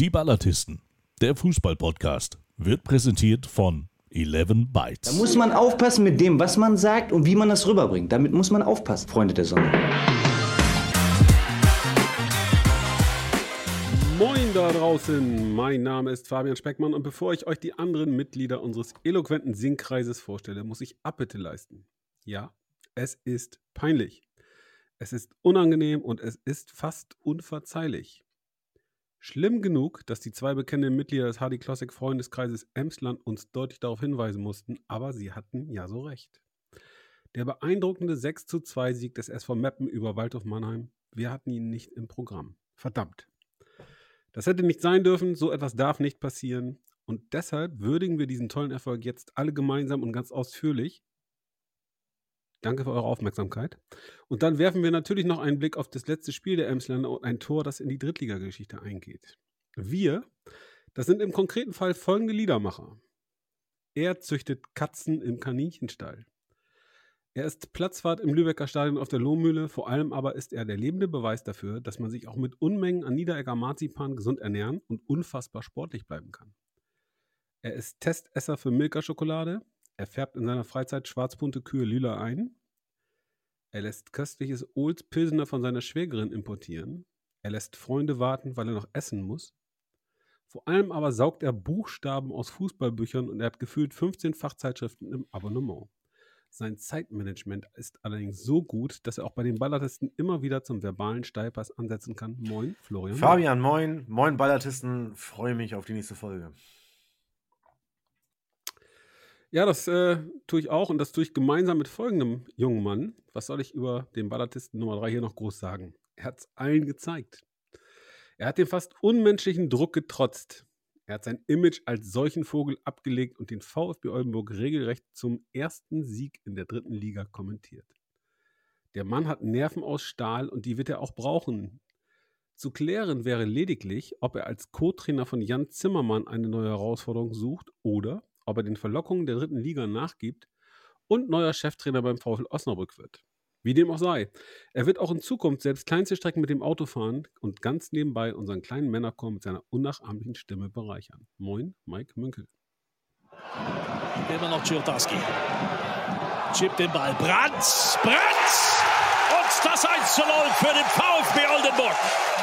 Die Ballatisten, der Fußball-Podcast, wird präsentiert von 11 Bytes. Da muss man aufpassen mit dem, was man sagt und wie man das rüberbringt. Damit muss man aufpassen, Freunde der Sonne. Moin da draußen, mein Name ist Fabian Speckmann und bevor ich euch die anderen Mitglieder unseres eloquenten Singkreises vorstelle, muss ich Abbitte leisten. Ja, es ist peinlich. Es ist unangenehm und es ist fast unverzeihlich. Schlimm genug, dass die zwei bekennenden Mitglieder des Hardy Classic Freundeskreises Emsland uns deutlich darauf hinweisen mussten, aber sie hatten ja so recht. Der beeindruckende 6 zu 2 Sieg des SV Meppen über Waldhof Mannheim, wir hatten ihn nicht im Programm. Verdammt. Das hätte nicht sein dürfen, so etwas darf nicht passieren. Und deshalb würdigen wir diesen tollen Erfolg jetzt alle gemeinsam und ganz ausführlich. Danke für eure Aufmerksamkeit. Und dann werfen wir natürlich noch einen Blick auf das letzte Spiel der Emsländer und ein Tor, das in die Drittligageschichte eingeht. Wir, das sind im konkreten Fall folgende Liedermacher. Er züchtet Katzen im Kaninchenstall. Er ist Platzwart im Lübecker Stadion auf der Lohmühle, vor allem aber ist er der lebende Beweis dafür, dass man sich auch mit Unmengen an Niederegger Marzipan gesund ernähren und unfassbar sportlich bleiben kann. Er ist Testesser für Milka-Schokolade, er färbt in seiner Freizeit schwarzbunte Kühe lila ein, er lässt köstliches Olds Pilsener von seiner Schwägerin importieren, er lässt Freunde warten, weil er noch essen muss, vor allem aber saugt er Buchstaben aus Fußballbüchern und er hat gefühlt 15 Fachzeitschriften im Abonnement. Sein Zeitmanagement ist allerdings so gut, dass er auch bei den Ballartisten immer wieder zum verbalen Steilpass ansetzen kann. Moin, Florian. Fabian, moin. Moin, Ballartisten. Freue mich auf die nächste Folge. Ja, das äh, tue ich auch und das tue ich gemeinsam mit folgendem jungen Mann. Was soll ich über den Ballartisten Nummer 3 hier noch groß sagen? Er hat es allen gezeigt. Er hat den fast unmenschlichen Druck getrotzt. Er hat sein Image als solchen Vogel abgelegt und den VfB Oldenburg regelrecht zum ersten Sieg in der dritten Liga kommentiert. Der Mann hat Nerven aus Stahl und die wird er auch brauchen. Zu klären wäre lediglich, ob er als Co-Trainer von Jan Zimmermann eine neue Herausforderung sucht oder ob er den Verlockungen der dritten Liga nachgibt und neuer Cheftrainer beim VfL Osnabrück wird. Wie dem auch sei. Er wird auch in Zukunft selbst kleinste Strecken mit dem Auto fahren und ganz nebenbei unseren kleinen Männerchor mit seiner unnachahmlichen Stimme bereichern. Moin, Mike Münkel. Immer noch Ciotowski. Chip den Ball. Brandt! Brandt! Und das 1 zu 0 für den VfB Oldenburg.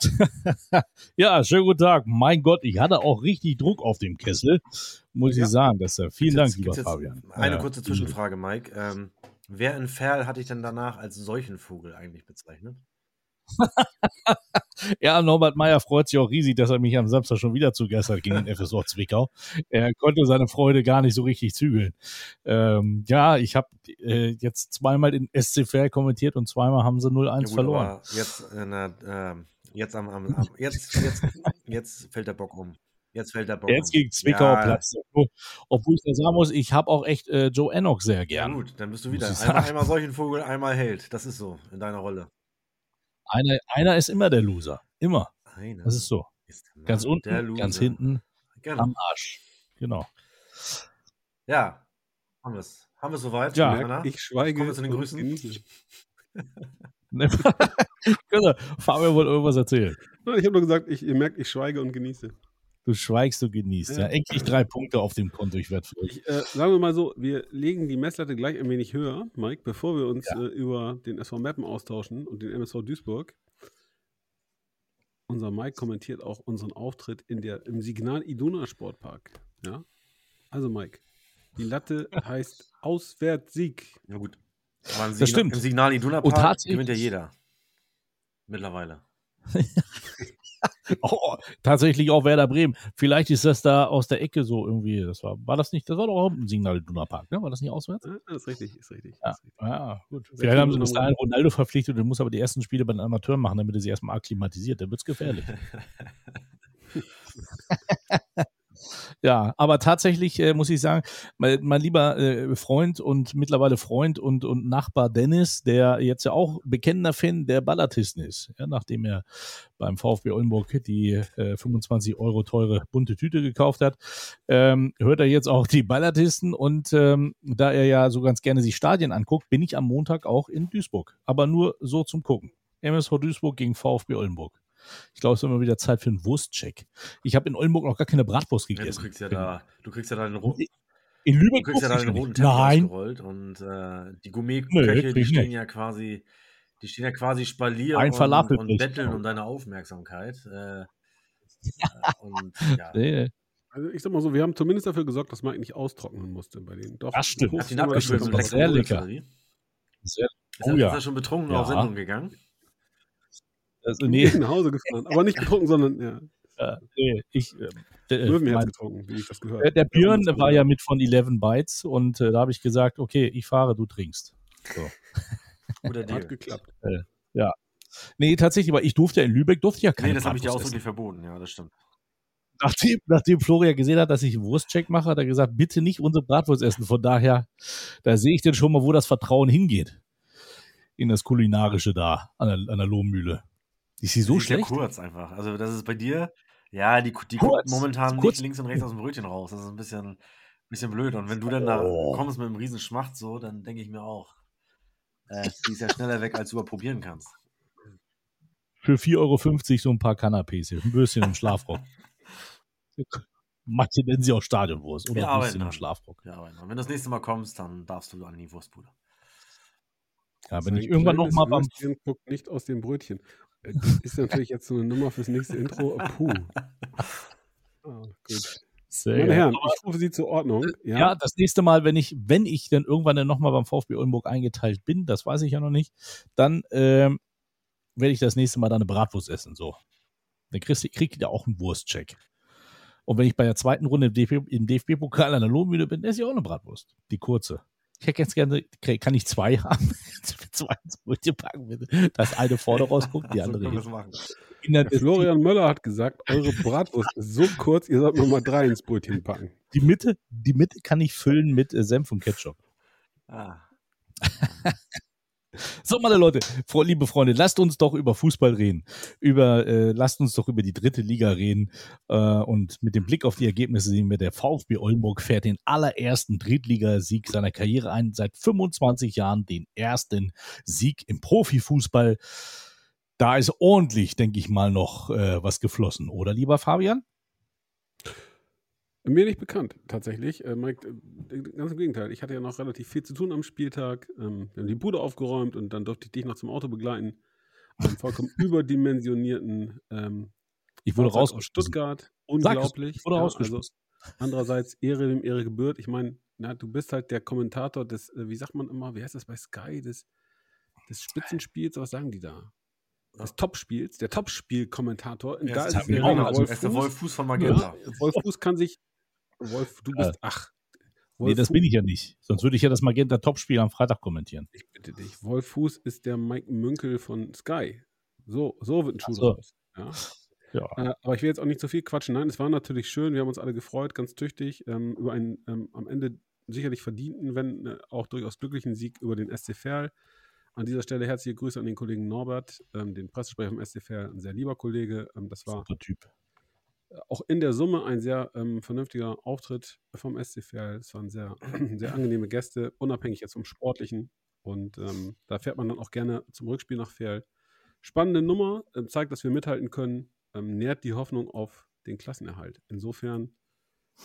ja, schönen guten Tag. Mein Gott, ich hatte auch richtig Druck auf dem Kessel, muss ja. ich sagen. Das, äh, vielen Dank, lieber Fabian. Eine kurze Zwischenfrage, Mike. Ähm, Wer in Ferl hatte ich denn danach als solchen Vogel eigentlich bezeichnet? ja, Norbert Meyer freut sich auch riesig, dass er mich am Samstag schon wieder zu Gast hat gegen den FSO Zwickau. Er konnte seine Freude gar nicht so richtig zügeln. Ähm, ja, ich habe äh, jetzt zweimal den SC Ferl kommentiert und zweimal haben sie 0-1 ja, verloren. Jetzt, äh, jetzt, am, am, am, jetzt, jetzt, jetzt fällt der Bock um. Jetzt fällt der Bock. Jetzt gegen Zwickau ja. Platz. Obwohl ich da sagen muss, ich habe auch echt äh, Joe Enoch sehr gern. Ja, gut, dann bist du wieder. Einmal, einmal solchen Vogel, einmal Held. Das ist so in deiner Rolle. Einer, einer ist immer der Loser. Immer. Einer das ist so. Ist ganz unten, ganz hinten, genau. am Arsch. Genau. Ja, haben wir es. Haben wir es soweit? Ja, ich schweige. Kommen wir zu den Grüßen. Fabian wollte irgendwas erzählen. Ich habe nur gesagt, ich, ihr merkt, ich schweige und genieße. Du schweigst, du genießt. Ja, ja. endlich drei Punkte auf dem Konto. Ich werde froh. Äh, sagen wir mal so, wir legen die Messlatte gleich ein wenig höher, Mike, bevor wir uns ja. äh, über den SV Mappen austauschen und den MSV Duisburg. Unser Mike kommentiert auch unseren Auftritt in der, im Signal Iduna Sportpark. Ja? Also, Mike, die Latte heißt Auswärtssieg. Ja, gut. Aber das stimmt. Im Signal Iduna Park gewinnt ja jeder. Mittlerweile. oh, tatsächlich auch Werder Bremen. Vielleicht ist das da aus der Ecke so irgendwie. Das war, war das nicht, das war doch auch ein Signal Iduna Park, ne? War das nicht auswärts? Ja, das ist richtig, ist richtig. Ja, ist richtig. ja gut. Vielleicht haben sie bis dahin Ronaldo verpflichtet und muss aber die ersten Spiele bei den Amateuren machen, damit er sie erstmal akklimatisiert. Dann wird es gefährlich. Ja, aber tatsächlich äh, muss ich sagen, mein, mein lieber äh, Freund und mittlerweile Freund und, und Nachbar Dennis, der jetzt ja auch bekennender Fan der Ballatisten ist, ja, nachdem er beim VfB Oldenburg die äh, 25 Euro teure bunte Tüte gekauft hat, ähm, hört er jetzt auch die Ballatisten und ähm, da er ja so ganz gerne sich Stadien anguckt, bin ich am Montag auch in Duisburg, aber nur so zum Gucken. MSV Duisburg gegen VfB Oldenburg. Ich glaube, es ist immer wieder Zeit für einen Wurstcheck. Ich habe in Oldenburg noch gar keine Bratwurst Ja, du gegessen. kriegst ja da, du kriegst ja da den, ro in du Lübeck kriegst ja da den roten. Teppich Nein, ausgerollt und äh, die Gourmetköche, die stehen nicht. ja quasi, die stehen ja quasi Spalier Ein und, und betteln um deine Aufmerksamkeit. Äh, äh, und ja. Nee, Also ich sag mal so, wir haben zumindest dafür gesorgt, dass Mike nicht austrocknen musste bei denen. Doch, Das stimmt. du abgeschmeckt das so lecker sehr lecker. Sehr, Ist, Oh er, ja. ist er schon betrunken Ja. auf Sendung gegangen? Also, Ich nee, bin nach Hause gefahren, aber nicht getrunken, sondern ja, äh, nee, ich, äh, äh, Löwenherz mein, getrunken, wie ich das gehört der, der. Björn war ja mit von 11 Bytes und äh, da habe ich gesagt, okay, ich fahre, du trinkst. So. Oder Hat geklappt. Nee, tatsächlich, aber ich durfte ja in Lübeck, durfte ja keine Nee, das habe ich dir ausdrücklich verboten, ja, das stimmt. Nachdem, nachdem Florian gesehen hat, dass ich einen Wurstcheck mache, hat er gesagt, bitte nicht unsere Bratwurst essen. Von daher, da sehe ich denn schon mal, wo das Vertrauen hingeht. In das Kulinarische da, an der, an der Lohmühle. Ist sie so Die ist schlecht? ja kurz einfach. Also das ist bei dir, ja, die, die Kurz, guckt momentan kurz. nicht links und rechts aus dem Brötchen raus. Das ist ein bisschen, bisschen blöd. Und wenn du dann da Oh. kommst mit einem riesen Schmacht so, dann denke ich mir auch, äh, die ist ja schneller weg, als du probieren kannst. Für 4,50 Euro so ein paar Canapés hier. Ein Würstchen im Schlafrock. Manche nennen sie auch Stadionwurst oder Wir arbeiten Würstchen im. Schlafrock. Ja, aber wenn du das nächste Mal kommst, dann darfst du an die Wurstbude. Ja, wenn ich irgendwann noch kleines mal beim guckt nicht aus dem Brötchen. Äh, Das ist natürlich jetzt so eine Nummer fürs nächste Intro. Äh, Puh. Ah, gut. Sehr Meine. Herren, ich rufe Sie zur Ordnung. Ja, Ja, das nächste Mal, wenn ich, wenn ich dann irgendwann dann nochmal beim VfB Oldenburg eingeteilt bin, das weiß ich ja noch nicht, dann ähm, werde ich das nächste Mal dann eine Bratwurst essen. So. Dann kriegst du, krieg ich da auch einen Wurstcheck. Und wenn ich bei der zweiten Runde im DFB im DFB-Pokal an der Lohnmühle bin, esse ich auch eine Bratwurst. Die kurze. Ich hätte jetzt gerne, kann ich zwei haben? zwei ins Brötchen packen, bitte. Das eine vorne rausguckt, die So andere wir hinten. Florian Möller hat gesagt, eure Bratwurst ist so kurz, ihr sollt Nummer drei ins Brötchen packen. Die Mitte, die Mitte kann ich füllen mit äh, Senf und Ketchup. Ah, So, meine Leute, liebe Freunde, lasst uns doch über Fußball reden. Über, äh, lasst uns doch über die dritte Liga reden. Äh, und mit dem Blick auf die Ergebnisse sehen wir, der VfB Oldenburg fährt den allerersten Drittligasieg seiner Karriere ein. Seit 25 Jahren den ersten Sieg im Profifußball. Da ist ordentlich, denke ich mal, noch äh, was geflossen, oder lieber Fabian? Mir nicht bekannt, tatsächlich. Äh, Mike, äh, ganz im Gegenteil. Ich hatte ja noch relativ viel zu tun am Spieltag. Ähm, wir haben die Bude aufgeräumt und dann durfte ich dich noch zum Auto begleiten. Einen vollkommen überdimensionierten ähm, Ich wurde Fahrzeug aus. Stuttgart. Es, Unglaublich. Ich wurde Ja. Also andererseits Ehre dem Ehre gebührt. Ich meine, na, du bist halt der Kommentator des, äh, wie sagt man immer, wie heißt das bei Sky, des, des Spitzenspiels, was sagen die da? Des Topspiels, der Topspiel-Kommentator. Und Ja, Da ist es Wolf, Er ist der Fuß. Wolf Fuß von Magenta. Ja, Wolf Fuß kann sich. Wolf, du bist. Ach. Nee, das Fuß- bin ich ja nicht. Sonst würde ich ja das Magenta Topspiel am Freitag kommentieren. Ich bitte dich. Wolf Fuß ist der Mike Münkel von Sky. So, so wird ein Schuh so. draus. Ja. Ja. Äh, aber ich will jetzt auch nicht zu viel quatschen. Nein, es war natürlich schön. Wir haben uns alle gefreut, ganz tüchtig, ähm, über einen ähm, am Ende sicherlich verdienten, wenn äh, auch durchaus glücklichen Sieg über den SC Verl. An dieser Stelle herzliche Grüße an den Kollegen Norbert, ähm, den Pressesprecher vom SC Verl, ein sehr lieber Kollege. Ähm, das war Super Typ. Auch in der Summe ein sehr ähm, vernünftiger Auftritt vom SC Verl. Es waren sehr, sehr angenehme Gäste, unabhängig jetzt vom Sportlichen. Und ähm, da fährt man dann auch gerne zum Rückspiel nach Verl. Spannende Nummer, ähm, zeigt, dass wir mithalten können, ähm, nährt die Hoffnung auf den Klassenerhalt. Insofern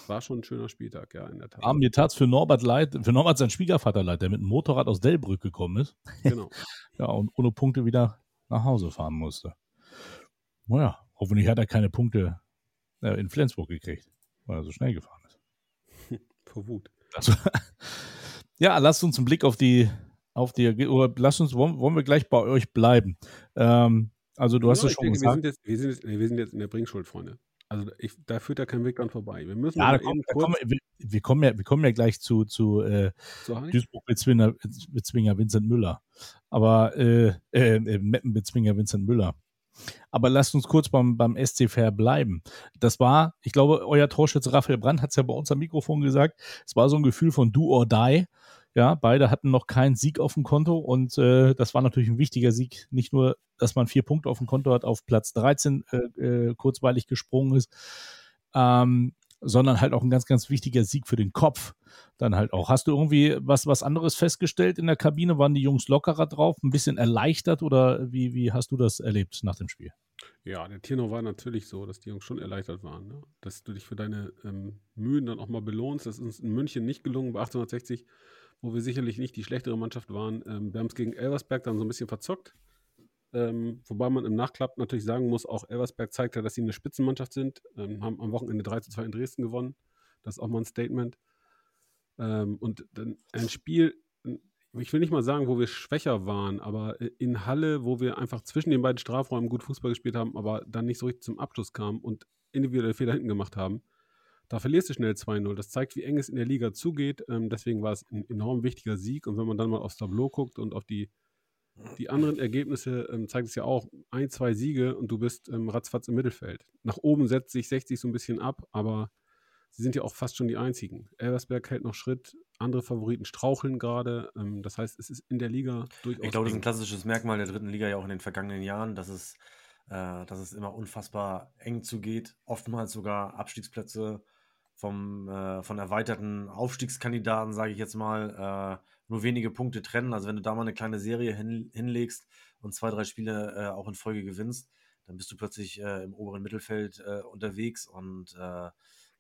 war schon ein schöner Spieltag, ja, in der Tat. Ah, mir tat's für Norbert leid, für Norbert sein Schwiegervater leid, der mit dem Motorrad aus Delbrück gekommen ist. Genau. Ja, und ohne Punkte wieder nach Hause fahren musste. Naja, hoffentlich hat er keine Punkte äh, in Flensburg gekriegt, weil er so schnell gefahren ist. Vor Wut. Das, ja, lasst uns einen Blick auf die, auf die, oder lasst uns, wollen, wollen wir gleich bei euch bleiben. Ähm, also du hast Ja, es ich schon denke, wir, gesagt. sind jetzt, wir, sind jetzt, wir sind jetzt in der Bringschuld, Freunde. Also ich, da führt ja kein Weg dran vorbei. Wir müssen Ja, da kommen, da kommen, wir, wir, kommen ja, wir kommen ja gleich zu, zu äh. Duisburg-Bezwinger Bezwinger Vincent Müller. Aber äh, äh, äh, Meppen-Bezwinger Vincent Müller. Aber lasst uns kurz beim, beim SC Fair bleiben. Das war, ich glaube, euer Torschütze Raphael Brandt hat es ja bei uns am Mikrofon gesagt, es war so ein Gefühl von do or die. Ja, beide hatten noch keinen Sieg auf dem Konto und äh, das war natürlich ein wichtiger Sieg. Nicht nur, dass man vier Punkte auf dem Konto hat, auf Platz 13 äh, äh, kurzweilig gesprungen ist, ähm, sondern halt auch ein ganz, ganz wichtiger Sieg für den Kopf. Dann halt auch. Hast du irgendwie was, was anderes festgestellt in der Kabine? Waren die Jungs lockerer drauf, ein bisschen erleichtert oder wie, wie hast du das erlebt nach dem Spiel? Ja, der Tenor war natürlich so, dass die Jungs schon erleichtert waren, ne? dass du dich für deine ähm, Mühen dann auch mal belohnst. Das ist uns in München nicht gelungen bei 1860, wo wir sicherlich nicht die schlechtere Mannschaft waren. Ähm, wir haben es gegen Elversberg dann so ein bisschen verzockt. Ähm, wobei man im Nachklapp natürlich sagen muss, auch Elversberg zeigt ja, dass sie eine Spitzenmannschaft sind. Ähm, haben am Wochenende 3 zu 2 in Dresden gewonnen. Das ist auch mal ein Statement. Ähm, und dann ein Spiel, ich will nicht mal sagen, wo wir schwächer waren, aber in Halle, wo wir einfach zwischen den beiden Strafräumen gut Fußball gespielt haben, aber dann nicht so richtig zum Abschluss kamen und individuelle Fehler hinten gemacht haben, da verlierst du schnell 2-0. Das zeigt, wie eng es in der Liga zugeht. Ähm, deswegen war es ein enorm wichtiger Sieg. Und wenn man dann mal aufs Tableau guckt und auf die, die anderen Ergebnisse, ähm, zeigt es ja auch ein, zwei Siege und du bist ähm, ratzfatz im Mittelfeld. Nach oben setzt sich 60 so ein bisschen ab, aber sie sind ja auch fast schon die einzigen. Elversberg hält noch Schritt, andere Favoriten straucheln gerade. Ähm, das heißt, es ist in der Liga durchaus. Ich glaube, das ist ein klassisches Merkmal der dritten Liga ja auch in den vergangenen Jahren, dass es, äh, dass es immer unfassbar eng zugeht. Oftmals sogar Abstiegsplätze vom, äh, von erweiterten Aufstiegskandidaten, sage ich jetzt mal, äh, nur wenige Punkte trennen. Also wenn du da mal eine kleine Serie hin, hinlegst und zwei, drei Spiele äh, auch in Folge gewinnst, dann bist du plötzlich äh, im oberen Mittelfeld äh, unterwegs und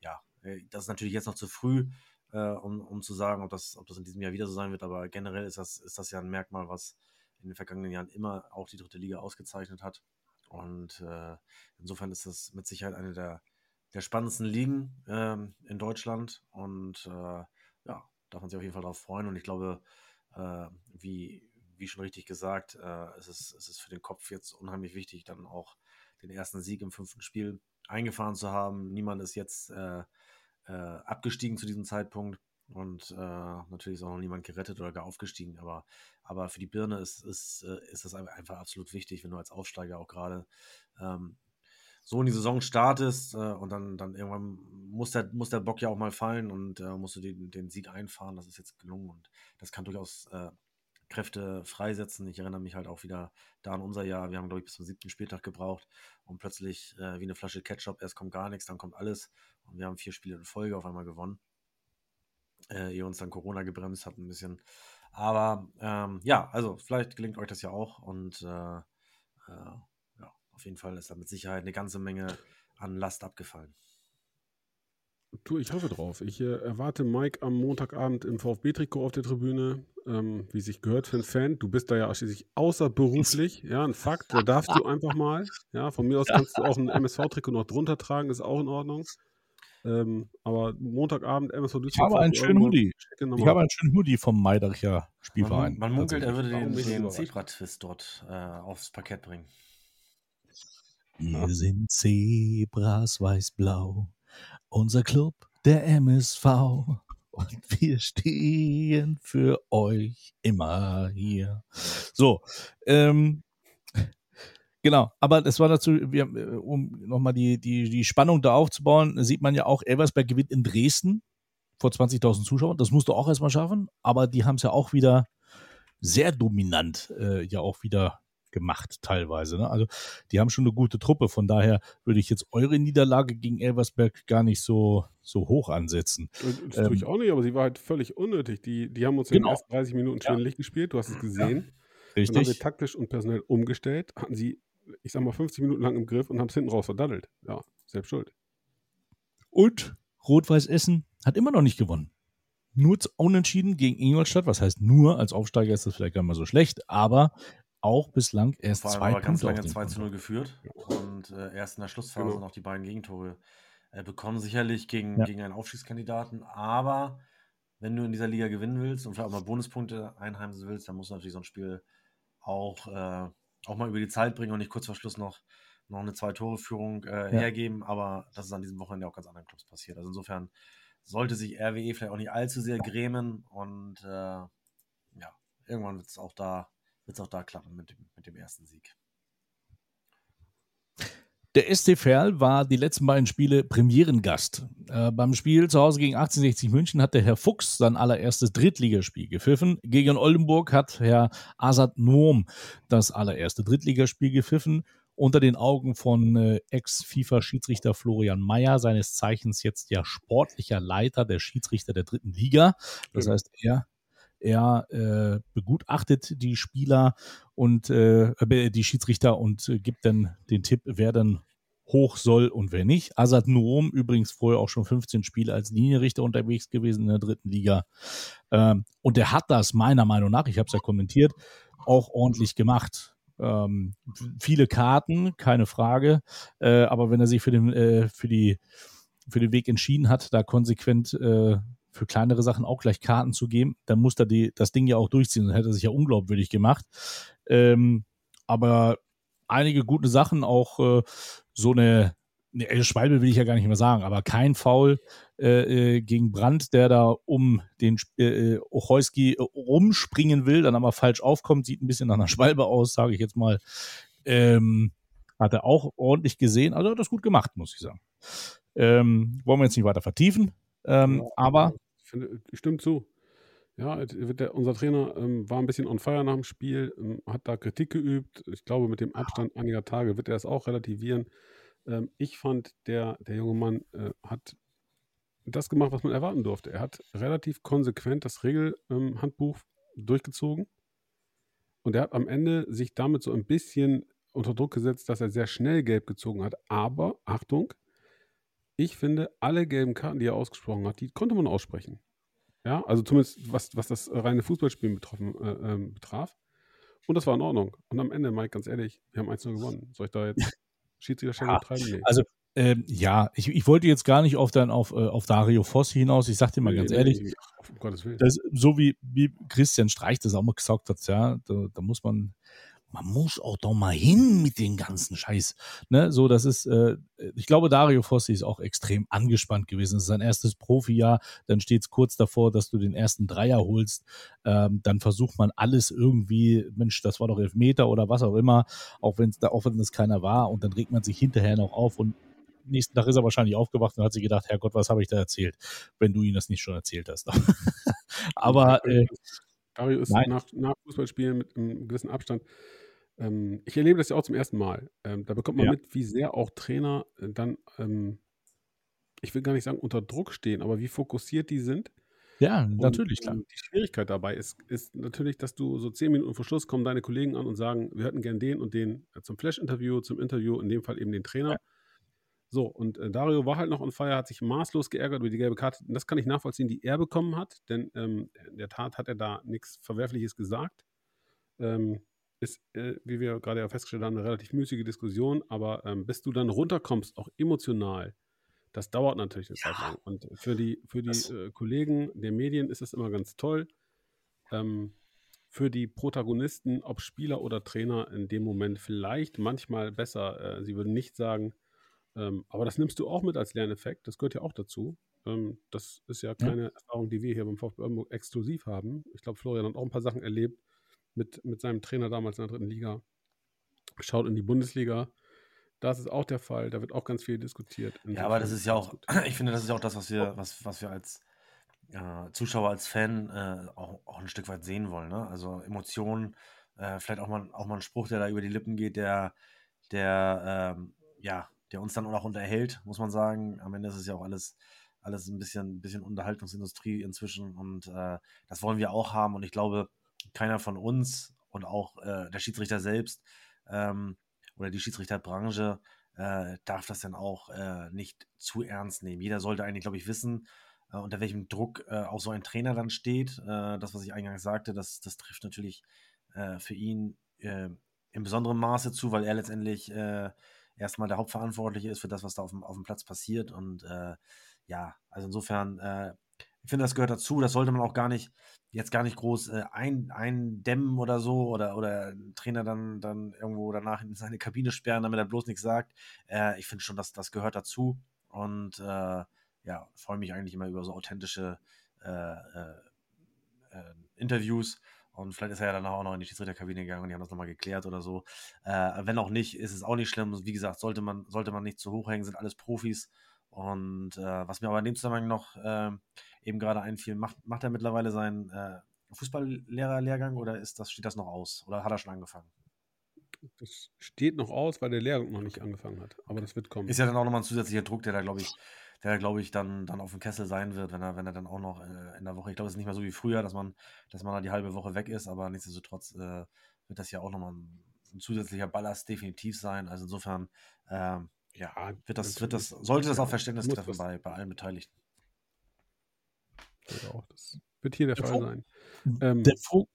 ja, äh, das ist natürlich jetzt noch zu früh, äh, um, um zu sagen, ob das, ob das in diesem Jahr wieder so sein wird, aber generell ist das, ist das ja ein Merkmal, was in den vergangenen Jahren immer auch die dritte Liga ausgezeichnet hat. Und äh, insofern ist das mit Sicherheit eine der, der spannendsten Ligen ähm, in Deutschland. Und äh, darf man sich auf jeden Fall darauf freuen. Und ich glaube, äh, wie, wie schon richtig gesagt, äh, es, ist, es ist für den Kopf jetzt unheimlich wichtig, dann auch den ersten Sieg im fünften Spiel eingefahren zu haben. Niemand ist jetzt äh, äh, abgestiegen zu diesem Zeitpunkt und äh, natürlich ist auch noch niemand gerettet oder gar aufgestiegen. Aber, aber für die Birne ist, ist, äh, ist das einfach absolut wichtig, wenn du als Aufsteiger auch gerade ähm, so in die Saison startest äh, und dann, dann irgendwann muss der, muss der Bock ja auch mal fallen und äh, musst du den, den Sieg einfahren. Das ist jetzt gelungen und das kann durchaus äh, Kräfte freisetzen. Ich erinnere mich halt auch wieder da an unser Jahr. Wir haben, glaube ich, bis zum siebten Spieltag gebraucht und plötzlich äh, wie eine Flasche Ketchup. Erst kommt gar nichts, dann kommt alles. Und wir haben vier Spiele in Folge auf einmal gewonnen. Äh, ehe uns dann Corona gebremst hat ein bisschen. Aber ähm, ja, also vielleicht gelingt euch das ja auch. Und äh, äh, auf jeden Fall ist da mit Sicherheit eine ganze Menge an Last abgefallen. Du, ich hoffe drauf. Ich äh, erwarte Mike am Montagabend im VfB-Trikot auf der Tribüne, ähm, wie sich gehört für einen Fan. Du bist da ja schließlich außerberuflich, ja, ein Fakt. Da darfst du einfach mal. Ja, von mir aus kannst du auch ein MSV-Trikot noch drunter tragen, ist auch in Ordnung. Ähm, aber Montagabend MSV Duisburg. Ich habe einen schönen Hoodie. Ich habe einen schönen Hoodie vom Maidacher Spielverein. Man, man munkelt, er würde den, den Zebra-Twist dort äh, aufs Parkett bringen. Wir ja. sind Zebras weiß-blau unser Club, der MSV. Und wir stehen für euch immer hier. So, ähm, Genau, aber das war dazu, wir, um nochmal die, die, die Spannung da aufzubauen, sieht man ja auch, Elversberg gewinnt in Dresden vor 20.000 Zuschauern. Das musst du auch erstmal schaffen, aber die haben es ja auch wieder sehr dominant äh, ja auch wieder gemacht teilweise. Ne? Also die haben schon eine gute Truppe. Von daher würde ich jetzt eure Niederlage gegen Elversberg gar nicht so, so hoch ansetzen. Das ähm, tue ich auch nicht, aber sie war halt völlig unnötig. Die, die haben uns genau. in den ersten 30 Minuten schwindelig ja. gespielt. Du hast es gesehen. Ja. Richtig. Dann haben sie taktisch und personell umgestellt, hatten sie, ich sag mal, 50 Minuten lang im Griff und haben es hinten raus verdaddelt. Ja, selbst schuld. Und Rot-Weiß Essen hat immer noch nicht gewonnen nur unentschieden gegen Ingolstadt. Was heißt nur? Als Aufsteiger ist das vielleicht gar nicht mal so schlecht, aber auch bislang erst Vor allem zwei aber ganz lange 2 zu 0 geführt und äh, erst in der Schlussphase genau. noch die beiden Gegentore äh, bekommen. Sicherlich gegen, ja. gegen einen Aufstiegskandidaten, aber wenn du in dieser Liga gewinnen willst und vielleicht auch mal Bonuspunkte einheimsen willst, dann musst du natürlich so ein Spiel auch, äh, auch mal über die Zeit bringen und nicht kurz vor Schluss noch, noch eine Zwei-Tore-Führung äh, ja. hergeben. Aber das ist an diesem Wochenende auch ganz anderen Clubs passiert. Also insofern sollte sich RWE vielleicht auch nicht allzu sehr grämen und äh, ja, irgendwann wird es auch da wird es auch da klappen mit dem, mit dem ersten Sieg. Der SC Verl war die letzten beiden Spiele Premierengast. Äh, beim Spiel zu Hause gegen 1860 München hat der Herr Fuchs sein allererstes Drittligaspiel gepfiffen. Gegen Oldenburg hat Herr Asad Nohm das allererste Drittligaspiel gepfiffen. Unter den Augen von äh, Ex-FIFA-Schiedsrichter Florian Mayer, seines Zeichens jetzt ja sportlicher Leiter der Schiedsrichter der dritten Liga. Das heißt, er er äh, begutachtet die Spieler und äh, die Schiedsrichter und äh, gibt dann den Tipp, wer dann hoch soll und wer nicht. Azad Nuom übrigens vorher auch schon 15 Spiele als Linienrichter unterwegs gewesen in der dritten Liga. Ähm, und der hat das meiner Meinung nach, ich habe es ja kommentiert, auch ordentlich gemacht. Ähm, viele Karten, keine Frage. Äh, aber wenn er sich für den, äh, für die, für den Weg entschieden hat, da konsequent äh, für kleinere Sachen auch gleich Karten zu geben, dann muss er die, das Ding ja auch durchziehen. Dann hätte er sich ja unglaubwürdig gemacht. Ähm, aber einige gute Sachen, auch äh, so eine, eine Schwalbe will ich ja gar nicht mehr sagen, aber kein Foul äh, äh gegen Brandt, der da um den äh, Ochojski äh, rumspringen will, dann aber falsch aufkommt, sieht ein bisschen nach einer Schwalbe aus, sage ich jetzt mal. Ähm, hat er auch ordentlich gesehen, also hat das gut gemacht, muss ich sagen. Ähm, wollen wir jetzt nicht weiter vertiefen, ähm, ja, aber. Finde, stimmt zu. Ja, der, unser Trainer ähm, war ein bisschen on fire nach dem Spiel, ähm, hat da Kritik geübt. Ich glaube, mit dem Abstand einiger Tage wird er es auch relativieren. Ähm, ich fand, der, der junge Mann äh, hat das gemacht, was man erwarten durfte. Er hat relativ konsequent das Regelhandbuch ähm, durchgezogen und er hat am Ende sich damit so ein bisschen unter Druck gesetzt, dass er sehr schnell gelb gezogen hat. Aber, Achtung, ich finde, alle gelben Karten, die er ausgesprochen hat, die konnte man aussprechen. Ja, also zumindest was, was das reine Fußballspielen betroffen, äh, ähm, betraf. Und das war in Ordnung. Und am Ende, Mike, ganz ehrlich, wir haben 1-0 gewonnen. Soll ich da jetzt Schiedsrichterstelle ja, betreiben? Nee. Also, ähm, ja, ich, ich wollte jetzt gar nicht auf, dann auf, äh, auf Dario Fossi hinaus. Ich sag dir mal nee, ganz nee, ehrlich, nee, um das, so wie, wie Christian Streich das auch mal gesagt hat, ja, da, da muss man man muss auch doch mal hin mit den ganzen Scheiß. Ne? So, das ist, äh, ich glaube, Dario Fossi ist auch extrem angespannt gewesen. Das ist sein erstes Profijahr, dann steht es kurz davor, dass du den ersten Dreier holst. Ähm, dann versucht man alles irgendwie, Mensch, das war doch Elfmeter oder was auch immer, auch wenn es da, auch wenn es keiner war, und dann regt man sich hinterher noch auf und nächsten Tag ist er wahrscheinlich aufgewacht und hat sich gedacht, Herrgott, was habe ich da erzählt, wenn du ihm das nicht schon erzählt hast. Aber äh, Dario ist nach, nach Fußballspielen mit einem gewissen Abstand ähm, ich erlebe das ja auch zum ersten Mal. Ähm, da bekommt man ja. mit, wie sehr auch Trainer äh, dann, ähm, ich will gar nicht sagen unter Druck stehen, aber wie fokussiert die sind. Ja, natürlich, und, klar. Die Schwierigkeit dabei ist, ist natürlich, dass du so zehn Minuten vor Schluss kommen deine Kollegen an und sagen, wir hätten gern den und den zum Flash-Interview, zum Interview, in dem Fall eben den Trainer. Ja. So, und äh, Dario war halt noch on fire, hat sich maßlos geärgert über die gelbe Karte. Und das kann ich nachvollziehen, die er bekommen hat, denn ähm, in der Tat hat er da nichts Verwerfliches gesagt. Ähm, ist, äh, wie wir gerade ja festgestellt haben, eine relativ müßige Diskussion, aber ähm, bis du dann runterkommst, auch emotional, das dauert natürlich eine ja. Zeit lang. Und für die, für die äh, Kollegen der Medien ist es immer ganz toll. Ähm, für die Protagonisten, ob Spieler oder Trainer, in dem Moment vielleicht manchmal besser. Äh, sie würden nicht sagen, ähm, aber das nimmst du auch mit als Lerneffekt. Das gehört ja auch dazu. Ähm, das ist ja keine ja. Erfahrung, die wir hier beim VfB exklusiv haben. Ich glaube, Florian hat auch ein paar Sachen erlebt, mit, mit seinem Trainer damals in der dritten Liga. Schaut in die Bundesliga. Das ist auch der Fall. Da wird auch ganz viel diskutiert. Ja, aber das ist ja auch, ich finde, das ist ja auch das, was wir, was, was wir als äh, Zuschauer, als Fan äh, auch, auch ein Stück weit sehen wollen. Ne? Also Emotionen, äh, vielleicht auch mal, auch mal ein Spruch, der da über die Lippen geht, der, der, ähm, ja, der uns dann auch unterhält, muss man sagen. Am Ende ist es ja auch alles, alles ein bisschen, bisschen Unterhaltungsindustrie inzwischen und äh, das wollen wir auch haben und ich glaube, keiner von uns und auch äh, der Schiedsrichter selbst ähm, oder die Schiedsrichterbranche äh, darf das dann auch äh, nicht zu ernst nehmen. Jeder sollte eigentlich, glaube ich, wissen, äh, unter welchem Druck äh, auch so ein Trainer dann steht. Das, was ich eingangs sagte, das, das trifft natürlich für ihn in besonderem Maße zu, weil er letztendlich erstmal der Hauptverantwortliche ist für das, was da auf dem, auf dem Platz passiert. Und ja, also insofern ich finde, das gehört dazu. Das sollte man auch gar nicht, jetzt gar nicht groß äh, ein, eindämmen oder so oder, oder Trainer dann, dann irgendwo danach in seine Kabine sperren, damit er bloß nichts sagt. Äh, ich finde schon, dass das gehört dazu. Und äh, ja, freue mich eigentlich immer über so authentische äh, äh, äh, Interviews. Und vielleicht ist er ja danach auch noch in die Schiedsrichterkabine gegangen und die haben das nochmal geklärt oder so. wenn auch nicht, ist es auch nicht schlimm. Wie gesagt, sollte man, sollte man nicht zu hoch hängen, sind alles Profis. Und äh, was mir aber in dem Zusammenhang noch äh, eben gerade einfiel, macht, macht er mittlerweile seinen äh, Fußballlehrerlehrgang oder ist das, steht das noch aus? Oder hat er schon angefangen? Das steht noch aus, weil der Lehrgang noch nicht angefangen hat. Aber das wird kommen. Ist ja dann auch nochmal ein zusätzlicher Druck, der da, glaube ich, der glaube ich, dann, dann auf dem Kessel sein wird, wenn er, wenn er dann auch noch äh, in der Woche, ich glaube, es ist nicht mehr so wie früher, dass man, dass man da die halbe Woche weg ist, aber nichtsdestotrotz äh, wird das ja auch nochmal ein, ein zusätzlicher Ballast definitiv sein. Also insofern, ähm, ja, wird das, wird das, sollte das auch Verständnis treffen bei, bei allen Beteiligten. Ja, auch das wird hier der Der Fall Vo- sein. Ähm, Der Vo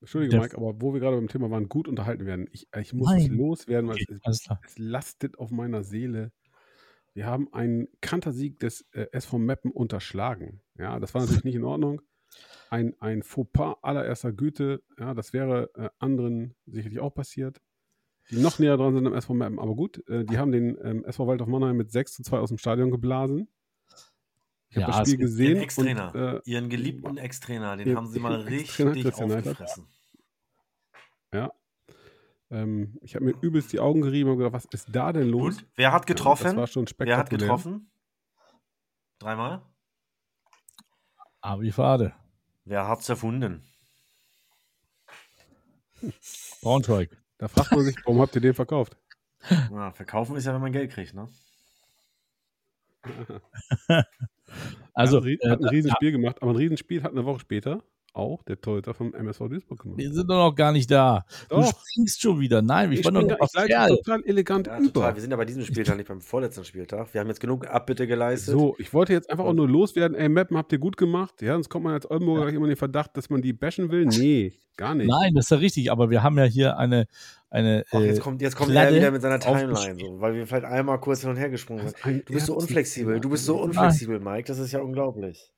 Entschuldige, der- Mike, aber wo wir gerade beim Thema waren, gut unterhalten werden. Ich, ich muss es Nein. loswerden, weil okay, es, es lastet auf meiner Seele. Wir haben einen Kantersieg des äh, SV Meppen unterschlagen. Ja, das war natürlich nicht in Ordnung. Ein, ein Fauxpas allererster Güte. Ja, das wäre äh, anderen sicherlich auch passiert, die noch näher dran sind am SV Meppen. Aber gut, äh, die haben den ähm, SV Waldorf Mannheim mit 6 zu 2 aus dem Stadion geblasen. Ich habe Ja, das es Spiel gesehen. Und, äh, ihren geliebten Ex-Trainer, den haben sie mal richtig aufgefressen. Ja. Ähm, ich habe mir übelst die Augen gerieben und gedacht, was ist da denn los? Gut, wer hat Ja, getroffen? das war schon wer hat spektakulär. getroffen? Dreimal? Aber wie fade. Wer hat's erfunden? Braunschweig. Da fragt man sich, warum habt ihr den verkauft? Na, verkaufen ist ja, wenn man Geld kriegt, ne? Also, hat, ein, äh, hat Riesenspiel gemacht, aber ein Riesenspiel hat eine Woche später auch der Torhüter vom MSV Duisburg gemacht. wir sind doch noch gar nicht da. Du Doch. springst schon wieder. Nein, ich, Ich, war noch bin nicht da, auf total elegant Ja, über. total. Wir sind ja bei diesem Spieltag, nicht beim vorletzten Spieltag. Wir haben jetzt genug Abbitte geleistet. So, ich wollte jetzt einfach auch nur loswerden. Ey, Mappen habt ihr gut gemacht. Ja, sonst kommt man als Oldenburger gleich immer in den Verdacht, dass man die bashen will. Nee, gar nicht. Nein, das ist ja richtig, aber wir haben ja hier eine, eine Ach, äh, jetzt kommt, jetzt kommt er wieder mit seiner Timeline, so, weil wir vielleicht einmal kurz hin und her gesprungen sind. Du bist so unflexibel, du bist so unflexibel, Mike, das ist ja unglaublich.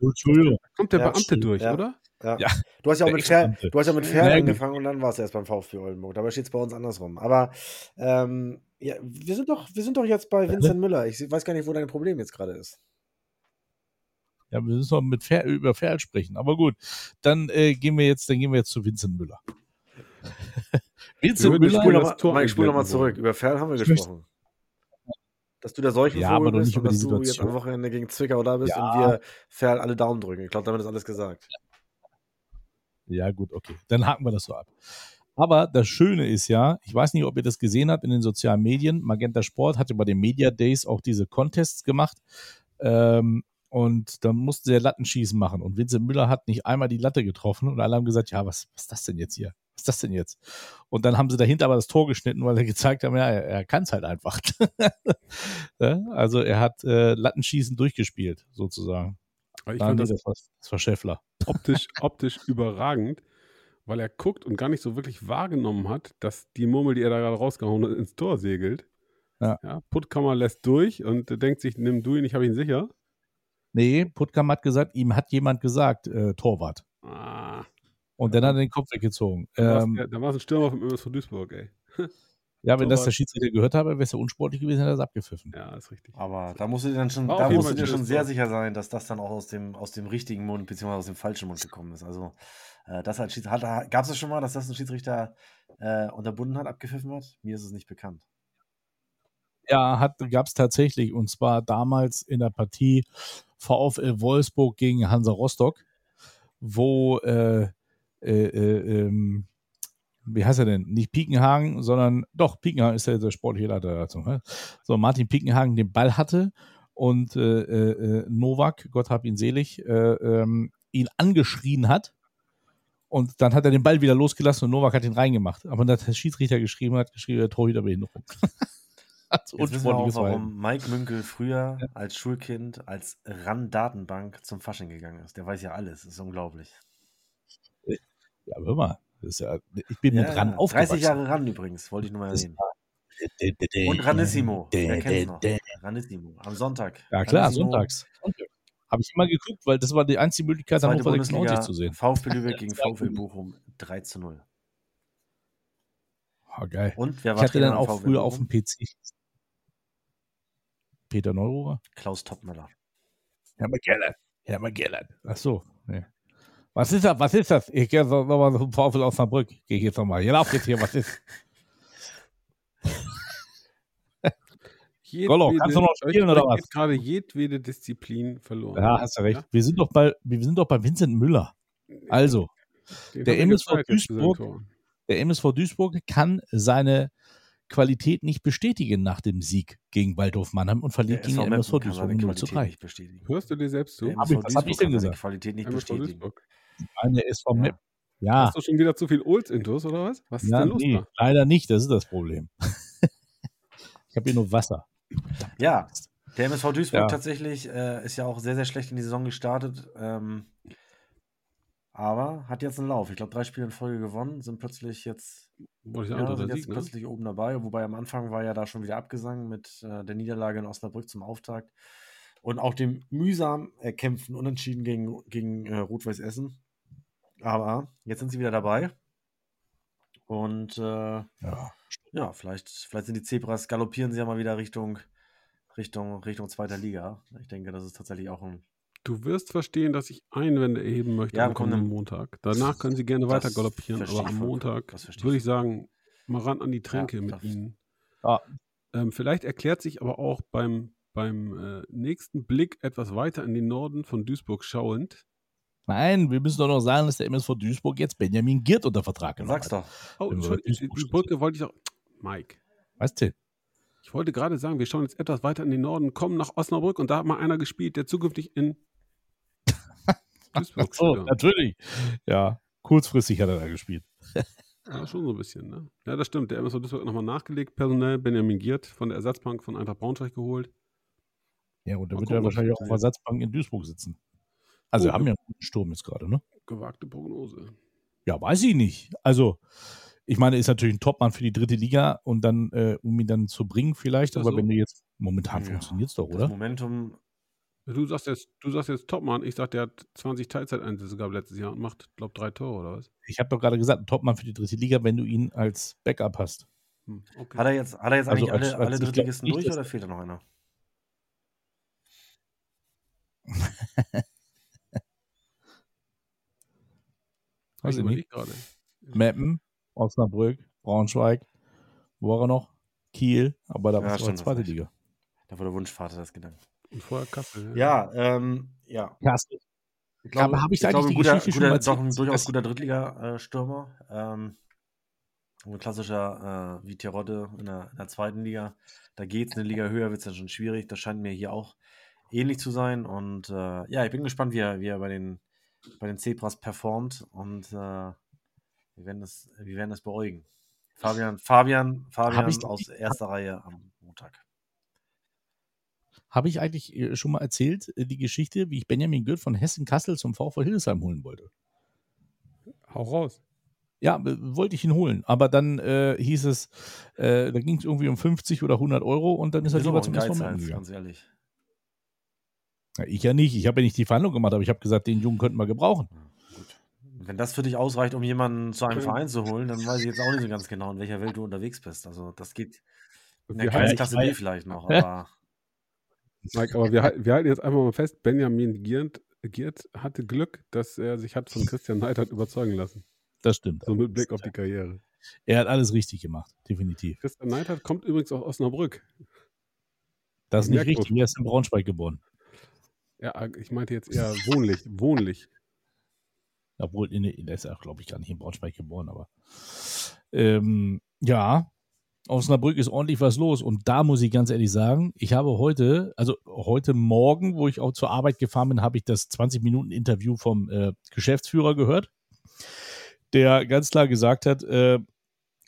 Entschuldigung. Kommt der Ja, Beamte stimmt, durch, ja. oder? Ja. Ja, Du hast ja auch mit Ex-Beamte. du hast ja mit gut. angefangen und dann warst du erst beim VfB Oldenburg. Dabei steht es bei uns andersrum. Aber ähm, ja, wir sind doch, wir sind doch jetzt bei Vincent Müller. Ich weiß gar nicht, wo dein Problem jetzt gerade ist. Ja, wir müssen noch mit Fer über Ferl sprechen. Aber gut, dann äh, gehen wir jetzt, dann gehen wir jetzt zu Vincent Müller. Vincent Müller. Spul das noch mal, Mike, spul noch mal einblenden zurück. Über Fair haben wir Ich gesprochen. Dass du der Seuchenvogel Ja, doch bist und dass du jetzt am Wochenende gegen Zwickau da bist Ja. und wir Fair alle Daumen drücken. Ich glaube, damit ist alles gesagt. Ja, gut, okay. Dann haken wir das so ab. Aber das Schöne ist ja, ich weiß nicht, ob ihr das gesehen habt in den sozialen Medien. Magenta Sport hatte bei den Media Days auch diese Contests gemacht. Ähm, und dann mussten sie ja Lattenschießen machen. Und Vincent Müller hat nicht einmal die Latte getroffen. Und alle haben gesagt, ja, was, was ist das denn jetzt hier? Was ist das denn jetzt? Und dann haben sie dahinter aber das Tor geschnitten, weil er gezeigt haben, ja, er, er kann es halt einfach. Ja, also er hat äh, Lattenschießen durchgespielt, sozusagen. Ich fand das das, war, das war Schäffler. optisch, optisch überragend, weil er guckt und gar nicht so wirklich wahrgenommen hat, dass die Murmel, die er da gerade rausgehauen hat, ins Tor segelt. Ja. Puttkammer lässt durch und denkt sich, nimm du ihn, ich habe ihn sicher. Nee, Puttkamp hat gesagt, ihm hat jemand gesagt, äh, Torwart. Ah, Und dann hat er den Kopf weggezogen. da Ähm, war es ein Stürmer vom MSV Duisburg, ey. ja, wenn das Torwart. der Schiedsrichter gehört habe, wäre es ja unsportlich gewesen, hätte er es abgepfiffen. Ja, ist richtig. Aber da musst du dir dann schon, War da musst du dir schon sehr sicher sein, dass das dann auch aus dem, aus dem richtigen Mund beziehungsweise aus dem falschen Mund gekommen ist. Also äh, das als Schiedsrichter, gab es das schon mal, dass das ein Schiedsrichter äh, unterbunden hat, abgepfiffen hat? Mir ist es nicht bekannt. Ja, gab es tatsächlich. Und zwar damals in der Partie VfL Wolfsburg gegen Hansa Rostock, wo, äh, äh, äh, ähm, wie heißt er denn? Nicht Piekenhagen, sondern doch, Piekenhagen ist ja der sportliche Leiter dazu. Ne? So, Martin Piekenhagen den Ball hatte und äh, äh, Novak, Gott hab ihn selig, äh, ähm, ihn angeschrien hat. Und dann hat er den Ball wieder losgelassen und Novak hat ihn reingemacht. Aber dann hat der Schiedsrichter geschrieben, hat geschrieben, der Torhüterbehinderung. Hat Jetzt wissen wir auch, warum Mike Münkel früher als Schulkind als RAN-Datenbank zum Fasching gegangen ist. Der weiß ja alles. Das ist unglaublich. Ja, aber hör mal, das ist ja, ich bin mit ran 30 aufgewachsen. Jahre RAN übrigens, wollte ich nur mal erwähnen. Und Ranissimo. Wer kennt's noch? Ranissimo. Am Sonntag. Ja klar, Ranissimo, sonntags. Habe ich immer geguckt, weil das war die einzige Möglichkeit, Hannover 96 Bundesliga, zu sehen. VfB Lübeck gegen Kunden. Bochum 3 zu 0. Oh, geil. Und wer Ich war hatte Trainer dann auch früher auf dem PC. Peter Neururer? Klaus Toppmöller. Herr McGillen. Herr McGillen. Ach so. Nee. Was ist das? Was ist das? Ich gehe so nochmal zum VfL Osnabrück. Gehe ich jetzt nochmal. Hier lauf jetzt hier, was ist? Gollo, kannst du noch spielen, oder was? gerade jedwede Disziplin verloren. Ja, hast du recht. Wir sind doch bei, wir sind doch bei Vincent Müller. Also, Den der er MSV Duisburg- der MSV Duisburg kann seine Qualität nicht bestätigen nach dem Sieg gegen Waldhof Mannheim und verliert gegen SV MSV Duisburg seine 0 zu Qualität 3. nicht bestätigen. Hörst du dir selbst zu? Der Hab ich- MSV was hab ich Duisburg denn kann seine gesagt? Qualität nicht MSV bestätigen. Duisburg. Eine SV Ja. Meppen. Ja, Hast du schon wieder zu viel Olds-Intos oder was? Was ist ja denn los nee, leider nicht, das ist das Problem. ich habe hier nur Wasser. Ja, der MSV Duisburg Ja. tatsächlich äh, ist ja auch sehr, sehr schlecht in die Saison gestartet. Ähm, aber hat jetzt einen Lauf. Ich glaube, drei Spiele in Folge gewonnen, sind plötzlich jetzt, ich ja, sind jetzt Sieg, ne? plötzlich oben dabei. Wobei am Anfang war ja da schon wieder abgesang mit äh, der Niederlage in Osnabrück zum Auftakt. Und auch dem mühsam erkämpften Unentschieden gegen, gegen äh, Rot-Weiß Essen. Aber jetzt sind sie wieder dabei. Und äh, Ja. ja, vielleicht, vielleicht sind die Zebras, galoppieren sie ja mal wieder Richtung, Richtung, Richtung zweiter Liga. Ich denke, das ist tatsächlich auch ein. Du wirst verstehen, dass ich Einwände erheben möchte Ja, am kommenden Montag. Danach können sie gerne weiter galoppieren, aber am Montag würde ich sagen, mal ran an die Tränke Ja, mit ihnen. Ja. Ähm, vielleicht erklärt sich aber auch beim, beim äh, nächsten Blick etwas weiter in den Norden von Duisburg schauend. Nein, wir müssen doch noch sagen, dass der MSV Duisburg jetzt Benjamin Giert unter Vertrag genommen sag's hat. doch. Oh, Entschuldigung. Brücke wollte ich auch. Mike, Weißt du? ich wollte gerade sagen, wir schauen jetzt etwas weiter in den Norden, kommen nach Osnabrück und da hat mal einer gespielt, der zukünftig in Duisburg So, spielt. natürlich. Ja, kurzfristig hat er da gespielt. Ja, schon so ein bisschen, ne? Ja, das stimmt. Der MSV Duisburg hat nochmal nachgelegt, personell. Benjamin Giert von der Ersatzbank von Eintracht Braunschweig geholt. Ja, und da wird er wahrscheinlich auch auf der Ersatzbank in Duisburg sitzen. Also, Oh, wir haben ja. einen guten Sturm jetzt gerade, ne? Gewagte Prognose. Ja, weiß ich nicht. Also, ich meine, ist natürlich ein Topmann für die dritte Liga und dann, äh, um ihn dann zu bringen, vielleicht. Das Aber so? wenn du jetzt momentan Ja, funktioniert es doch, Das oder? Momentum, Du sagst jetzt, du sagst jetzt Topmann. Ich sag, der hat 20 Teilzeiteinsätze gehabt letztes Jahr und macht, glaube drei Tore oder was? Ich habe doch gerade gesagt, ein Topmann für die dritte Liga, wenn du ihn als Backup hast. Hm, okay. hat er jetzt, hat er jetzt Also eigentlich als- alle, als- alle glaub Drittligisten durch oder fehlt da noch einer? Weiß ich ich nicht. gerade. Meppen, Osnabrück, Braunschweig, wo war er noch? Kiel, aber da Ja, war es zweite. Liga. Da war der Wunschvater das Gedanke. Und vorher Kassel. Ja, ähm, ja. Kassel. Ich glaube, Aber hab ich ich eigentlich glaube, die guter, Geschichte schon guter, mal doch ein durchaus guter Drittliga-Stürmer. Ähm, ein klassischer äh, wie Terodde in der, in der zweiten Liga. Da geht es eine Liga höher, wird es dann schon schwierig. Das scheint mir hier auch ähnlich zu sein. Und äh, ja, ich bin gespannt, wie er, wie er bei, den, bei den Zebras performt. Und äh, wir, werden das, wir werden das beäugen. Fabian, Fabian, Fabian ich aus erster Reihe am Montag. Habe ich eigentlich äh, schon mal erzählt, äh, die Geschichte, wie ich Benjamin Gürt von Hessen-Kassel zum VfL Hildesheim holen wollte? Hau raus. Ja, wollte ich ihn holen. Aber dann äh, hieß es, äh, da ging es irgendwie um 50 oder 100 Euro und dann ist er lieber zum Geizhals, ganz ehrlich. Ja, ich ja nicht. Ich habe ja nicht die Verhandlung gemacht, aber ich habe gesagt, den Jungen könnten wir gebrauchen. Gut. Wenn das für dich ausreicht, um jemanden zu einem Okay. Verein zu holen, dann weiß ich jetzt auch nicht so ganz genau, in welcher Welt du unterwegs bist. Also das geht in der Kreisklasse B vielleicht noch, aber Mike, aber wir, halten- wir halten jetzt einfach mal fest, Benjamin Giert, Giert hatte Glück, dass er sich hat von Christian Neidhardt überzeugen lassen. Das stimmt. So mit Blick auf die Karriere. Er hat alles richtig gemacht, definitiv. Christian Neidhardt kommt übrigens aus Osnabrück. Das ist nicht richtig. Er ist in Braunschweig geboren. Ja, ich meinte jetzt eher wohnlich. wohnlich. Obwohl, nee, der ist ja, glaube ich, gar nicht in Braunschweig geboren, aber ähm, ja, Osnabrück ist ordentlich was los. Und da muss ich ganz ehrlich sagen, ich habe heute, also heute Morgen, wo ich auch zur Arbeit gefahren bin, habe ich das 20-Minuten-Interview vom äh, Geschäftsführer gehört, der ganz klar gesagt hat, äh,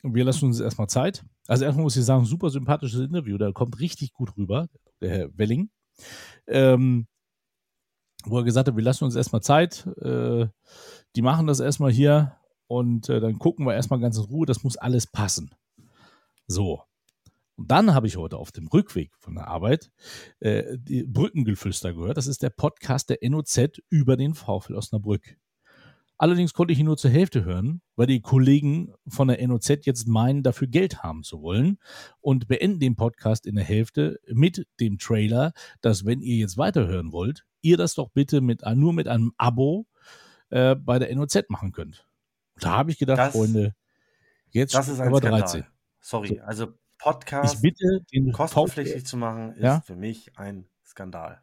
wir lassen uns erstmal Zeit. Also erstmal muss ich sagen, super sympathisches Interview, da kommt richtig gut rüber, der Herr Welling. Ähm, wo er gesagt hat, wir lassen uns erstmal Zeit, äh, die machen das erstmal hier und äh, dann gucken wir erstmal ganz in Ruhe, das muss alles passen. So. Und dann habe ich heute auf dem Rückweg von der Arbeit äh, die Brückengeflüster gehört. Das ist der Podcast der NOZ über den VfL Osnabrück. Allerdings konnte ich ihn nur zur Hälfte hören, weil die Kollegen von der NOZ jetzt meinen, dafür Geld haben zu wollen und beenden den Podcast in der Hälfte mit dem Trailer, dass wenn ihr jetzt weiterhören wollt, ihr das doch bitte mit, nur mit einem Abo äh, bei der NOZ machen könnt. Und da habe ich gedacht, Das- Freunde, jetzt das ist aber Skandal. 13. Sorry, also Ich Podcast bitte den kostenpflichtig zu machen, ist Ja? für mich ein Skandal.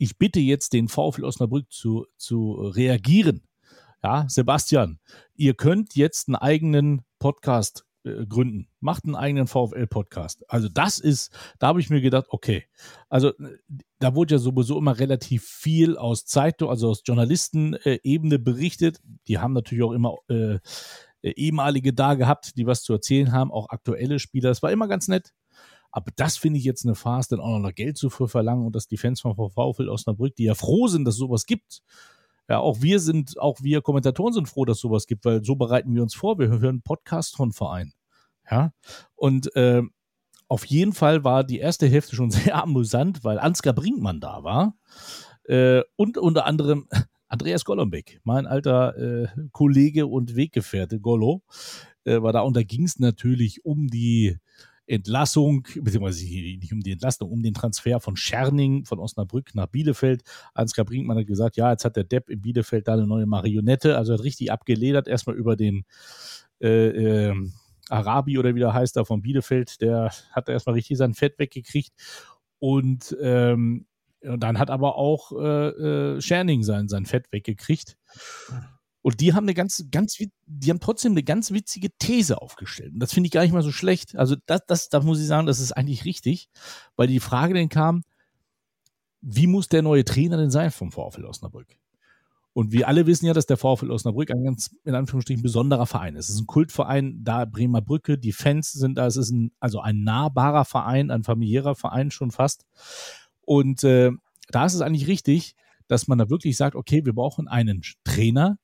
Ich bitte jetzt den VfL Osnabrück zu, zu reagieren. Ja, Sebastian, ihr könnt jetzt einen eigenen Podcast äh, gründen. Macht einen eigenen VfL-Podcast. Also das ist, da habe ich mir gedacht, okay. Also da wurde ja sowieso immer relativ viel aus Zeitung, also aus Journalistenebene berichtet. Die haben natürlich auch immer äh, ehemalige da gehabt, die was zu erzählen haben, auch aktuelle Spieler. Es war immer ganz nett. Aber das finde ich jetzt eine Farce, dann auch noch Geld zu verlangen und dass die Fans von VfL Osnabrück, die ja froh sind, dass es sowas gibt, ja, auch wir sind, auch wir Kommentatoren sind froh, dass es sowas gibt, weil so bereiten wir uns vor. Wir hören einen Podcast von Verein. Ja, und äh, auf jeden Fall war die erste Hälfte schon sehr amüsant, weil Ansgar Brinkmann da war äh, und unter anderem Andreas Golombek, mein alter äh, Kollege und Weggefährte Gollo, äh, war da und da ging es natürlich um die Entlassung, beziehungsweise nicht um die Entlassung, um den Transfer von Scherning von Osnabrück nach Bielefeld. Ansgar Brinkmann hat gesagt, ja, jetzt hat der Depp in Bielefeld da eine neue Marionette, also hat richtig abgeledert, erstmal über den äh, äh, Arabi oder wie der heißt da von Bielefeld, der hat erstmal richtig sein Fett weggekriegt und ähm, und dann hat aber auch äh, äh, Scherning sein, sein Fett weggekriegt. Und die haben eine ganz, ganz, die haben trotzdem eine ganz witzige These aufgestellt. Und das finde ich gar nicht mal so schlecht. Also das, das, da muss ich sagen, das ist eigentlich richtig, weil die Frage dann kam, wie muss der neue Trainer denn sein vom VfL Osnabrück? Und wir alle wissen ja, dass der VfL Osnabrück ein ganz, in Anführungsstrichen, besonderer Verein ist. Es ist ein Kultverein, da Bremer Brücke, die Fans sind da, es ist ein, also ein nahbarer Verein, ein familiärer Verein schon fast. Und äh, da ist es eigentlich richtig, dass man da wirklich sagt, okay, wir brauchen einen Trainer,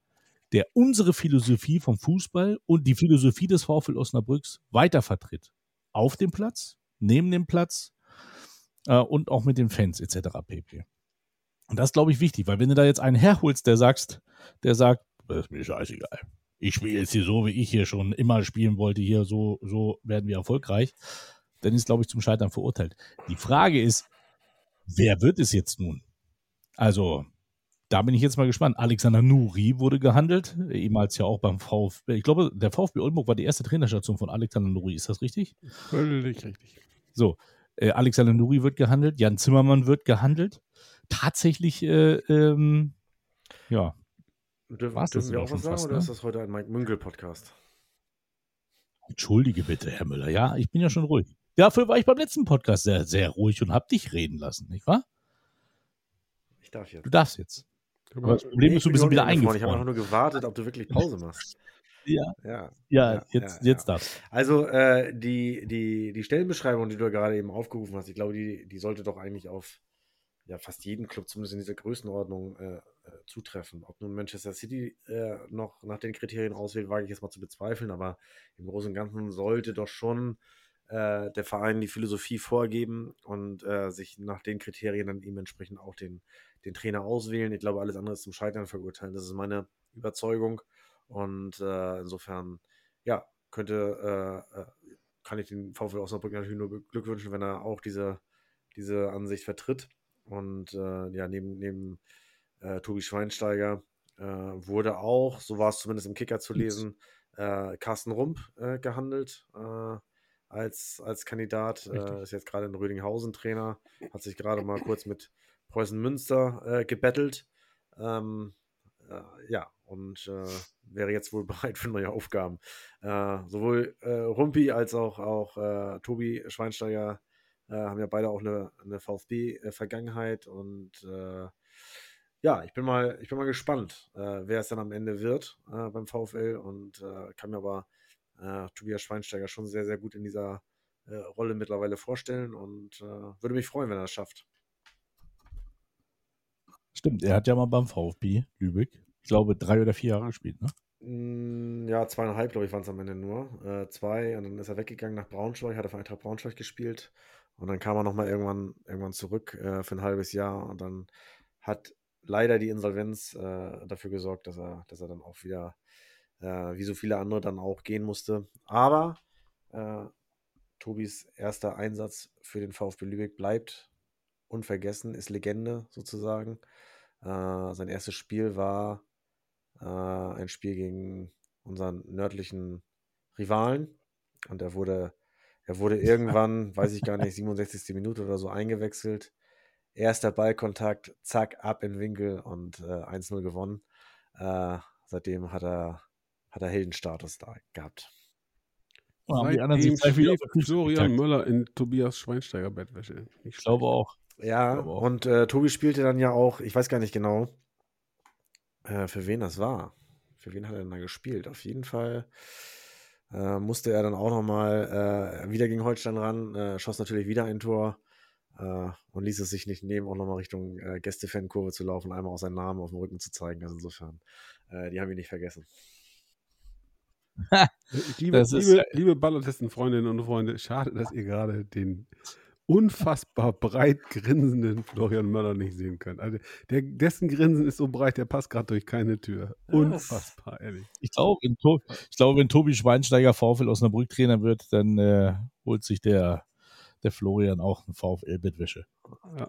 der unsere Philosophie vom Fußball und die Philosophie des VfL Osnabrücks weiter vertritt. Auf dem Platz, neben dem Platz äh, und auch mit den Fans etc. pp. Und das glaube ich, wichtig, weil wenn du da jetzt einen herholst, der sagst, der sagt, das ist mir scheißegal. Ich spiele jetzt hier so, wie ich hier schon immer spielen wollte, hier so, so werden wir erfolgreich, dann ist, glaube ich, zum Scheitern verurteilt. Die Frage ist, wer wird es jetzt nun? Also, da bin ich jetzt mal gespannt. Alexander Nuri wurde gehandelt, ehemals ja auch beim VfB. Ich glaube, der VfB Oldenburg war die erste Trainerstation von Alexander Nuri. Ist das richtig? Völlig richtig. So, äh, Alexander Nuri wird gehandelt, Jan Zimmermann wird gehandelt. Tatsächlich, äh, ähm, ja. Dürfen, War's dürfen wir auch was sagen fast, oder ne? ist das heute ein Mike Münkel-Podcast? Entschuldige bitte, Herr Müller. Ja, ich bin ja schon ruhig. Dafür war ich beim letzten Podcast sehr, sehr ruhig und habe dich reden lassen, nicht wahr? Ich darf jetzt. Du darfst jetzt. Aber das Problem nee, ist, du bist wieder eingefroren. Ich habe einfach nur gewartet, ob du wirklich Pause machst. Ja. Ja, ja, ja jetzt, ja, jetzt darfst Also äh, die, die, die Stellenbeschreibung, die du gerade eben aufgerufen hast, ich glaube, die, die sollte doch eigentlich auf ja, fast jeden Club, zumindest in dieser Größenordnung, äh, äh, zutreffen. Ob nun Manchester City äh, noch nach den Kriterien auswählt, wage ich jetzt mal zu bezweifeln, aber im Großen und Ganzen sollte doch schon äh, der Verein die Philosophie vorgeben und äh, sich nach den Kriterien dann eben entsprechend auch den, den Trainer auswählen. Ich glaube, alles andere ist zum Scheitern verurteilen. Das ist meine Überzeugung. Und äh, insofern, ja, könnte, äh, äh kann ich den VfL Osnabrück natürlich nur Glück wünschen, wenn er auch diese, diese Ansicht vertritt. Und äh, ja, neben, neben äh, Tobi Schweinsteiger äh, wurde auch, so war es zumindest im Kicker zu lesen, Carsten Rump gehandelt als, als Kandidat. ist jetzt gerade in Rödinghausen Trainer, hat sich gerade mal kurz mit Preußen Münster äh, gebettelt. Ähm, äh, ja, und äh, wäre jetzt wohl bereit für neue Aufgaben. Äh, sowohl äh, Rumpi als auch, auch äh, Tobi Schweinsteiger haben ja beide auch eine, eine VfB-Vergangenheit und ja, ich bin mal, ich bin mal gespannt, wer es dann am Ende wird beim VfL und kann mir aber Tobias Schweinsteiger schon sehr, sehr gut in dieser Rolle mittlerweile vorstellen und würde mich freuen, wenn er es schafft. Stimmt, er hat ja mal beim VfB Lübeck, ich glaube, drei oder vier Jahre gespielt, ne? Mm, ja, zweieinhalb, glaube ich, waren es am Ende nur. Äh, zwei, und dann ist er weggegangen nach Braunschweig, hat für Eintracht Braunschweig gespielt. Und dann kam er nochmal irgendwann, irgendwann zurück äh, für ein halbes Jahr. Und dann hat leider die Insolvenz äh, dafür gesorgt, dass er, dass er dann auch wieder, äh, wie so viele andere, dann auch gehen musste. Aber äh, Tobis erster Einsatz für den VfB Lübeck bleibt unvergessen, ist Legende sozusagen. Äh, sein erstes Spiel war äh, ein Spiel gegen unseren nördlichen Rivalen und er wurde, er wurde irgendwann, weiß ich gar nicht, 67. Minute oder so eingewechselt. Erster Ballkontakt, zack, ab in Winkel und äh, 1-0 gewonnen. Äh, seitdem hat er, hat er Heldenstatus da gehabt. Haben die anderen Füße Florian. Möller in Tobias Schweinsteiger Bettwäsche. Ich glaube auch. Ja, und äh, Tobi spielte dann ja auch, ich weiß gar nicht genau, äh, für wen das war. Für wen hat er denn da gespielt? Auf jeden Fall äh, musste er dann auch nochmal äh, wieder gegen Holstein ran, äh, schoss natürlich wieder ein Tor äh, und ließ es sich nicht nehmen, auch nochmal Richtung äh, Gästefankurve zu laufen, einmal auch seinen Namen auf dem Rücken zu zeigen. Also insofern, äh, die haben ihn nicht vergessen. Liebe, liebe, liebe Ballertesten-Freundinnen und Freunde, schade, dass ihr gerade den unfassbar breit grinsenden Florian Möller nicht sehen könnt. Also der, dessen Grinsen ist so breit, der passt gerade durch keine Tür. Ja, Unfassbar, ehrlich. Ich glaube, wenn, To ich glaube, wenn Tobi Schweinsteiger VfL Osnabrück Trainer wird, dann äh, holt sich der, der Florian auch eine VfL-Bettwäsche. Ja,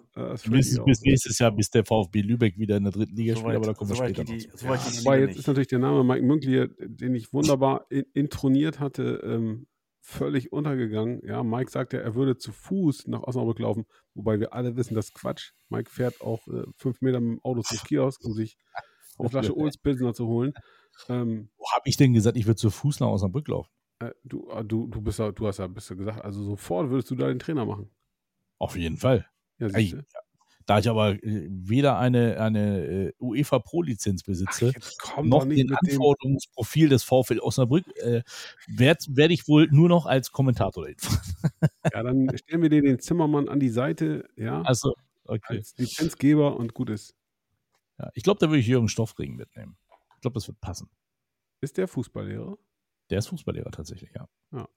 Bis, bis nächstes Jahr, bis der VfB Lübeck wieder in der dritten Liga spielt, Soweit- aber da kommen wir soweit später noch die- geht die Wobei Liga jetzt ist nicht. natürlich der Name Mike Münkli, den ich wunderbar in, introniert hatte, ähm, völlig untergegangen. Ja, Mike sagt ja, er würde zu Fuß nach Osnabrück laufen, wobei wir alle wissen, das ist Quatsch. Mike fährt auch äh, fünf Meter mit dem Auto zum Kiosk, um sich eine Flasche Olds Pilsner zu holen. Ähm, Wo habe ich denn gesagt, ich würde zu Fuß nach Osnabrück laufen? äh, du, äh, du, du bist ja, du hast ja bist ja gesagt, also sofort würdest du da den Trainer machen. Auf jeden Fall. Ja, Ey. Da ich aber äh, weder eine, eine äh, UEFA Pro-Lizenz besitze, komm noch den dem. Anforderungsprofil des VfL Osnabrück, äh, werde werd ich wohl nur noch als Kommentator dahin. Ja, dann stellen wir dir den Zimmermann an die Seite, ja, Also, okay. als Lizenzgeber und gut ist. Ja, ich glaube, da würde ich Jürgen Stoffregen mitnehmen. Ich glaube, das wird passen. Ist der Fußballlehrer? Der ist Fußballlehrer tatsächlich, ja. Ja.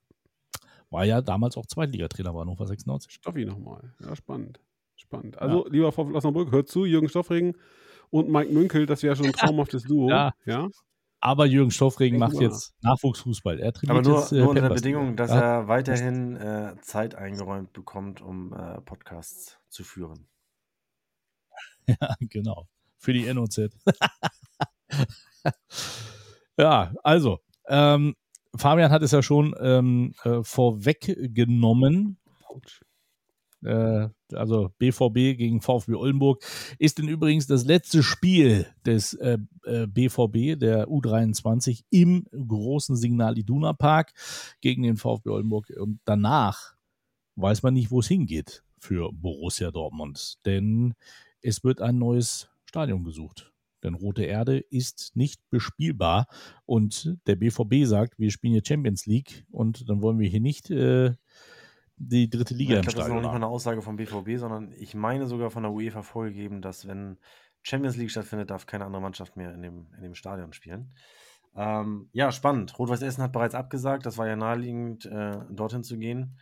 War ja damals auch Zweitligatrainer bei Hannover 96. Stoffi nochmal. Ja, spannend. Spannend. Also, lieber VfL Osnabrück, hört zu, Jürgen Stoffregen und Mike Münkel, das wäre schon ein traumhaftes Duo. Ja. ja? Aber Jürgen Stoffregen macht mal jetzt Nachwuchsfußball. Er trainiert Aber nur, jetzt, äh, nur unter der. Bedingung, dass Ja. er weiterhin äh, Zeit eingeräumt bekommt, um äh, Podcasts zu führen. Ja, genau. Für die NOZ. ja, also, ähm, Fabian hat es ja schon ähm, äh, vorweggenommen. Autsch. Äh, also BVB gegen VfB Oldenburg ist denn übrigens das letzte Spiel des äh, äh, BVB, der U23, im großen Signal Iduna Park gegen den VfB Oldenburg. Und danach weiß man nicht, wo es hingeht für Borussia Dortmund. Denn es wird ein neues Stadion gesucht. Denn Rote Erde ist nicht bespielbar. Und der BVB sagt, wir spielen hier Champions League und dann wollen wir hier nicht äh, die dritte Liga ich im glaube, das ist noch Stadion nicht mal eine Aussage vom BVB, sondern ich meine sogar von der UEFA vorgegeben, dass wenn Champions League stattfindet, darf keine andere Mannschaft mehr in dem, in dem Stadion spielen. Ähm, ja, spannend. Rot-Weiß Essen hat bereits abgesagt. Das war ja naheliegend, äh, dorthin zu gehen.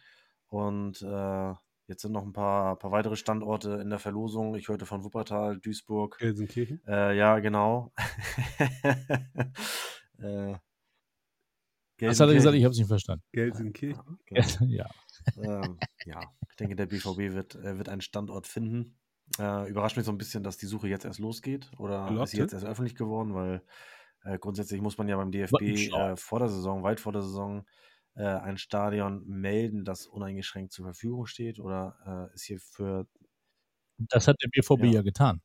Und äh, jetzt sind noch ein paar, paar weitere Standorte in der Verlosung. Ich hörte von Wuppertal, Duisburg. Gelsenkirchen. Äh, ja, genau. äh, Was hat er gesagt? Ich habe es nicht verstanden. Gelsenkirchen. Genau. ja. ähm, ja, ich denke, der BVB wird, äh, wird einen Standort finden. Äh, überrascht mich so ein bisschen, dass die Suche jetzt erst losgeht oder ist sie Lotte? jetzt erst öffentlich geworden, weil äh, grundsätzlich muss man ja beim DFB äh, vor der Saison, weit vor der Saison, äh, ein Stadion melden, das uneingeschränkt zur Verfügung steht oder äh, ist hier für Das hat der BVB ja, Ja. getan.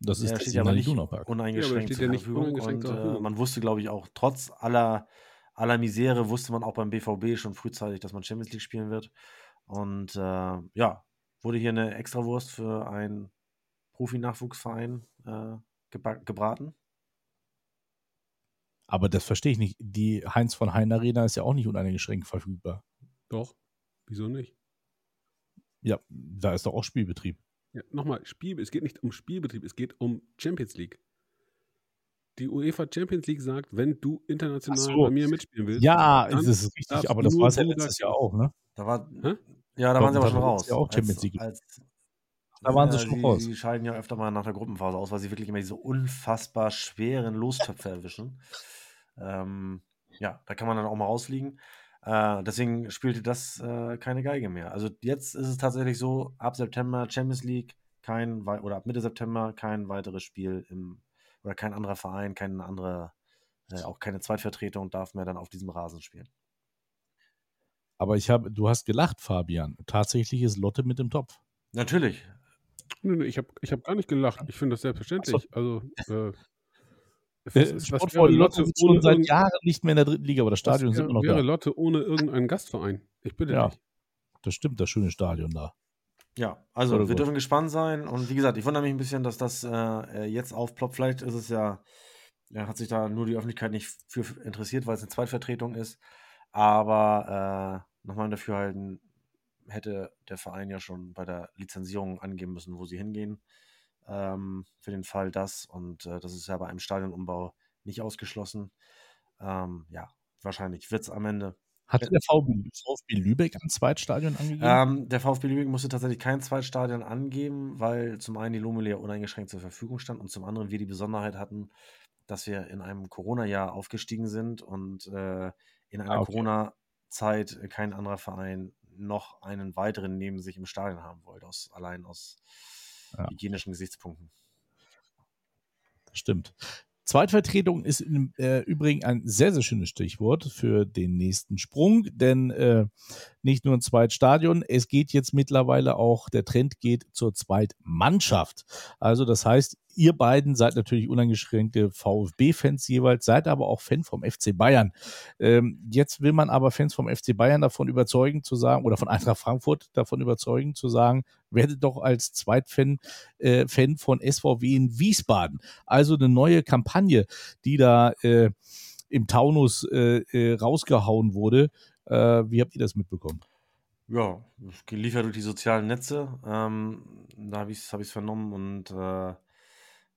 Das ist ja, das steht ja nicht uneingeschränkt steht zur ja nicht Verfügung. uneingeschränkt Und zur äh, Verfügung. man wusste, glaube ich, auch trotz aller, aller Misere, wusste man auch beim BVB schon frühzeitig, dass man Champions League spielen wird. Und äh, ja, wurde hier eine Extrawurst für einen Profi-Nachwuchsverein äh, gebraten. Aber das verstehe ich nicht. Die Heinz von Hein Arena ist ja auch nicht uneingeschränkt verfügbar. Doch. Wieso nicht? Ja, da ist doch auch Spielbetrieb. Ja, Nochmal, Spiel, es geht nicht um Spielbetrieb, es geht um Champions League. Die UEFA Champions League sagt, wenn du international so. bei mir mitspielen willst, Ja, dann das ist richtig, aber das war es ja letztes Jahr auch, ne? Da war, Hä? ja, da waren sie aber schon raus. Jahr auch Champions als, League. als, Da waren sie ja, schon die, raus. Die scheiden ja öfter mal nach der Gruppenphase aus, weil sie wirklich immer diese unfassbar schweren Lostöpfe erwischen. Ähm, ja, da kann man dann auch mal rausfliegen. Äh, deswegen spielte das äh, keine Geige mehr. Also jetzt ist es tatsächlich so, ab September Champions League, kein oder ab Mitte September kein weiteres Spiel im oder kein anderer Verein, keine andere, äh, auch keine Zweitvertretung darf mehr dann auf diesem Rasen spielen. Aber ich habe, du hast gelacht, Fabian. Tatsächlich ist Lotte mit im Topf. Natürlich. Nö, nö, ich habe ich hab gar nicht gelacht. Ich finde das selbstverständlich. Also, äh, Was, Sportfreunde wäre Lotte Lotte ist schon ohne, seit Jahren nicht mehr in der dritten Liga, aber das Stadion wäre, immer noch wäre da. Lotte ohne irgendeinen Gastverein? Ich bitte Ja. dich. Das stimmt, das schöne Stadion da. Ja, also Oder wir dürfen gespannt sein. Und wie gesagt, ich wundere mich ein bisschen, dass das äh, äh, jetzt aufploppt. Vielleicht ist es ja, ja, hat sich da nur die Öffentlichkeit nicht für interessiert, weil es eine Zweitvertretung ist. Aber äh, meinem Dafürhalten hätte der Verein ja schon bei der Lizenzierung angeben müssen, wo sie hingehen. Ähm, für den Fall das. Und äh, das ist ja bei einem Stadionumbau nicht ausgeschlossen. Ähm, ja, wahrscheinlich wird es am Ende. Hatte der VfB, Lübeck ein Zweitstadion angegeben? Ähm, der VfB Lübeck musste tatsächlich kein Zweitstadion angeben, weil zum einen die Lohmühle uneingeschränkt zur Verfügung stand und zum anderen wir die Besonderheit hatten, dass wir in einem Corona-Jahr aufgestiegen sind und äh, in einer Ah, okay. Corona-Zeit kein anderer Verein noch einen weiteren neben sich im Stadion haben wollte, aus, allein aus Ja. hygienischen Gesichtspunkten. Stimmt. Zweitvertretung ist im äh, Übrigen ein sehr, sehr schönes Stichwort für den nächsten Sprung, denn äh, nicht nur ein Zweitstadion, es geht jetzt mittlerweile auch, der Trend geht zur Zweitmannschaft. Also das heißt, ihr beiden seid natürlich uneingeschränkte VfB-Fans jeweils, seid aber auch Fan vom FC Bayern. Ähm, jetzt will man aber Fans vom FC Bayern davon überzeugen zu sagen, oder von Eintracht Frankfurt davon überzeugen zu sagen, werdet doch als Zweitfan äh, Fan von SVW in Wiesbaden. Also eine neue Kampagne, die da äh, im Taunus äh, äh, rausgehauen wurde. Äh, wie habt ihr das mitbekommen? Ja, geliefert durch die sozialen Netze. Ähm, da habe ich es hab vernommen und äh,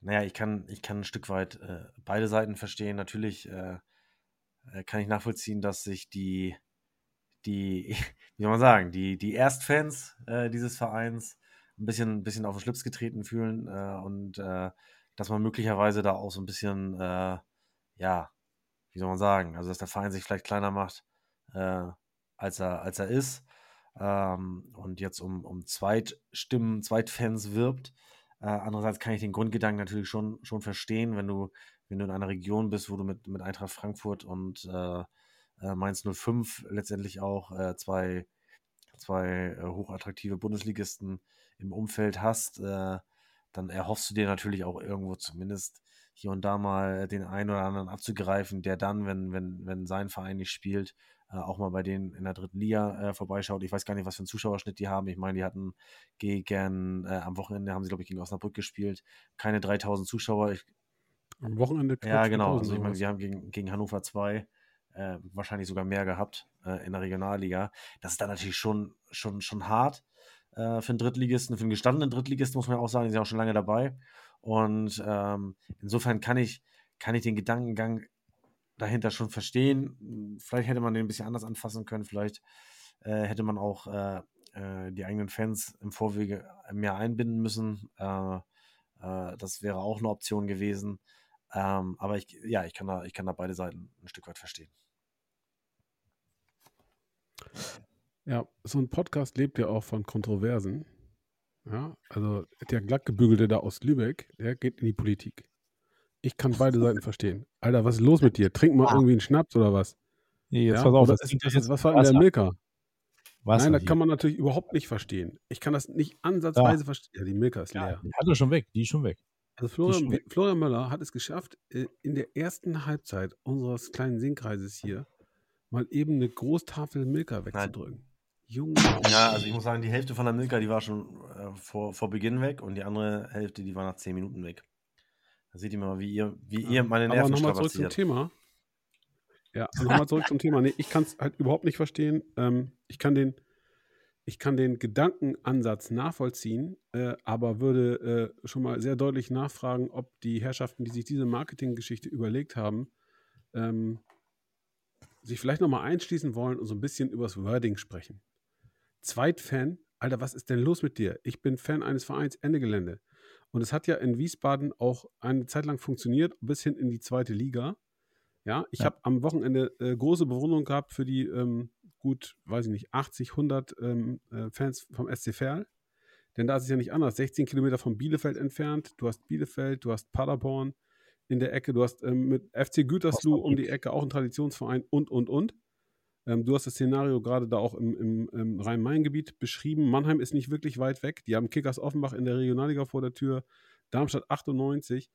naja, ich kann, ich kann ein Stück weit äh, beide Seiten verstehen. Natürlich äh, äh, kann ich nachvollziehen, dass sich die, die, wie soll man sagen, die, die Erstfans äh, dieses Vereins ein bisschen, ein bisschen auf den Schlips getreten fühlen äh, und äh, dass man möglicherweise da auch so ein bisschen, ja, wie soll man sagen, also dass der Verein sich vielleicht kleiner macht, als er, als er ist ähm, und jetzt um, um Zweitstimmen, Zweitfans wirbt. Äh, andererseits kann ich den Grundgedanken natürlich schon, schon verstehen, wenn du, wenn du in einer Region bist, wo du mit, mit Eintracht Frankfurt und äh, äh, Mainz 05 letztendlich auch äh, zwei, zwei äh, hochattraktive Bundesligisten im Umfeld hast, äh, dann erhoffst du dir natürlich auch irgendwo zumindest hier und da mal den einen oder anderen abzugreifen, der dann, wenn, wenn, wenn sein Verein nicht spielt, äh, auch mal bei denen in der dritten Liga äh, vorbeischaut. Ich weiß gar nicht, was für einen Zuschauerschnitt die haben. Ich meine, die hatten gegen, äh, am Wochenende haben sie, glaube ich, gegen Osnabrück gespielt. Keine 3000 Zuschauer. Ich, Am Wochenende ja, genau. 2000 Also ich meine, sie haben gegen, gegen Hannover 2 äh, wahrscheinlich sogar mehr gehabt äh, in der Regionalliga. Das ist dann natürlich schon, schon, schon hart für einen Drittligisten, für einen gestandenen Drittligisten, muss man ja auch sagen, die sind ja auch schon lange dabei. Und ähm, insofern kann ich, kann ich den Gedankengang dahinter schon verstehen. Vielleicht hätte man den ein bisschen anders anfassen können. Vielleicht äh, hätte man auch äh, äh, die eigenen Fans im Vorwege mehr einbinden müssen. Äh, äh, das wäre auch eine Option gewesen. Ähm, aber ich, ja, ich kann, da, ich kann da beide Seiten ein Stück weit verstehen. Ja, so ein Podcast lebt ja auch von Kontroversen. Ja, also der glattgebügelte da aus Lübeck, der geht in die Politik. Ich kann beide Seiten verstehen. Alter, was ist los mit dir? Trink mal irgendwie einen Schnaps oder was? Nee, jetzt ja? pass auf, das ist, ist, jetzt was war denn der. Milka? Wasser Nein, das hier. kann man natürlich überhaupt nicht verstehen. Ich kann das nicht ansatzweise verstehen. Ja, die Milka ist ja, leer. die hat er schon weg, die ist schon weg. Also Florian, schon weg. Florian Möller hat es geschafft, äh, in der ersten Halbzeit unseres kleinen Singkreises hier mal eben eine Großtafel Milka wegzudrücken. Junge. Ja, also ich muss sagen, die Hälfte von der Milka, die war schon äh, vor, vor Beginn weg und die andere Hälfte, die war nach 10 Minuten weg. Da seht ihr mal, wie ihr, wie ihr meine Aber Nerven nochmal zurück zum. Thema. Ja, nochmal zurück zum Thema. Nee, ich kann es halt überhaupt nicht verstehen. Ähm, ich kann den, ich kann den Gedankenansatz nachvollziehen, äh, aber würde äh, schon mal sehr deutlich nachfragen, ob die Herrschaften, die sich diese Marketinggeschichte überlegt haben, ähm, sich vielleicht nochmal einschließen wollen und so ein bisschen übers Wording sprechen. Zweitfan, Alter, was ist denn los mit dir? Ich bin Fan eines Vereins, Ende Gelände. Und es hat ja in Wiesbaden auch eine Zeit lang funktioniert, bis hin in die zweite Liga. Ja, ich Ja. habe am Wochenende äh, große Bewunderung gehabt für die ähm, gut, weiß ich nicht, 80, 100 ähm, äh, Fans vom SC Verl. Denn da ist es ja nicht anders. 16 Kilometer von Bielefeld entfernt. Du hast Bielefeld, du hast Paderborn in der Ecke, du hast ähm, mit FC Gütersloh um die Ecke auch einen Traditionsverein und, und, und. Ähm, du hast das Szenario gerade da auch im, im, im Rhein-Main-Gebiet beschrieben. Mannheim ist nicht wirklich weit weg. Die haben Kickers Offenbach in der Regionalliga vor der Tür. Darmstadt 98.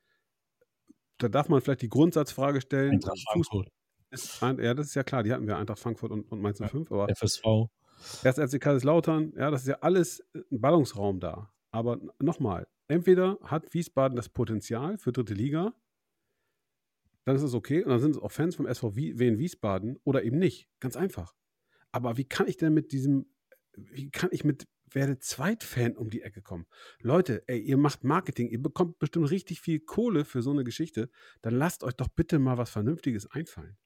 da darf man vielleicht die Grundsatzfrage stellen. Eintracht Frankfurt. Ist, ja, das ist ja klar, die hatten wir Eintracht Frankfurt und, und Mainz 05, aber FSV. erst FC Kaiserslautern, ja, das ist ja alles ein Ballungsraum da. Aber nochmal, entweder hat Wiesbaden das Potenzial für dritte Liga, dann ist es okay und dann sind es auch Fans vom SV Wie- Wien Wiesbaden oder eben nicht. Ganz einfach. Aber wie kann ich denn mit diesem, wie kann ich mit werde Zweitfan um die Ecke kommen? Leute, ey, ihr macht Marketing, ihr bekommt bestimmt richtig viel Kohle für so eine Geschichte, dann lasst euch doch bitte mal was Vernünftiges einfallen.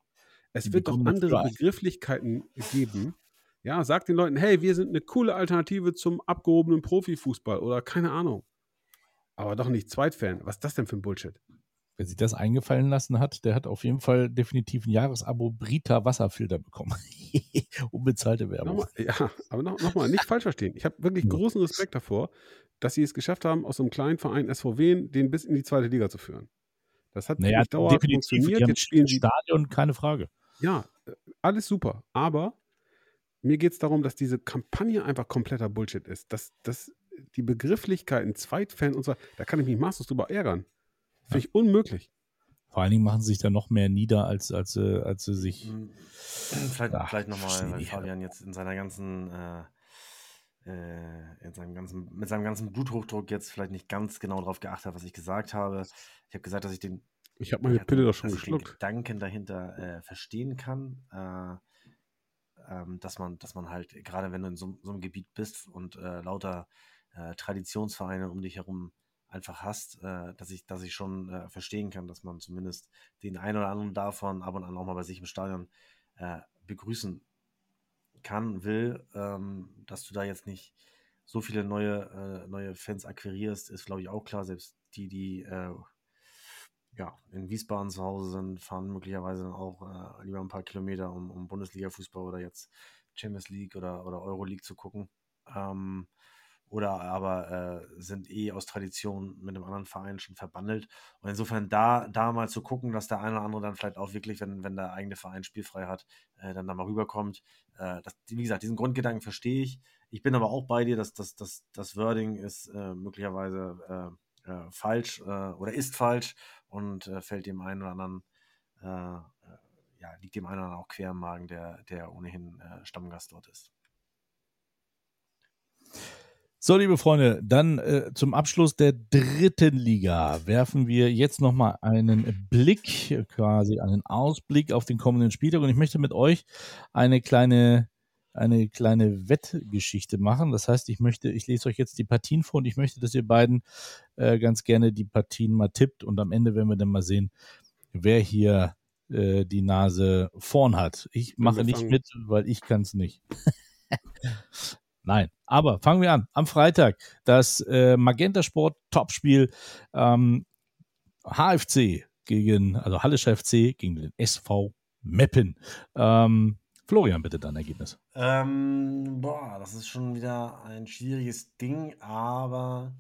Es wird doch andere. Begrifflichkeiten geben. Ja, sagt den Leuten, hey, wir sind eine coole Alternative zum abgehobenen Profifußball oder keine Ahnung. Aber doch nicht Zweitfan. Was ist das denn für ein Bullshit? Wer sich das eingefallen lassen hat, der hat auf jeden Fall definitiv ein Jahresabo Brita Wasserfilter bekommen. Unbezahlte Werbung. Nochmal, ja, aber noch, noch mal, nicht falsch verstehen. Ich habe wirklich großen Respekt davor, dass sie es geschafft haben, aus so einem kleinen Verein SV Wien den bis in die zweite Liga zu führen. Das hat Naja, dauerhaft funktioniert. Jetzt spielen sie Stadion, keine Frage. Ja, alles super. Aber mir geht es darum, dass diese Kampagne einfach kompletter Bullshit ist. Dass, dass die Begrifflichkeiten, Zweitfan und so, da kann ich mich maßlos drüber ärgern. Finde ich unmöglich. Vor allen Dingen machen sie sich da noch mehr nieder, als, als, sie- als sie sich. Hm, Vielleicht, Ach, vielleicht nochmal, weil. Fabian jetzt in seiner ganzen, äh, äh, in seinem ganzen, mit seinem ganzen Bluthochdruck jetzt vielleicht nicht ganz genau darauf geachtet hat, was ich gesagt habe. Ich habe gesagt, dass ich den, Ich habe meine Pille doch schon geschluckt. Gedanken dahinter äh, verstehen kann, äh, ähm, dass man, dass man halt, gerade wenn du in so, so einem Gebiet bist und äh, lauter äh, Traditionsvereine um dich herum einfach hast, äh, dass ich, dass ich schon äh, verstehen kann, dass man zumindest den einen oder anderen davon ab und an auch mal bei sich im Stadion äh, begrüßen kann, will, ähm, dass du da jetzt nicht so viele neue, äh, neue Fans akquirierst, ist glaube ich auch klar. Selbst die, die äh, ja, in Wiesbaden zu Hause sind, fahren möglicherweise dann auch äh, lieber ein paar Kilometer, um, um Bundesliga-Fußball oder jetzt Champions League oder, oder Euroleague zu gucken. Ähm, oder aber äh, sind eh aus Tradition mit einem anderen Verein schon verbandelt. Und insofern da, da mal zu gucken, dass der eine oder andere dann vielleicht auch wirklich, wenn, wenn der eigene Verein spielfrei hat, äh, dann da mal rüberkommt. Äh, das, wie gesagt, diesen Grundgedanken verstehe ich. Ich bin aber auch bei dir, dass das, das, das Wording ist äh, möglicherweise äh, äh, falsch oder ist falsch und fällt dem einen oder anderen, ja, liegt dem einen oder anderen auch quer im Magen, der, der ohnehin Stammgast dort ist. So, liebe Freunde, dann äh, zum Abschluss der dritten Liga werfen wir jetzt nochmal einen Blick, quasi einen Ausblick auf den kommenden Spieltag. Und ich möchte mit euch eine kleine, eine kleine Wettgeschichte machen. Das heißt, ich möchte, ich lese euch jetzt die Partien vor und ich möchte, dass ihr beiden äh, ganz gerne die Partien mal tippt. Und am Ende werden wir dann mal sehen, wer hier äh, die Nase vorn hat. Ich mache nicht mit, weil ich kann es nicht. Nein, aber fangen wir an. Am Freitag das äh, Magenta Sport Topspiel ähm, HFC gegen, also Hallischer FC gegen den SV Meppen. Ähm, Florian, bitte dein Ergebnis. Ähm, boah, das ist schon wieder ein schwieriges Ding, aber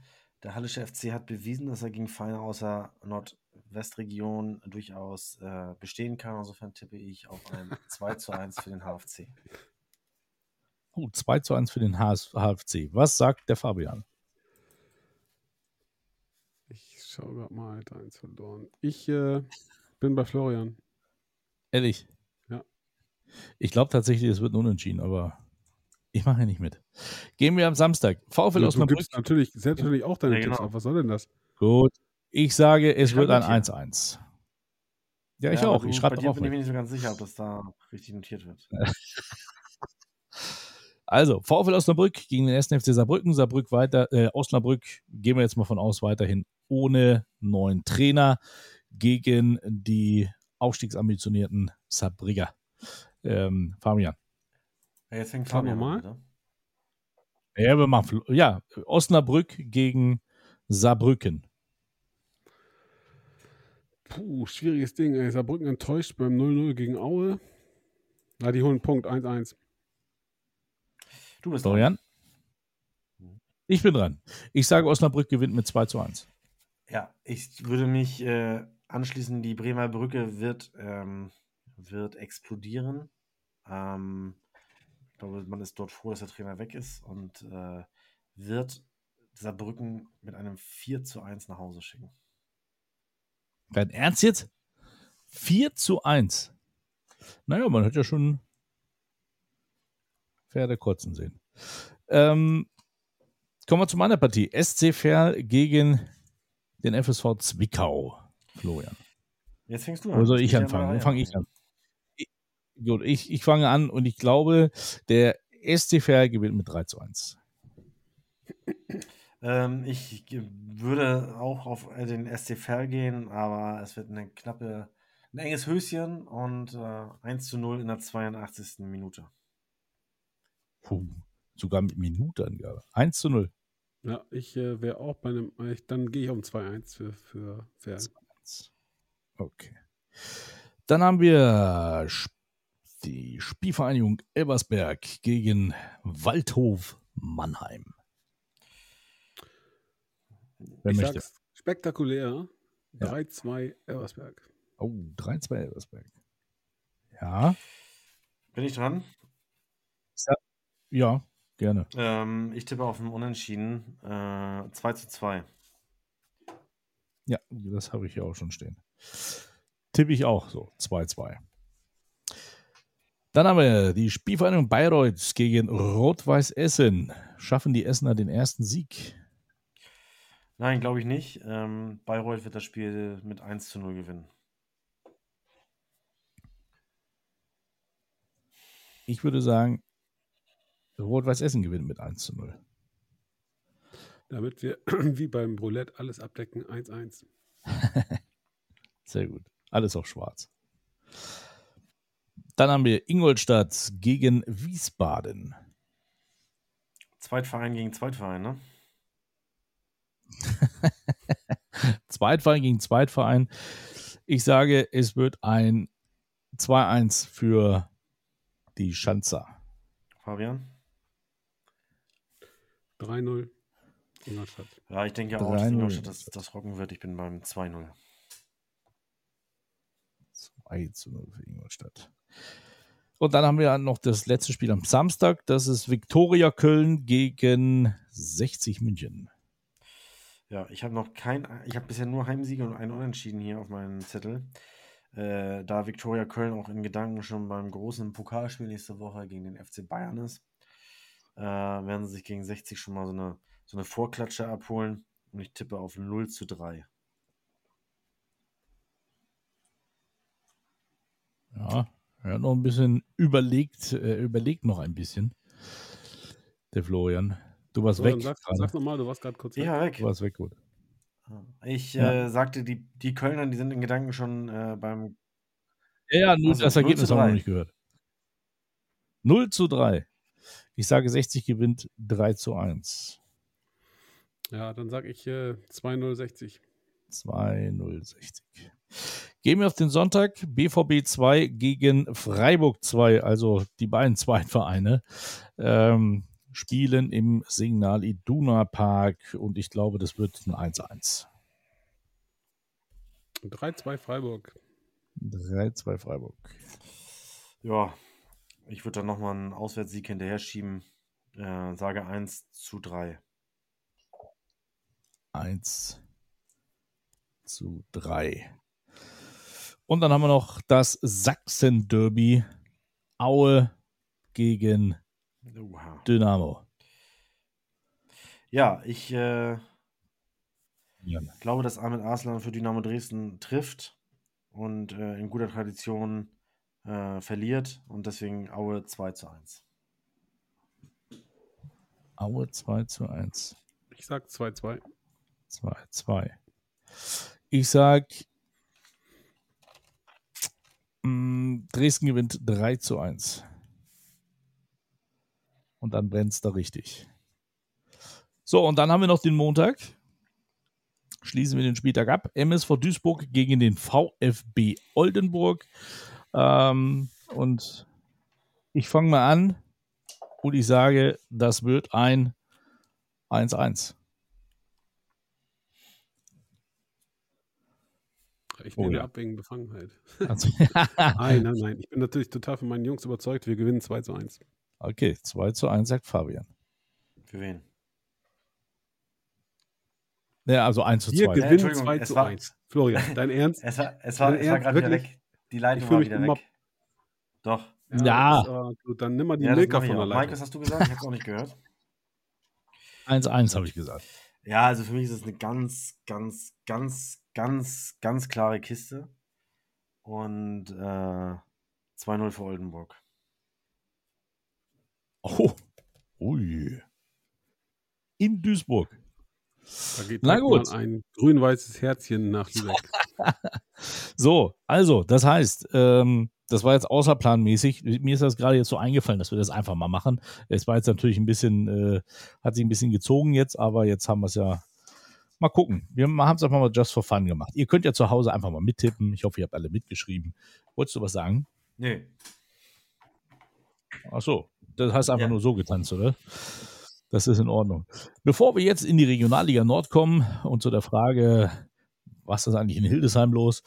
der Hallische FC hat bewiesen, dass er gegen Vereine aus der Nordwestregion durchaus äh, bestehen kann. Insofern tippe ich auf ein 2 zu 1 für den HFC. Oh, 2 zu 1 für den HS HFC. Was sagt der Fabian? Ich schaue gerade mal, hat eins verloren. Ich äh, bin bei Florian. Ehrlich? Ja. Ich glaube tatsächlich, es wird ein Unentschieden, aber ich mache ja nicht mit. Gehen wir am Samstag. VfL du Osnabrück. gibst natürlich selbstverständlich auch deine Ja, Tipps genau. auf. Was soll denn das? Gut. Ich sage, es Ich wird ein schreibe mit 1-1. Ja, ich Ja, auch. Ich du- schreibe bin ich mit. mir nicht so ganz sicher, ob das da richtig notiert wird. Also, VfL Osnabrück gegen den 1. FC Saarbrücken. Saarbrück weiter, äh, Osnabrück, gehen wir jetzt mal von aus, weiterhin ohne neuen Trainer gegen die aufstiegsambitionierten Saarbrücker. Ähm, Fabian. Ja, jetzt fängt Fabian an, bitte. Ja, wir machen, ja, Osnabrück gegen Saarbrücken. Puh, schwieriges Ding. Ey. Saarbrücken enttäuscht beim 0-0 gegen Aue. Na, die holen einen Punkt, 1-1. Du bist dran. Florian? Ich bin dran. Ich sage, Osnabrück gewinnt mit 2 zu 1. Ja, ich würde mich äh, anschließen, die Bremer Brücke wird, ähm, wird explodieren. Ähm, ich glaube, man ist dort froh, dass der Trainer weg ist und äh, wird Saarbrücken mit einem 4 zu 1 nach Hause schicken. Dein Ernst jetzt? 4 zu 1. Naja, man hat ja schon Pferde kotzen sehen. Ähm, kommen wir zu meiner Partie. SC Verl gegen den FSV Zwickau. Florian. Jetzt fängst du an. Soll ich anfangen? Dann fange ich an. Ich, gut, ich, ich fange an und ich glaube, der SC Verl gewinnt mit 3 zu 1. Ähm, ich würde auch auf den SC Verl gehen, aber es wird eine knappe, ein enges Höschen und äh, 1 zu 0 in der 82. Minute. Puh, sogar mit Minutenangabe. 1 zu 0. Ja, ich äh, wäre auch bei einem, ich, dann gehe ich ein 2-1 für, für Fair. Okay. Dann haben wir die Spielvereinigung Elversberg gegen Waldhof Mannheim. Wer Ich möchte? sag's spektakulär. Ja. 3-2 Elversberg. Oh, 3-2 Elversberg. Ja, Bin ich dran? ja, gerne. Ähm, ich tippe auf ein Unentschieden. Äh, 2 zu 2. Ja, das habe ich hier auch schon stehen. Tippe ich auch so. 2-2. Dann haben wir die Spielvereinigung Bayreuth gegen Rot-Weiß Essen. Schaffen die Essener den ersten Sieg? Nein, glaube ich nicht. Ähm, Bayreuth wird das Spiel mit 1 zu 0 gewinnen. Ich würde sagen, Rot-Weiß Essen gewinnt mit 1 zu 0. Damit wir wie beim Roulette alles abdecken. 1-1. Sehr gut. Alles auf schwarz. Dann haben wir Ingolstadt gegen Wiesbaden. Zweitverein gegen Zweitverein, ne? Zweitverein gegen Zweitverein. Ich sage, es wird ein 2-1 für die Schanzer. Fabian? 3-0 Ingolstadt. Ja, ich denke auch, dass 3-0 Ingolstadt das, das rocken wird. Ich bin beim 2-0. 2 zu 0 für Ingolstadt. Und dann haben wir noch das letzte Spiel am Samstag. Das ist Viktoria Köln gegen 60 München. Ja, ich habe noch kein, ich habe bisher nur Heimsiege und einen Unentschieden hier auf meinem Zettel. Äh, da Viktoria Köln auch in Gedanken schon beim großen Pokalspiel nächste Woche gegen den FC Bayern ist, äh, werden sie sich gegen 60 schon mal so eine, so eine Vorklatsche abholen. Und ich tippe auf 0 zu 3. Ja, er hat noch ein bisschen überlegt, äh, überlegt noch ein bisschen. Der Florian. Du warst So, weg. sag, sag nochmal, du warst gerade kurz weg. Ja, weg. Du warst weg, gut. Ich Ja. äh, sagte, die, die Kölner, die sind in Gedanken schon äh, beim. Ja, ja, nur Also, das 0 Ergebnis zu haben wir 3. noch nicht gehört. 0 zu 3. Ich sage, 60 gewinnt 3 zu 1. Ja, dann sag ich äh, 2-0 60. 2-0-60. Gehen wir auf den Sonntag. BVB 2 gegen Freiburg 2, also die beiden Zweitvereine, ähm, spielen im Signal Iduna Park und ich glaube, das wird ein 1-1. 3-2 Freiburg. 3-2 Freiburg. Ja, ich würde dann nochmal einen Auswärtssieg hinterher schieben. Äh, sage 1 zu 3. 1 zu 3. Und dann haben wir noch das Sachsen-Derby. Aue gegen Oha. Dynamo. Ja, ich äh, Ja. glaube, dass Ahmed Arslan für Dynamo Dresden trifft und äh, in guter Tradition äh, verliert und deswegen Aue 2 zu 1. Aue 2 zu 1. Ich sag 2-2. 2, 2. Ich sag, mh, Dresden gewinnt 3 zu 1. Und dann brennt es da richtig. So, und dann haben wir noch den Montag. Schließen wir den Spieltag ab. MSV Duisburg gegen den VfB Oldenburg. Ähm, und ich fange mal an und ich sage, das wird ein 1-1. Ich Oh nehme ja. ab wegen Befangenheit. Also, Nein, nein, nein. Ich bin natürlich total von meinen Jungs überzeugt. Wir gewinnen 2 zu 1. okay, 2 zu 1 sagt Fabian. Für wen? Ja, also 1 zu Wir 2. Äh, gewinnen Entschuldigung, 2 es zu war- 1. Florian, dein Ernst? Es war, es war, Dein es war gerade wieder Wirklich? weg. Die Ich Leitung war mich wieder weg. Doch. Ja. war gut, dann nimm mal die Ja, Milka von der auch. Mike, Leitung. was hast du gesagt? Ich habe es auch nicht gehört. 1-1 habe ich gesagt. Ja, also für mich ist es eine ganz, ganz, ganz, ganz, ganz klare Kiste. Und äh, 2-0 für Oldenburg. Oh. Ui. In Duisburg. Da geht Na gut. ein grün-weißes Herzchen nach Lübeck. So, also, das heißt, ähm, das war jetzt außerplanmäßig. Mir ist das gerade jetzt so eingefallen, dass wir das einfach mal machen. Es war jetzt natürlich ein bisschen, äh, hat sich ein bisschen gezogen jetzt, aber jetzt haben wir es ja. Mal gucken. Wir haben es einfach mal just for fun gemacht. Ihr könnt ja zu Hause einfach mal mittippen. Ich hoffe, ihr habt alle mitgeschrieben. Wolltest du was sagen? Nee. Ach so, das heißt einfach Ja. nur so getanzt, oder? Das ist in Ordnung. Bevor wir jetzt in die Regionalliga Nord kommen und zu der Frage, was ist eigentlich in Hildesheim los,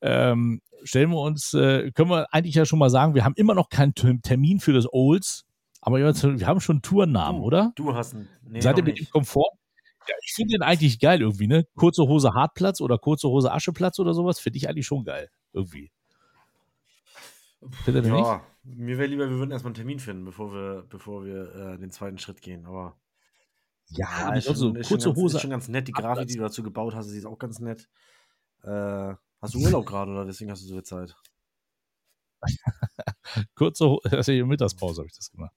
ähm, stellen wir uns, äh, können wir eigentlich ja schon mal sagen, wir haben immer noch keinen Term- Termin für das Olds, aber wir haben schon einen Tournamen, oder? Du hast einen. Nee, Seid ihr mit dem. Komfort? Ja, ich finde den eigentlich geil irgendwie, ne? Kurze Hose Hartplatz oder kurze Hose Ascheplatz oder sowas, finde ich eigentlich schon geil. Irgendwie. Findet ihr nicht? Mir wäre lieber, wir würden erstmal einen Termin finden, bevor wir, bevor wir äh, den zweiten Schritt gehen. Aber Ja, ja, ist, so schon, ist, schon kurze ganz, Hose. ist schon ganz nett. Die. Grafik, die du dazu gebaut hast, die ist auch ganz nett. Äh, hast du Urlaub gerade oder deswegen hast du so viel Zeit? Kurze Hose, also Mittagspause habe ich das gemacht.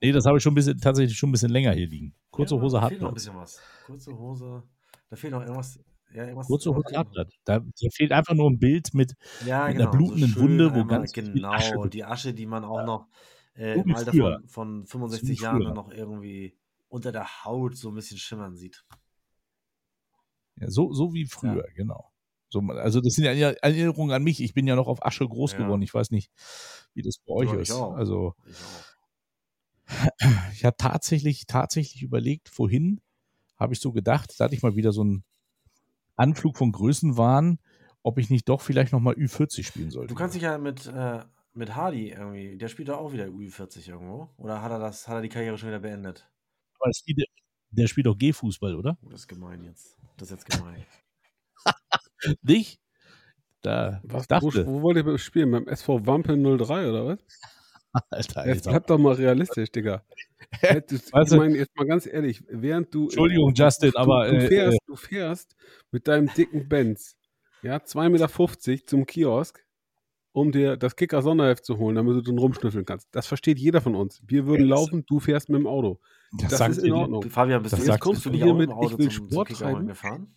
Nee, das habe ich schon ein bisschen, tatsächlich schon ein bisschen länger hier liegen. Kurze Ja, Hose da fehlt noch ein bisschen was. Kurze Hose. Da fehlt noch irgendwas. Ja, Hose anderes. Hartplatz. Da, da fehlt einfach nur ein Bild mit, Ja, Mit genau. einer blutenden schön Wunde, wo ganz Genau, Asche- die Asche, die man auch noch äh, So im Alter von, von So 65 wie Jahren noch irgendwie unter der Haut so ein bisschen schimmern sieht. ja, so, so wie früher, genau. So, also das sind ja Erinnerungen an mich. Ich bin ja noch auf Asche groß Ja. geworden. Ich weiß nicht, wie das bei euch Ja, ist. auch. Also Ich ich habe tatsächlich, tatsächlich überlegt, vorhin habe ich so gedacht, da hatte ich mal wieder so einen Anflug von Größenwahn, ob ich nicht doch vielleicht nochmal Ü40 spielen sollte. Du kannst dich ja mit, äh, mit Hardy irgendwie, der spielt doch auch wieder U40 irgendwo. Oder hat er das, hat er die Karriere schon wieder beendet? Aber es spielt- der spielt doch G-Fußball, oder? Oh, das ist gemein jetzt. Das ist jetzt gemein. Dich? Da, Was, ich dachte, wo, wo wollt ihr spielen? Beim SV Wampel 03 oder was? Alter, Jetzt bleib doch mal realistisch, Digga. Hättest- Weißt ich du- meine, jetzt mal ganz ehrlich, während du. Entschuldigung, Justin, du, aber, Du äh, fährst, du fährst mit deinem dicken Benz, ja, 2,50 Meter zum Kiosk, um dir das Kicker-Sonderheft zu holen, damit du drin rumschnüffeln kannst. Das versteht jeder von uns. Wir würden das- laufen, du fährst mit dem Auto. das, das sagt ist in. Ordnung. Fabian, bist Das du, sagt- jetzt, kommst du nicht hier mit, ich will zum, zum Sport holen treiben?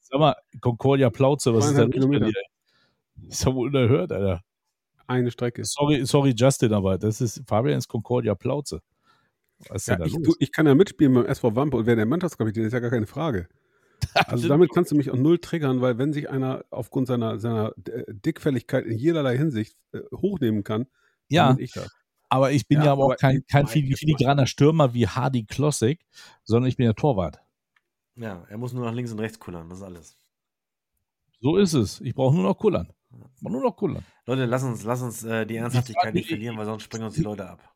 Sag mal, Concordia Plauze, was ist bei Kilometer. dir? Ist ja wohl unerhört, Alter. Eine Strecke. Sorry, sorry, Justin, aber das ist, Fabian ist Concordia Plauze. Was ist Ja, denn da ich, los? du, ich kann ja mitspielen beim SV Wampe und wer der Mannschaftskapitän ist, ja gar keine Frage. Also damit kannst du mich auch null triggern, weil wenn sich einer aufgrund seiner, seiner äh, Dickfälligkeit in jederlei Hinsicht äh, hochnehmen kann, ja, dann bin ich das. aber ich bin ja, Ja, aber auch kein, kein filigraner Stürmer wie Hardy Klossek, sondern ich bin ja Torwart. Ja, er muss nur nach links und rechts kullern, das ist alles. So ist es. Ich brauche nur noch kullern. Brauch nur noch kullern. Leute, lass uns, lass uns äh, die Ernsthaftigkeit nicht ich- verlieren, weil sonst springen uns die Leute ab.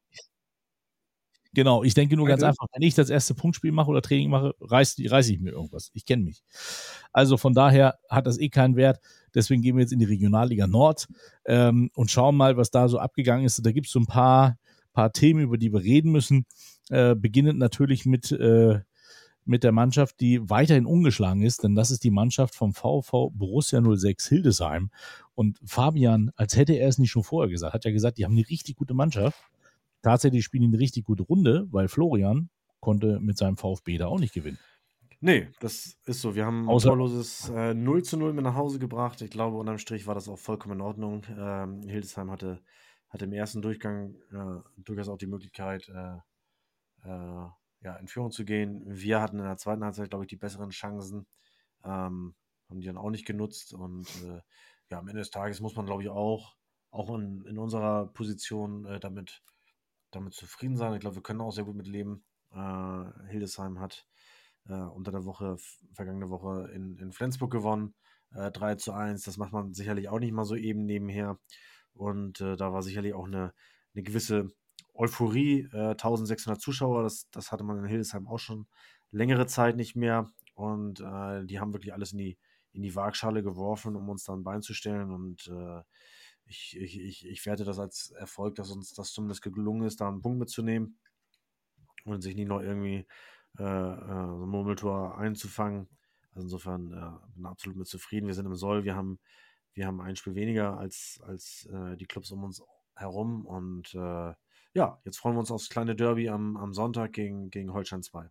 Genau, ich denke nur ganz einfach, wenn ich das erste Punktspiel mache oder Training mache, reiß, reiß ich mir irgendwas. Ich kenne mich. Also von daher hat das eh keinen Wert. Deswegen gehen wir jetzt in die Regionalliga Nord ähm, und schauen mal, was da so abgegangen ist. Da gibt es so ein paar, paar Themen, über die wir reden müssen. Äh, beginnend natürlich mit, äh, mit der Mannschaft, die weiterhin ungeschlagen ist, denn das ist die Mannschaft vom VV Borussia 06 Hildesheim. Und Fabian, als hätte er es nicht schon vorher gesagt, hat ja gesagt, die haben eine richtig gute Mannschaft tatsächlich spielen die eine richtig gute Runde, weil Florian konnte mit seinem VfB da auch nicht gewinnen. Nee, das ist so. Wir haben ein Außer- torloses äh, 0 zu 0 mit nach Hause gebracht. Ich glaube, unterm Strich war das auch vollkommen in Ordnung. Ähm, Hildesheim hatte, hatte im ersten Durchgang äh, durchaus auch die Möglichkeit, äh, äh, ja, in Führung zu gehen. Wir hatten in der zweiten Halbzeit, glaube ich, die besseren Chancen. Ähm, haben die dann auch nicht genutzt. Und äh, ja, am Ende des Tages muss man, glaube ich, auch, auch in, in unserer Position äh, damit, damit zufrieden sein. Ich glaube, wir können auch sehr gut mit leben. Äh, Hildesheim hat äh, unter der Woche, vergangene Woche in, in Flensburg gewonnen. Äh, 3 zu 1. Das macht man sicherlich auch nicht mal so eben nebenher. Und äh, da war sicherlich auch eine, eine gewisse Euphorie. Äh, 1600 Zuschauer, das, das hatte man in Hildesheim auch schon längere Zeit nicht mehr. und äh, die haben wirklich alles in die, in die Waagschale geworfen, um uns dann ein Bein zu stellen und äh, ich, ich, ich, ich werte das als Erfolg, dass uns das zumindest gelungen ist, da einen Punkt mitzunehmen und sich nicht noch irgendwie äh, äh, so ein Murmeltor einzufangen. Also insofern äh, bin absolut mit zufrieden. Wir sind im Soll, wir haben, wir haben ein Spiel weniger als, als äh, die Clubs um uns herum und äh, ja, jetzt freuen wir uns aufs kleine Derby am, am Sonntag gegen, gegen Holstein 2.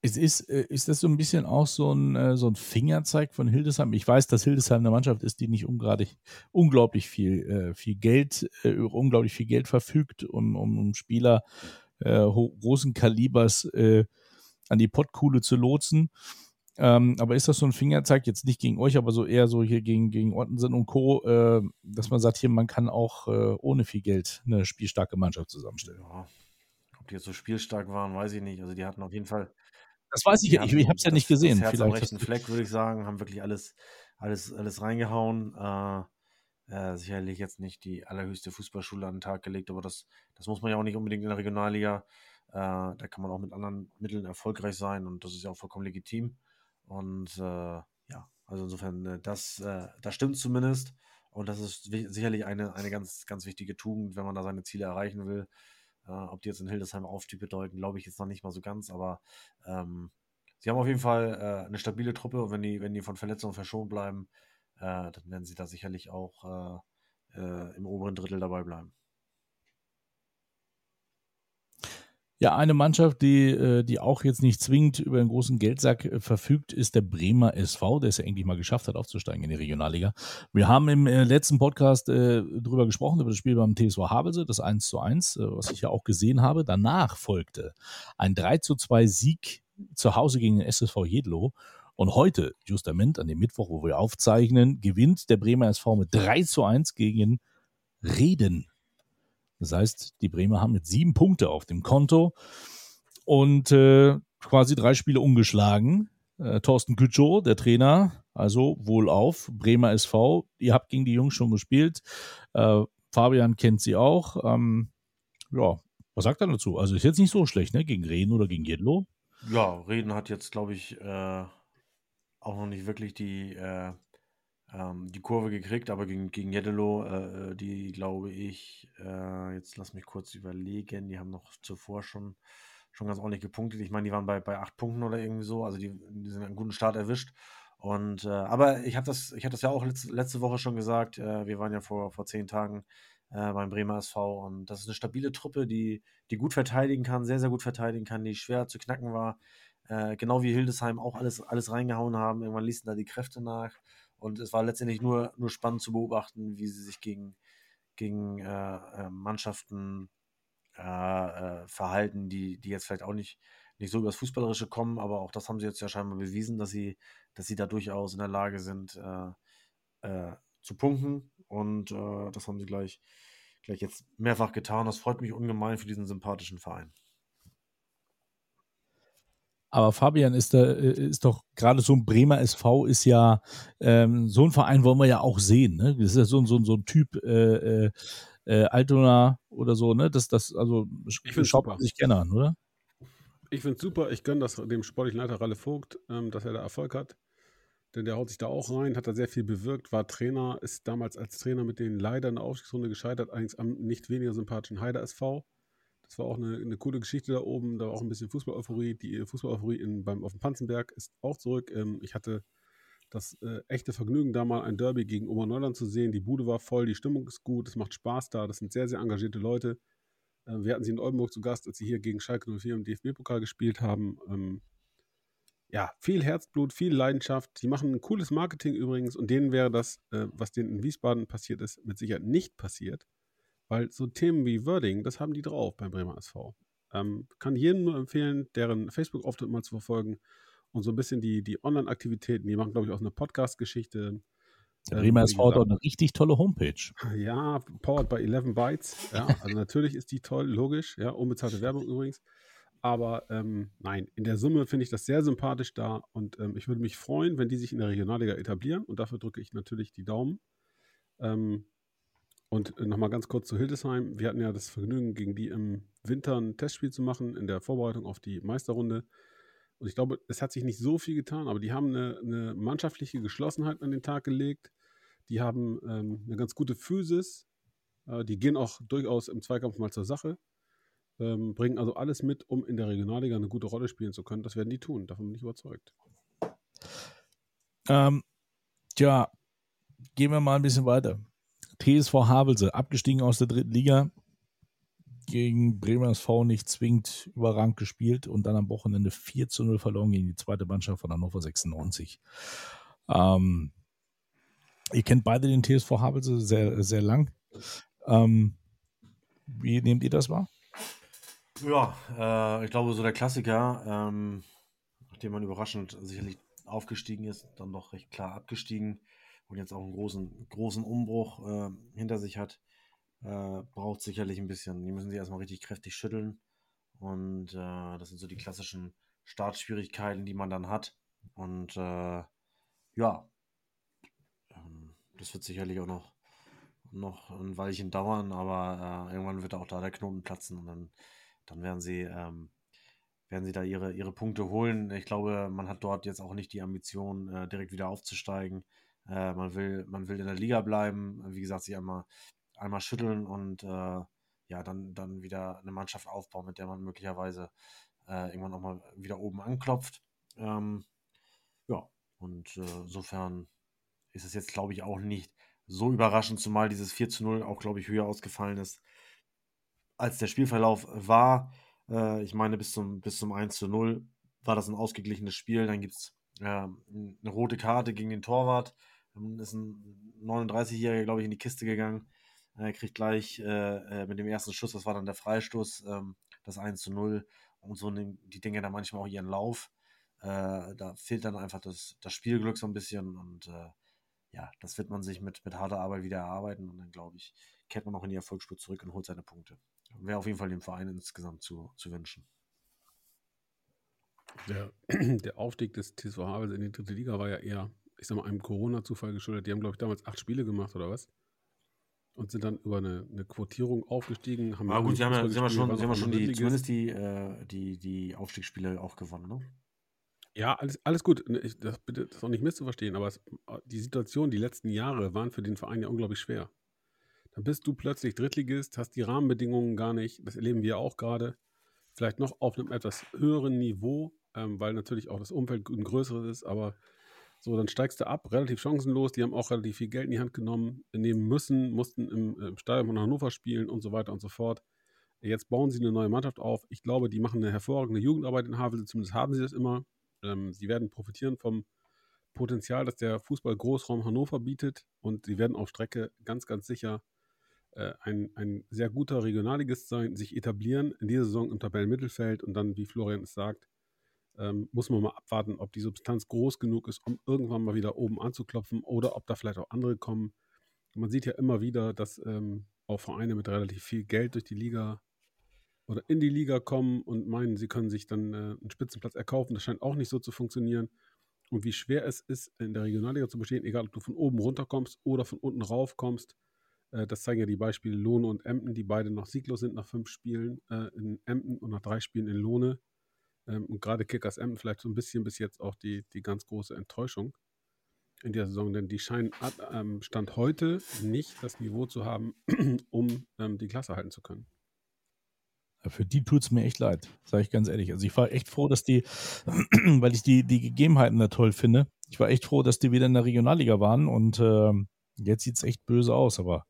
Es ist, äh, ist das so ein bisschen auch so ein, äh, so ein Fingerzeig von Hildesheim? Ich weiß, dass Hildesheim eine Mannschaft ist, die nicht unglaublich, unglaublich viel, äh, viel Geld, unglaublich viel Geld verfügt, um, um, um Spieler äh, großen Kalibers äh, an die Pottkuhle zu lotsen. Ähm, aber ist das so ein Fingerzeig, jetzt nicht gegen euch, aber so eher so hier gegen, gegen Ottensen und Co., äh, dass man sagt, hier, man kann auch ohne viel Geld eine spielstarke Mannschaft zusammenstellen? Ja. Ob die jetzt so spielstark waren, weiß ich nicht. Also die hatten auf jeden Fall das weiß ich, ich, ich habe es ja nicht gesehen. Das Herz am rechten Fleck, würde ich sagen, haben wirklich alles, alles, alles reingehauen. Äh, äh, sicherlich jetzt nicht die allerhöchste Fußballschule an den Tag gelegt, aber das, das muss man ja auch nicht unbedingt in der Regionalliga. Äh, da kann man auch mit anderen Mitteln erfolgreich sein und das ist ja auch vollkommen legitim. Und äh, ja, also insofern, äh, das, äh, das stimmt zumindest. Und das ist sicherlich eine, eine ganz, ganz wichtige Tugend, wenn man da seine Ziele erreichen will. Äh, ob die jetzt in Hildesheim Aufstieg bedeuten, glaube ich jetzt noch nicht mal so ganz, aber ähm, sie haben auf jeden Fall äh, eine stabile Truppe und wenn die, wenn die von Verletzungen verschont bleiben, äh, dann werden sie da sicherlich auch im oberen Drittel dabei bleiben. Ja, eine Mannschaft, die, äh, die auch jetzt nicht zwingend über einen großen Geldsack äh, verfügt, ist der Bremer SV, der es ja endlich mal geschafft hat, aufzusteigen in die Regionalliga. Wir haben im äh, letzten Podcast äh, drüber gesprochen, über das Spiel beim TSV Havelse, das 1 zu 1, äh, was ich ja auch gesehen habe. Danach folgte ein 3 zu 2 Sieg zu Hause gegen den SSV Jedlo. Und heute, justament an dem Mittwoch, wo wir aufzeichnen, gewinnt der Bremer SV mit 3 zu 1 gegen Reden das heißt, die Bremer haben jetzt sieben Punkte auf dem Konto und äh, quasi drei Spiele ungeschlagen. Äh, Thorsten Gütschow, der Trainer, also wohl auf, Bremer SV. Ihr habt gegen die Jungs schon gespielt. Äh, Fabian kennt sie auch. Ähm, ja, was sagt er dazu? Also ist jetzt nicht so schlecht, ne? Gegen Reden oder gegen Jedlo? Ja, Reden hat jetzt, glaube ich, äh, auch noch nicht wirklich die, äh, ähm, die Kurve gekriegt, aber gegen, gegen Jeddelo, äh, äh, die glaube ich, äh, jetzt lass mich kurz überlegen, die haben noch zuvor schon, schon ganz ordentlich gepunktet. Ich meine, die waren bei, bei acht Punkten oder irgendwie so, also die, die sind einen guten Start erwischt. Und äh, aber ich habe das, ich das ja auch letzte, letzte Woche schon gesagt. Äh, wir waren ja vor, vor zehn Tagen äh, beim Bremer SV und das ist eine stabile Truppe, die, die gut verteidigen kann, sehr, sehr gut verteidigen kann, die schwer zu knacken war. genau wie Hildesheim auch alles, alles reingehauen haben. Irgendwann ließen da die Kräfte nach. Und es war letztendlich nur, nur spannend zu beobachten, wie sie sich gegen, gegen äh, äh Mannschaften äh, äh, verhalten, die, die jetzt vielleicht auch nicht, nicht so übers Fußballerische kommen, aber auch das haben sie jetzt ja scheinbar bewiesen, dass sie, dass sie da durchaus in der Lage sind, äh, äh, zu punkten. Und das haben sie gleich, gleich jetzt mehrfach getan. Das freut mich ungemein für diesen sympathischen Verein. Aber Fabian ist, da, äh, ist doch gerade so ein Bremer SV ist ja ähm, so ein Verein wollen wir ja auch sehen. Ne? Das ist ja so, so, so ein Typ äh, äh, äh Altona oder so, ne? Das, das, also ich schaut man sich gerne an, oder? Ich finde es super. Ich gönne das dem sportlichen Leiter Ralle Vogt, ähm, dass er da Erfolg hat. Denn der haut sich da auch rein, hat da sehr viel bewirkt, war Trainer, ist damals als Trainer mit denen leider in der Aufstiegsrunde gescheitert, allerdings am nicht weniger sympathischen Heider SV. Das war auch eine, eine coole Geschichte da oben. Da war auch ein bisschen Fußball-Euphorie. Die Fußball-Euphorie beim, auf dem Panzenberg ist auch zurück. Ähm, ich hatte das äh, echte Vergnügen, da mal ein Derby gegen Oberneuland zu sehen. Die Bude war voll, die Stimmung ist gut, es macht Spaß da. Das sind sehr, sehr engagierte Leute. Äh, wir hatten sie in Oldenburg zu Gast, als sie hier gegen Schalke 04 im DFB-Pokal gespielt haben. Ähm, ja, viel Herzblut, viel Leidenschaft. Die machen ein cooles Marketing übrigens und denen wäre das, äh, was denen in Wiesbaden passiert ist, mit Sicherheit nicht passiert. Weil so Themen wie Wording, das haben die drauf beim Bremer SV. Ähm, kann jedem nur empfehlen, deren Facebook-Auftritt mal zu verfolgen und so ein bisschen die, die Online-Aktivitäten. Die machen, glaube ich, auch eine Podcast-Geschichte. Der ähm, Bremer SV hat auch eine richtig tolle Homepage. Ja, powered by 11 Bytes. Ja, also natürlich ist die toll, logisch. Ja, unbezahlte Werbung übrigens. Aber ähm, nein, in der Summe finde ich das sehr sympathisch da und ähm, ich würde mich freuen, wenn die sich in der Regionalliga etablieren und dafür drücke ich natürlich die Daumen. Ähm, Und äh, nochmal ganz kurz zu Hildesheim. Wir hatten ja das Vergnügen, gegen die im Winter ein Testspiel zu machen in der Vorbereitung auf die Meisterrunde. Und ich glaube, es hat sich nicht so viel getan, aber die haben eine, eine mannschaftliche Geschlossenheit an den Tag gelegt. Die haben ähm, eine ganz gute Physis. Äh, die gehen auch durchaus im Zweikampf mal zur Sache. Ähm, bringen also alles mit, um in der Regionalliga eine gute Rolle spielen zu können. Das werden die tun. Davon bin ich überzeugt. Ähm, tja, gehen wir mal ein bisschen weiter. TSV Havelse, abgestiegen aus der dritten Liga, gegen Bremer SV nicht zwingend überrangt gespielt und dann am Wochenende 4 zu 0 verloren gegen die zweite Mannschaft von Hannover 96. Ähm, ihr kennt beide den TSV Havelse sehr, sehr lang. Ähm, wie nehmt ihr das wahr? Ja, äh, ich glaube, so der Klassiker, ähm, nachdem man überraschend sicherlich aufgestiegen ist, dann doch recht klar abgestiegen und jetzt auch einen großen, großen Umbruch äh, hinter sich hat, äh, braucht sicherlich ein bisschen. Die müssen sich erstmal richtig kräftig schütteln. Und äh, das sind so die klassischen Startschwierigkeiten, die man dann hat. Und äh, ja, ähm, das wird sicherlich auch noch, noch ein Weilchen dauern, aber äh, irgendwann wird auch da der Knoten platzen und dann, dann werden sie, ähm, werden sie da ihre, ihre Punkte holen. Ich glaube, man hat dort jetzt auch nicht die Ambition, äh, direkt wieder aufzusteigen. Äh, man, will, man will in der Liga bleiben, wie gesagt, sich einmal, einmal schütteln und äh, ja, dann, dann wieder eine Mannschaft aufbauen, mit der man möglicherweise äh, irgendwann auch mal wieder oben anklopft. Ähm, ja, und äh, insofern ist es jetzt, glaube ich, auch nicht so überraschend, zumal dieses 4 zu 0 auch, glaube ich, höher ausgefallen ist, als der Spielverlauf war. Äh, ich meine, bis zum, bis zum 1 zu 0 war das ein ausgeglichenes Spiel. Dann gibt es äh, eine rote Karte gegen den Torwart. Ist ein 39-Jähriger, glaube ich, in die Kiste gegangen. Er kriegt gleich äh, äh, mit dem ersten Schuss, das war dann der Freistoß, ähm, das 1 zu 0. Und so nehmen die Dinge dann manchmal auch ihren Lauf. Äh, da fehlt dann einfach das, das Spielglück so ein bisschen. Und äh, ja, das wird man sich mit, mit harter Arbeit wieder erarbeiten. Und dann, glaube ich, kehrt man auch in die Erfolgsspur zurück und holt seine Punkte. Wäre auf jeden Fall dem Verein insgesamt zu, zu wünschen. Der, der Aufstieg des TSV Havels in die dritte Liga war ja eher ich sag mal, einem Corona-Zufall geschuldet. Die haben, glaube ich, damals acht Spiele gemacht oder was? Und sind dann über eine, eine Quotierung aufgestiegen. Haben ah, gut, sie haben ja, sie haben schon, sie haben schon die, zumindest die, äh, die, die Aufstiegsspiele auch gewonnen, ne? Ja, alles, alles gut. Ne, ich, das, bitte, das auch nicht misszuverstehen, aber es, die Situation, die letzten Jahre waren für den Verein ja unglaublich schwer. Dann bist du plötzlich Drittligist, hast die Rahmenbedingungen gar nicht. Das erleben wir auch gerade. Vielleicht noch auf einem etwas höheren Niveau, ähm, weil natürlich auch das Umfeld ein größeres ist, aber so, dann steigst du ab, relativ chancenlos. Die haben auch relativ viel Geld in die Hand genommen, nehmen müssen, mussten im, im Stadion von Hannover spielen und so weiter und so fort. Jetzt bauen sie eine neue Mannschaft auf. Ich glaube, die machen eine hervorragende Jugendarbeit in Havelse, zumindest haben sie das immer. Ähm, sie werden profitieren vom Potenzial, das der Fußball Großraum Hannover bietet und sie werden auf Strecke ganz, ganz sicher äh, ein, ein sehr guter Regionalligist sein, sich etablieren in dieser Saison im Tabellenmittelfeld und dann, wie Florian es sagt, ähm, muss man mal abwarten, ob die Substanz groß genug ist, um irgendwann mal wieder oben anzuklopfen oder ob da vielleicht auch andere kommen. Man sieht ja immer wieder, dass ähm, auch Vereine mit relativ viel Geld durch die Liga oder in die Liga kommen und meinen, sie können sich dann äh, einen Spitzenplatz erkaufen. Das scheint auch nicht so zu funktionieren. Und wie schwer es ist, in der Regionalliga zu bestehen, egal ob du von oben runterkommst oder von unten rauf kommst. Äh, das zeigen ja die Beispiele Lohne und Emden, die beide noch sieglos sind nach fünf Spielen äh, in Emden und nach drei Spielen in Lohne. Ähm, und gerade Kickers M vielleicht so ein bisschen bis jetzt auch die, die ganz große Enttäuschung in der Saison, denn die scheinen ähm, Stand heute nicht das Niveau zu haben, um ähm, die Klasse halten zu können. Für die tut es mir echt leid, sage ich ganz ehrlich. Also ich war echt froh, dass die, weil ich die, die Gegebenheiten da toll finde, ich war echt froh, dass die wieder in der Regionalliga waren und äh, jetzt sieht es echt böse aus, aber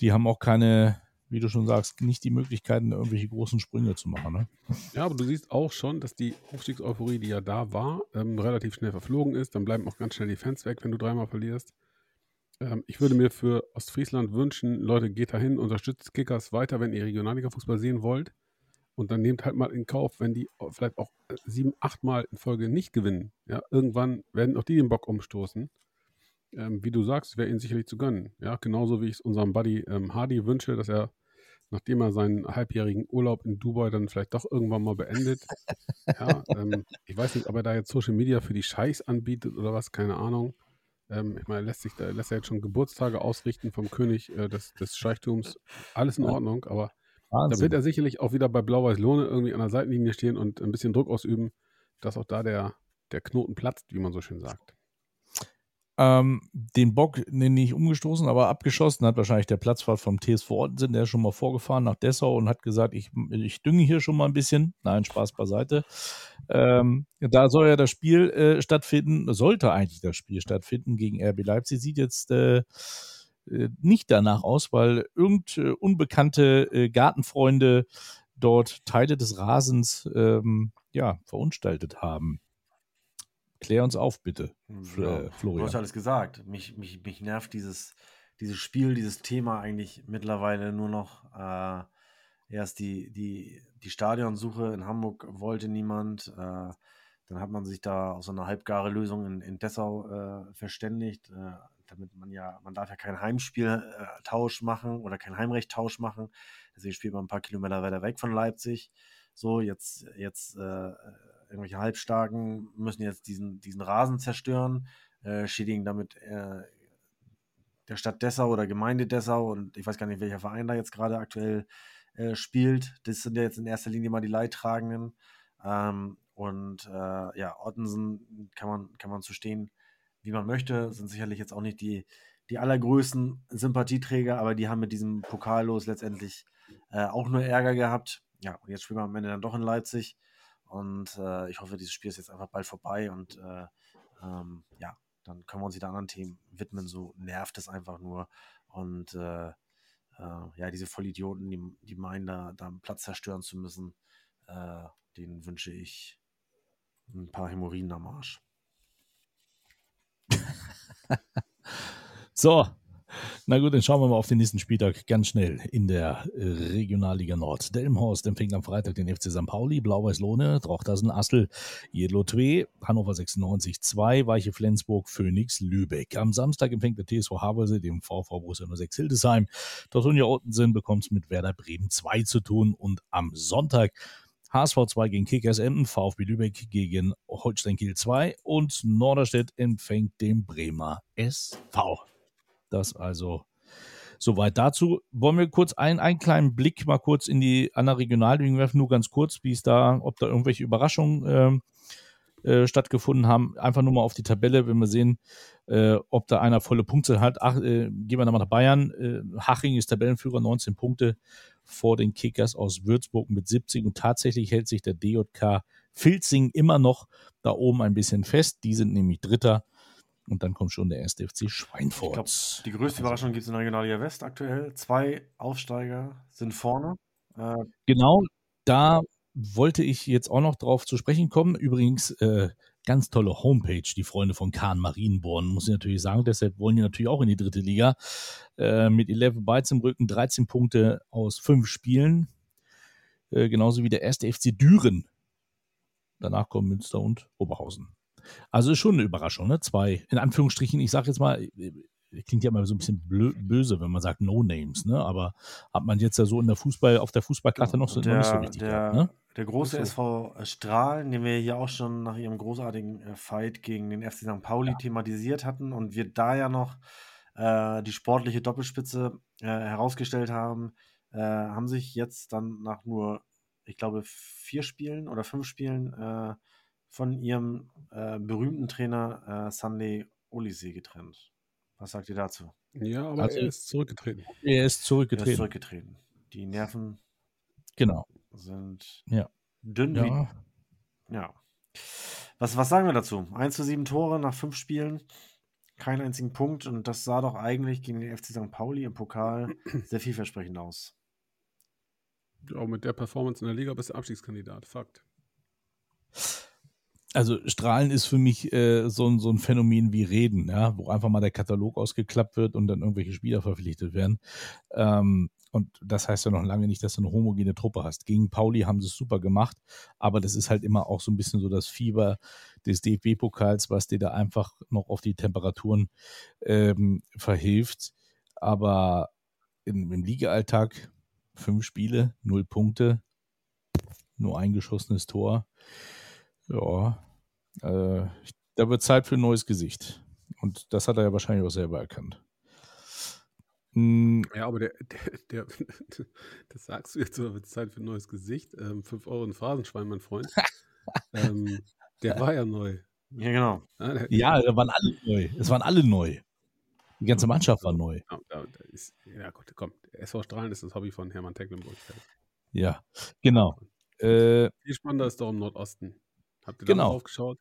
die haben auch keine, wie du schon sagst, nicht die Möglichkeiten, irgendwelche großen Sprünge zu machen. Ne? Ja, aber du siehst auch schon, dass die Aufstiegseuphorie, die ja da war, ähm, relativ schnell verflogen ist. Dann bleiben auch ganz schnell die Fans weg, wenn du dreimal verlierst. Ähm, ich würde mir für Ostfriesland wünschen, Leute, geht dahin, unterstützt Kickers weiter, wenn ihr Regionalliga-Fußball sehen wollt. Und dann nehmt halt mal in Kauf, wenn die vielleicht auch äh, sieben, acht Mal in Folge nicht gewinnen. Ja, irgendwann werden auch die den Bock umstoßen ähm, wie du sagst, wäre ihnen sicherlich zu gönnen. Ja, genauso wie ich es unserem Buddy ähm, Hardy wünsche, dass er nachdem er seinen halbjährigen Urlaub in Dubai dann vielleicht doch irgendwann mal beendet. ja, ähm, ich weiß nicht, ob er da jetzt Social Media für die Scheichs anbietet oder was, keine Ahnung. Ähm, ich meine, lässt sich da lässt er jetzt schon Geburtstage ausrichten vom König äh, des, des Scheichtums. Alles in Ordnung, aber da wird er sicherlich auch wieder bei Blau-Weiß-Lohne irgendwie an der Seitenlinie stehen und ein bisschen Druck ausüben, dass auch da der, der Knoten platzt, wie man so schön sagt. Ähm, den Bock, den nicht umgestoßen, aber abgeschossen hat wahrscheinlich der Platzfahrt vom TSV Ottensen, der ist schon mal vorgefahren nach Dessau und hat gesagt, ich, ich dünge hier schon mal ein bisschen. Nein, Spaß beiseite. Ähm, da soll ja das Spiel äh, stattfinden, sollte eigentlich das Spiel stattfinden gegen RB Leipzig. Sieht jetzt äh, äh, nicht danach aus, weil irgend äh, unbekannte äh, Gartenfreunde dort Teile des Rasens ähm, ja, verunstaltet haben. Klär uns auf, bitte, Fl Ja, äh, du Florian. hast alles gesagt. Mich, mich, mich nervt dieses, dieses Spiel, dieses Thema eigentlich mittlerweile nur noch. Äh, erst die, die, die Stadionsuche in Hamburg wollte niemand. Äh, dann hat man sich da auf so eine halbgare Lösung in, in Dessau äh, verständigt, äh, damit man ja, man darf ja keinen Heimspieltausch machen oder keinen Heimrechttausch machen. Deswegen spielt man ein paar Kilometer weiter weg von Leipzig. So, jetzt, jetzt äh, irgendwelche Halbstarken müssen jetzt diesen, diesen Rasen zerstören, äh, schädigen damit äh, der Stadt Dessau oder Gemeinde Dessau und ich weiß gar nicht, welcher Verein da jetzt gerade aktuell äh, spielt. Das sind ja jetzt in erster Linie mal die Leidtragenden. Ähm, und äh, ja, Ottensen kann man, kann man zu stehen, wie man möchte, sind sicherlich jetzt auch nicht die, die allergrößten Sympathieträger, aber die haben mit diesem Pokallos letztendlich äh, auch nur Ärger gehabt. Ja, und jetzt spielen wir am Ende dann doch in Leipzig. Und äh, ich hoffe, dieses Spiel ist jetzt einfach bald vorbei und äh, ähm, ja, dann können wir uns wieder anderen Themen widmen. So nervt es einfach nur. Und äh, äh, ja, diese Vollidioten, die, die meinen, da, da einen Platz zerstören zu müssen, äh, denen wünsche ich ein paar Hämorrhoiden am Arsch. So, na gut, dann schauen wir mal auf den nächsten Spieltag ganz schnell in der äh, Regionalliga Nord. Delmhorst empfängt am Freitag den FC St. Pauli, Blau-Weiß-Lohne, Drochtersen, Assel, Jedlo 2, Hannover 96 2, Weiche Flensburg, Phoenix, Lübeck. Am Samstag empfängt der TSV Havelse den VV Borussia 06 Hildesheim. Tortunia Ottensen bekommt es mit Werder Bremen 2 zu tun und am Sonntag HSV 2 gegen Kickers Emden, VfB Lübeck gegen Holstein Kiel 2 und Norderstedt empfängt den Bremer SV. Das also soweit dazu. Wollen wir kurz einen, einen kleinen Blick mal kurz in die anderen Regionalligen werfen, nur ganz kurz, wie es da, ob da irgendwelche Überraschungen ähm, äh, stattgefunden haben. Einfach nur mal auf die Tabelle, wenn wir sehen, äh, ob da einer volle Punkte hat. Ach, äh, gehen wir nochmal nach Bayern. Äh, Haching ist Tabellenführer, 19 Punkte vor den Kickers aus Würzburg mit 70 und tatsächlich hält sich der DJK Filzing immer noch da oben ein bisschen fest. Die sind nämlich Dritter. Und dann kommt schon der erste FC Schweinfurt. Ich glaube, die größte Überraschung gibt es in der Regionalliga West aktuell. Zwei Aufsteiger sind vorne. Äh, Genau, da wollte ich jetzt auch noch drauf zu sprechen kommen. Übrigens, äh, ganz tolle Homepage, die Freunde von Kahn Marienborn, muss ich natürlich sagen. Deshalb wollen die natürlich auch in die dritte Liga. Äh, mit 11 Bytes im Rücken, 13 Punkte aus 5 Spielen. Äh, genauso wie der erste FC Düren. Danach kommen Münster und Oberhausen. Also ist schon eine Überraschung, ne? Zwei, in Anführungsstrichen, ich sage jetzt mal, äh, klingt ja immer so ein bisschen blö böse, wenn man sagt No Names, ne? Aber hat man jetzt ja so in der Fußball, auf der Fußballkarte noch, so, noch nicht so richtig der, gehabt, ne? der große SV Strahlen, den wir hier auch schon nach ihrem großartigen äh, Fight gegen den FC St. Pauli thematisiert hatten und wir da ja noch äh, die sportliche Doppelspitze äh, herausgestellt haben, äh, haben sich jetzt dann nach nur, ich glaube, vier Spielen oder fünf Spielen äh, von ihrem äh, berühmten Trainer äh, Sunday Olise getrennt. Was sagt ihr dazu? Ja, aber Also- er ist zurückgetreten. Er ist Er zurückgetreten. ist zurückgetreten. Die Nerven Genau. sind Ja. dünn Ja. wie Ja. Was, was sagen wir dazu? 1 zu 7 Tore nach fünf Spielen, keinen einzigen Punkt und das sah doch eigentlich gegen den FC St. Pauli im Pokal sehr vielversprechend aus. Auch mit der Performance in der Liga bist du Abstiegskandidat. Fakt. Also Strahlen ist für mich äh, so, ein- so ein Phänomen wie Reden, ja, wo einfach mal der Katalog ausgeklappt wird und dann irgendwelche Spieler verpflichtet werden. Ähm, und das heißt ja noch lange nicht, dass du eine homogene Truppe hast. Gegen Pauli haben sie es super gemacht, aber das ist halt immer auch so ein bisschen so das Fieber des DFB-Pokals, was dir da einfach noch auf die Temperaturen ähm, verhilft. Aber in, im Liga-Alltag fünf Spiele, null Punkte, nur ein geschossenes Tor. Ja, äh, da wird Zeit für ein neues Gesicht. Und das hat er ja wahrscheinlich auch selber erkannt. Hm, Ja, aber der, der, der das sagst du jetzt, aber wird Zeit für ein neues Gesicht. Ähm, 5 Euro ein Phrasenschwein, mein Freund. ähm, der war ja neu. Ja, genau. Ja, der, ja, da waren alle neu. Es waren alle neu. Die ganze Mannschaft war neu. Ja, da, da ist, ja gut, komm. SV Strahlen ist das Hobby von Hermann Tecklenburg. Ja, genau. Äh, Viel spannender ist doch im Nordosten. Habt ihr Genau. da drauf geschaut?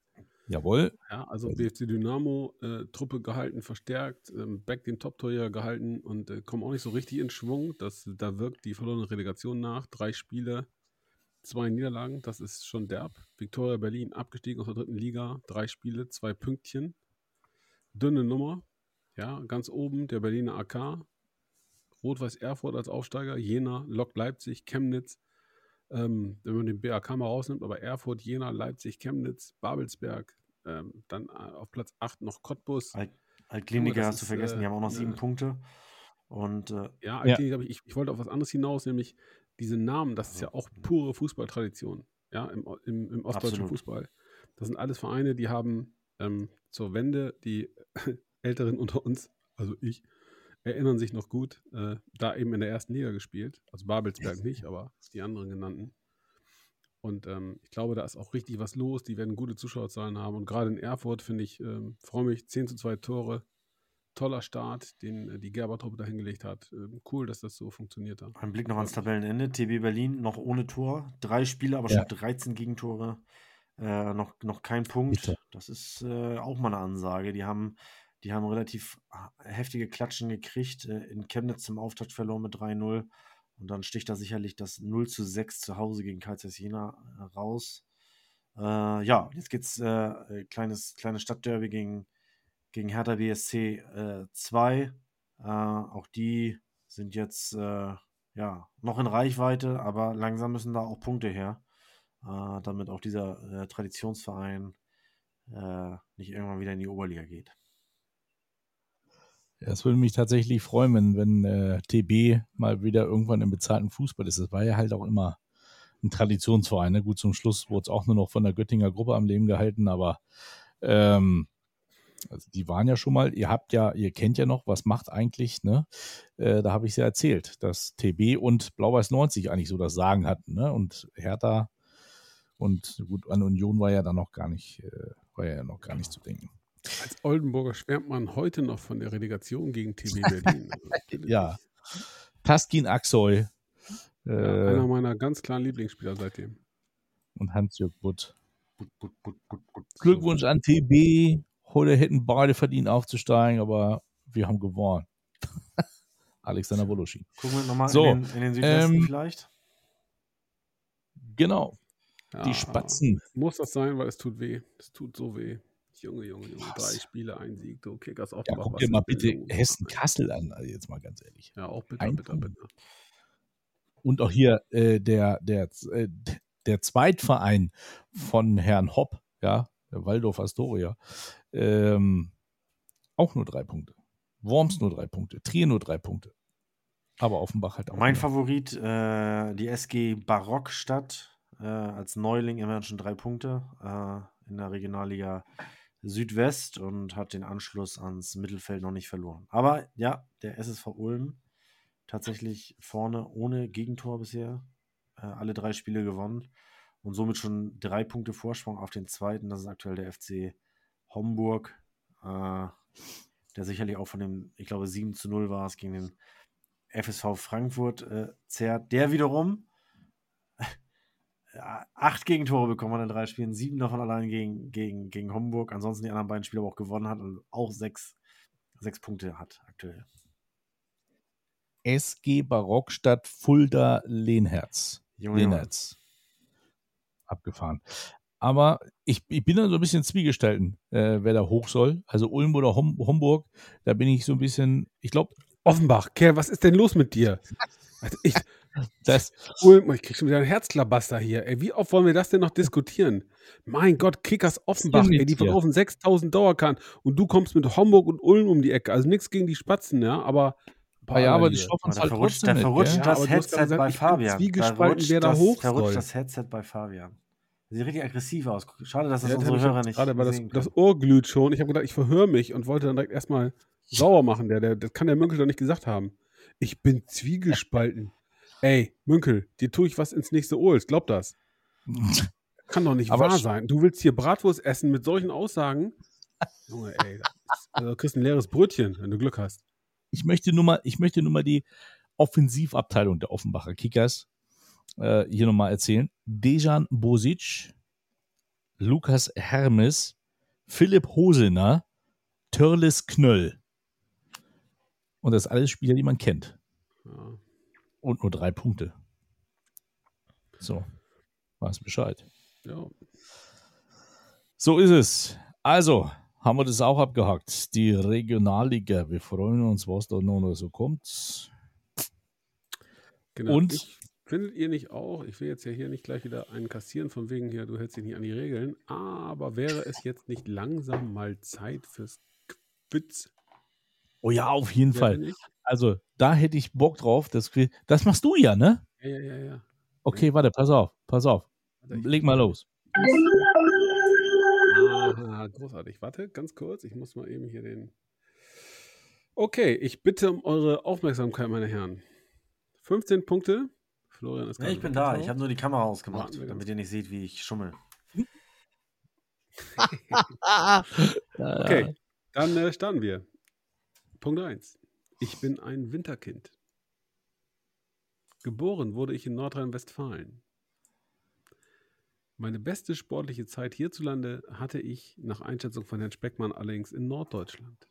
jawohl. Ja, also BFC Dynamo, äh, Truppe gehalten, verstärkt, ähm, Beck den Top-Torjäger gehalten und äh, kommen auch nicht so richtig in Schwung. Das, da wirkt die verlorene Relegation nach. Drei Spiele, zwei Niederlagen, das ist schon derb. Viktoria Berlin abgestiegen aus der dritten Liga, drei Spiele, zwei Pünktchen. Dünne Nummer. Ja, ganz oben der Berliner AK. Rot-Weiß Erfurt als Aufsteiger, Jena, Lok Leipzig, Chemnitz. Ähm, wenn man den BAK mal rausnimmt, aber Erfurt, Jena, Leipzig, Chemnitz, Babelsberg, ähm, dann äh, auf Platz 8 noch Cottbus. Alt, Altkliniker das hast du vergessen, die äh, haben auch noch sieben äh, Punkte. Und äh, Ja, Ja. eigentlich habe ich, ich, ich wollte auf was anderes hinaus, nämlich diese Namen, das ist ja auch pure Fußballtradition, ja, im, im, im ostdeutschen Absolut. Fußball. Das sind alles Vereine, die haben ähm, zur Wende, die Älteren unter uns, also ich, erinnern sich noch gut, äh, da eben in der ersten Liga gespielt. Also Babelsberg nicht, aber die anderen genannten. Und ähm, ich glaube, da ist auch richtig was los. Die werden gute Zuschauerzahlen haben. Und gerade in Erfurt finde ich, ähm, freue mich, 10 zu 2 Tore. Toller Start, den äh, die Gerber-Truppe da hingelegt hat. Ähm, cool, dass das so funktioniert hat. ein Blick noch ans. Tabellenende. TB Berlin noch ohne Tor. Drei Spiele, aber Ja. schon 13 Gegentore. Äh, noch, noch kein Punkt. Das ist äh, auch mal eine Ansage. Die haben, die haben relativ heftige Klatschen gekriegt. Äh, in Chemnitz zum Auftakt verloren mit 3-0. Und dann sticht da sicherlich das 0 zu 6 zu Hause gegen Kaisers Jena äh, raus. Äh, ja, jetzt geht's äh, äh, kleines, kleines Stadtderby gegen, gegen Hertha BSC 2. Äh, auch die sind jetzt äh, ja noch in Reichweite, aber langsam müssen da auch Punkte her, äh, damit auch dieser äh, Traditionsverein äh, nicht irgendwann wieder in die Oberliga geht. Es würde mich tatsächlich freuen, wenn, wenn äh, TB mal wieder irgendwann im bezahlten Fußball ist. Das war ja halt auch immer ein Traditionsverein. Ne? Gut, zum Schluss wurde es auch nur noch von der Göttinger Gruppe am Leben gehalten, aber ähm, also die waren ja schon mal, ihr habt ja, ihr kennt ja noch, was macht eigentlich, ne? Äh, da habe ich es ja erzählt, dass TB und Blau-Weiß 90 eigentlich so das Sagen hatten, ne? Und Hertha und gut, an Union war ja dann noch gar nicht, äh, war ja noch gar nicht zu denken. Als Oldenburger schwärmt man heute noch von der Relegation gegen TB Berlin. Also, Ja. Taskin Aksoy äh, ja, einer meiner ganz klaren Lieblingsspieler seitdem. und Hans-Jörg Butt. Gut, gut, gut. Glückwunsch an TB. Heute hätten beide verdient aufzusteigen, aber wir haben gewonnen. Alexander Woloschin. Gucken wir nochmal So, in, den, in den Südwesten ähm, vielleicht. Genau, Ja, die Spatzen. Muss das sein, weil es tut weh. Es tut so weh. Junge, Junge, Junge. Drei Spiele, ein Sieg. Du Kickers Ja, Offenbach. guck dir mal bitte los? Hessen-Kassel an, also jetzt mal ganz ehrlich. Ja, auch bitter, Punkt. bitter. Und auch hier äh, der, der, äh, der Zweitverein von Herrn Hopp, ja, der Waldorf Astoria, ähm, auch nur drei Punkte. Worms nur drei Punkte, Trier nur drei Punkte. Aber Offenbach halt auch. Mein nur. Favorit, äh, die SG Barockstadt, äh, als Neuling immerhin schon drei Punkte äh, in der Regionalliga Südwest und hat den Anschluss ans Mittelfeld noch nicht verloren. Aber ja, der SSV Ulm tatsächlich vorne ohne Gegentor bisher, äh, alle drei Spiele gewonnen und somit schon drei Punkte Vorsprung auf den zweiten. Das ist aktuell der FC Homburg, äh, der sicherlich auch von dem, ich glaube, 7 zu 0 war es gegen den FSV Frankfurt äh, zerrt. Der wiederum acht Gegentore bekommen in drei Spielen, sieben davon allein gegen, gegen, gegen Homburg. Ansonsten die anderen beiden Spiele aber auch gewonnen hat und auch sechs, sechs Punkte hat aktuell. SG Barockstadt Fulda Lehnherz. Lehnertz. Abgefahren. Aber ich, ich bin da so ein bisschen zwiegespalten, äh, wer da hoch soll. Also Ulm oder Hom Homburg, da bin ich so ein bisschen, ich glaube, Offenbach, Kerl, was ist denn los mit dir? Also ich, das, Ulm, ich krieg schon wieder einen Herzklabaster hier. Ey, wie oft wollen wir das denn noch diskutieren? Mein Gott, Kickers Offenbach, ey, mit die verkaufen 6000 Dauerkarten und du kommst mit Homburg und Ulm um die Ecke. Also nichts gegen die Spatzen, ja, aber. Ah ja, aber die schaffen es halt verrutscht, trotzdem da mit, verrutscht? Ja, das gerade Headset gesagt, bei Fabian. Zwiegespalten, verrutscht wer da das, hoch verrutscht das Headset bei Fabian. Sieht richtig aggressiv aus. Schade, dass das Ja, unsere Hörer nicht Gerade, weil das, das. Ohr glüht schon. Ich habe gedacht, ich verhöre mich und wollte dann direkt erstmal sauer machen. Der, der, das kann der Münkel doch nicht gesagt haben. Ich bin zwiegespalten. Ey, Münkel, dir tue ich was ins nächste Ohr. Glaub das. Kann doch nicht Aber wahr sein. Du willst hier Bratwurst essen mit solchen Aussagen? Junge, ey. Also, du kriegst ein leeres Brötchen, wenn du Glück hast. ich möchte nur mal, ich möchte nur mal die Offensivabteilung der Offenbacher Kickers äh, hier nochmal erzählen. Dejan Bosic, Lukas Hermes, Philipp Hosener, Törles Knöll. Und das alles Spieler, die man kennt. Ja. Und nur drei Punkte. So, weiß Bescheid. Ja. So ist es. Also, haben wir das auch abgehakt. Die Regionalliga. Wir freuen uns, was da noch so kommt. Genau. Und? Ich, findet ihr nicht auch, ich will jetzt ja hier nicht gleich wieder einen kassieren, von wegen hier, du hältst dich nicht an die Regeln, aber wäre es jetzt nicht langsam mal Zeit fürs Quiz? Oh ja, auf jeden Wer Fall. Also, da hätte ich Bock drauf. Das, das machst du ja, ne? Ja, ja, ja, ja. Okay, warte, pass auf, pass auf. Leg mal los. Aha, großartig. Warte, ganz kurz. Ich muss mal eben hier den. Okay, ich bitte um eure Aufmerksamkeit, meine Herren. 15 Punkte. Florian ist Nee, ich bin da. weggetaucht. Ich habe nur die Kamera ausgemacht, wir damit ihr nicht seht, wie ich schummel. Okay, dann äh, starten wir. Punkt 1. Ich bin ein Winterkind. Geboren wurde ich in Nordrhein-Westfalen. Meine beste sportliche Zeit hierzulande hatte ich nach Einschätzung von Herrn Speckmann allerdings in Norddeutschland.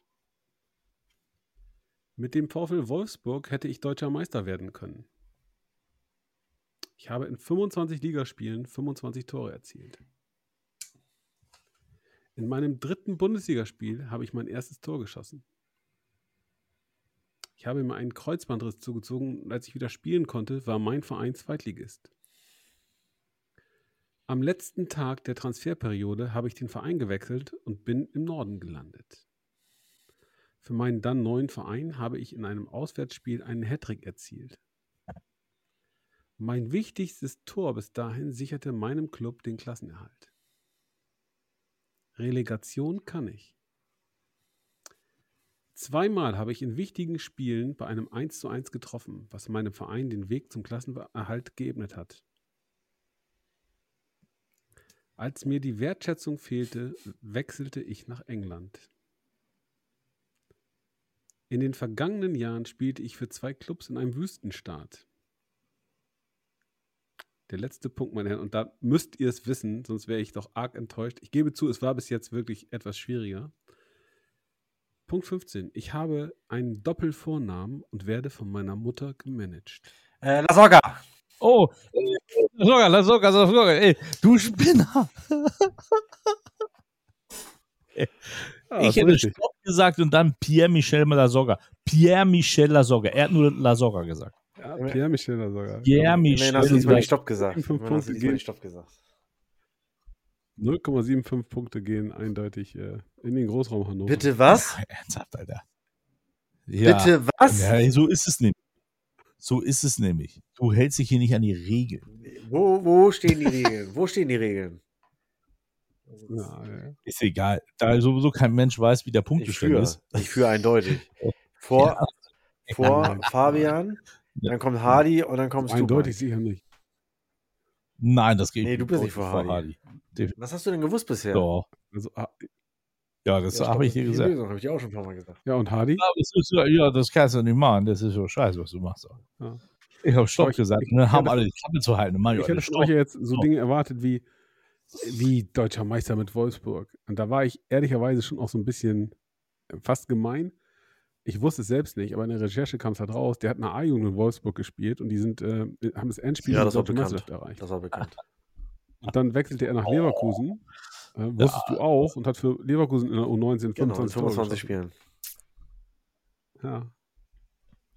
Mit dem VfL Wolfsburg hätte ich deutscher Meister werden können. Ich habe in 25 Ligaspielen 25 Tore erzielt. In meinem dritten Bundesligaspiel habe ich mein erstes Tor geschossen. Ich habe mir einen Kreuzbandriss zugezogen und als ich wieder spielen konnte, war mein Verein Zweitligist. Am letzten Tag der Transferperiode habe ich den Verein gewechselt und bin im Norden gelandet. Für meinen dann neuen Verein habe ich in einem Auswärtsspiel einen Hattrick erzielt. Mein wichtigstes Tor bis dahin sicherte meinem Club den Klassenerhalt. Relegation kann ich. Zweimal habe ich in wichtigen Spielen bei einem 1:1 getroffen, was meinem Verein den Weg zum Klassenerhalt geebnet hat. Als mir die Wertschätzung fehlte, wechselte ich nach England. In den vergangenen Jahren spielte ich für zwei Clubs in einem Wüstenstaat. Der letzte Punkt, meine Herren, und da müsst ihr es wissen, sonst wäre ich doch arg enttäuscht. Ich gebe zu, es war bis jetzt wirklich etwas schwieriger. Punkt 15. Ich habe einen Doppelvornamen und werde von meiner Mutter gemanagt. Äh, La Soga! Oh, äh, sogar, lass sogar. Ey, du Spinner. Ja, ich hätte richtig. Stopp gesagt und dann Pierre-Michel Lasogga. Pierre-Michel Lasogga. Er hat nur Lasogga gesagt. Ja, Pierre Micheler sogar. Pierre-Michel Immerhin hast du diesmal nicht. Stopp gesagt. Fünf Immerhin hast du Punkte nicht Stopp gesagt. 0,75 Punkte gehen eindeutig äh, in den Großraum Hannover. Bitte was? Ernsthaft, Alter. Ja. Bitte was? Ja, so ist es nämlich. So ist es nämlich. Du hältst dich hier nicht an die Regeln. Wo, wo stehen die Regeln? Wo stehen die Regeln? Ja, ja. Ist egal. Da sowieso kein Mensch weiß, wie der Ich Punktestand führe. ist. Ich führe eindeutig. Vor, vor Fabian, dann kommt Hardy und dann kommst Eindeutig du. sicher nicht. Nein, das geht Nee, du bist nicht vor Hardy. Hardy. Was hast du denn gewusst bisher? Doch. Also, ah, Ja, das Ja, habe ich dir gesagt. Lösung habe ich dir auch schon ein paar Mal gesagt. ja, und Hardy? Ja, das, ist, ja, das kannst du nicht machen. Das ist so scheiße, was du machst. Ja. Ich habe Stopp ich- gesagt. ich- Ne, ich haben hätte- alle die Klappe zu halten. Ich ich hätte von euch jetzt so. Dinge erwartet wie, wie deutscher Meister mit Wolfsburg. Und da war ich ehrlicherweise schon auch so ein bisschen äh, fast gemein. Ich wusste es selbst nicht, aber in der Recherche kam es halt raus. Der hat eine A-Jugend in Wolfsburg gespielt und die sind, äh, haben das Endspiel Ja, das war bekannt. Erreicht. Das war bekannt. Und dann wechselte er nach Leverkusen. Äh, wusstest du auch und hat für Leverkusen in der U19 Genau, 25, in 25 Tore Spielen. Ja.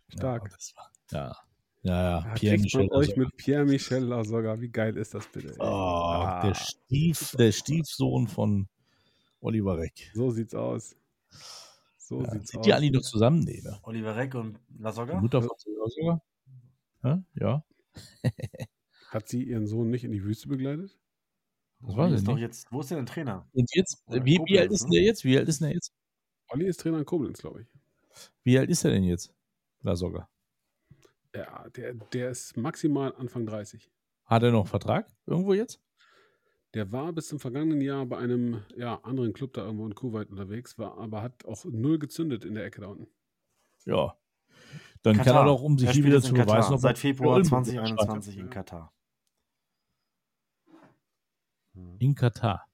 Stark. Ja, das war, ja. Ja, ja. Pierre kriegt man Michel. euch mit Pierre Michel sogar. Wie geil ist das bitte? oh, Ah, der, Stief, der Stiefsohn von Oliver Reck. so sieht's aus. So Ja, sieht's sind aus. die eigentlich noch zusammen? Nee, ne? Oliver Reck und La Die Soga? Mutter von sogar? Ja, ja. Hat sie ihren Sohn nicht in die Wüste begleitet? Das ich ist doch nicht. jetzt, wo ist denn der Trainer? Und jetzt, Oder wie, wie alt ist denn ne? der jetzt? Wie alt ist denn der jetzt? Olli ist Trainer in Koblenz, glaube ich. Wie alt ist er denn jetzt? La Soga. Ja, der, der ist maximal Anfang 30. Hat er noch einen Vertrag irgendwo jetzt? Der war bis zum vergangenen Jahr bei einem ja, anderen Club da irgendwo in Kuwait unterwegs, war, aber hat auch null gezündet in der Ecke da unten. Ja. Dann kann Katar. er doch, um sich Er hier wieder zu beweisen, Seit Februar Oldenburg 2021 in. Katar. Hm. in Katar.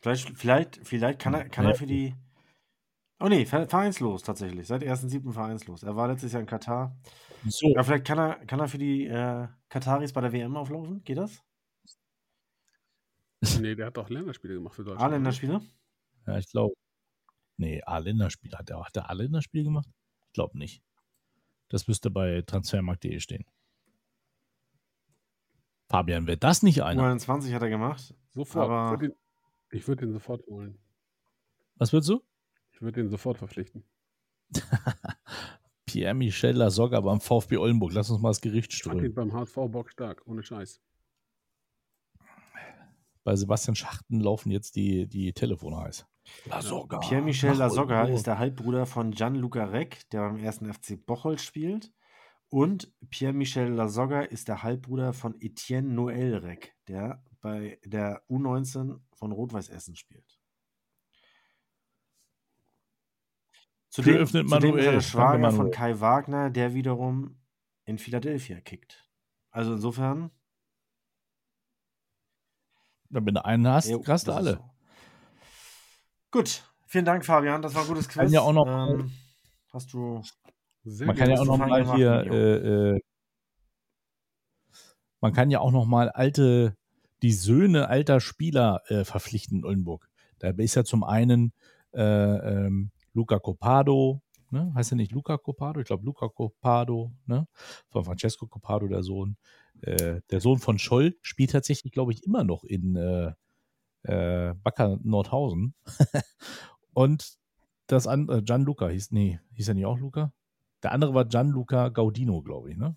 Vielleicht, vielleicht, vielleicht kann er, kann Ja. er für die. Oh nee, ver- vereinslos tatsächlich. Seit 1.7. vereinslos. Er war letztes Jahr in Katar. So, Ja, vielleicht kann er, kann er für die äh, Kataris bei der WM auflaufen. Geht das? Nee, der hat auch Länderspiele gemacht für Deutschland. A-Länderspiele? ja, ich glaube. Nee, A-Länderspiel. Hat er, hat er A-Länderspiel gemacht? Ich glaube nicht. Das müsste bei transfermarkt.de stehen. Fabian, wäre das nicht einer? U21 hat er gemacht. Sofort. Aber- Ich würd ihn- ich würde ihn sofort holen. Was würdest du? Ich würde ihn sofort verpflichten. Pierre-Michel Lasogga beim VfB Oldenburg. Lass uns mal das Gericht Ich strömen. beim HSV bockstark, ohne Scheiß. Bei Sebastian Schachten laufen jetzt die, die Telefone heiß. Pierre-Michel Lasogga ist der Halbbruder von Gianluca Reck, der beim 1. FC Bocholt spielt. Und Pierre-Michel Lasogga ist der Halbbruder von Etienne Noël Reck, der bei der U19 von Rot-Weiß Essen spielt. Zudem, öffnet zudem ist er der Schwager von. Kai Wagner, der wiederum in Philadelphia kickt. Also insofern. Wenn du einen hast, jo, hast du alle. so. Gut, vielen Dank, Fabian. Das war ein gutes Quiz. Kann ja auch noch- ähm, hast du Sehr Man kann ja auch hast du noch fein mal gemacht, hier, äh, äh, man kann ja auch noch mal alte, die Söhne alter Spieler äh, verpflichten in Oldenburg. Da ist ja zum einen äh, ähm, Luca Copado, ne? heißt er nicht Luca Copado? Ich glaube Luca Copado, ne? Von Francesco Copado, der Sohn. Äh, der Sohn von Scholl spielt tatsächlich, glaube ich, immer noch in äh, äh, Wacker Nordhausen. Und das andere, Gianluca hieß, nee, hieß er nicht auch Luca? Der andere war Gianluca Gaudino, glaube ich, ne?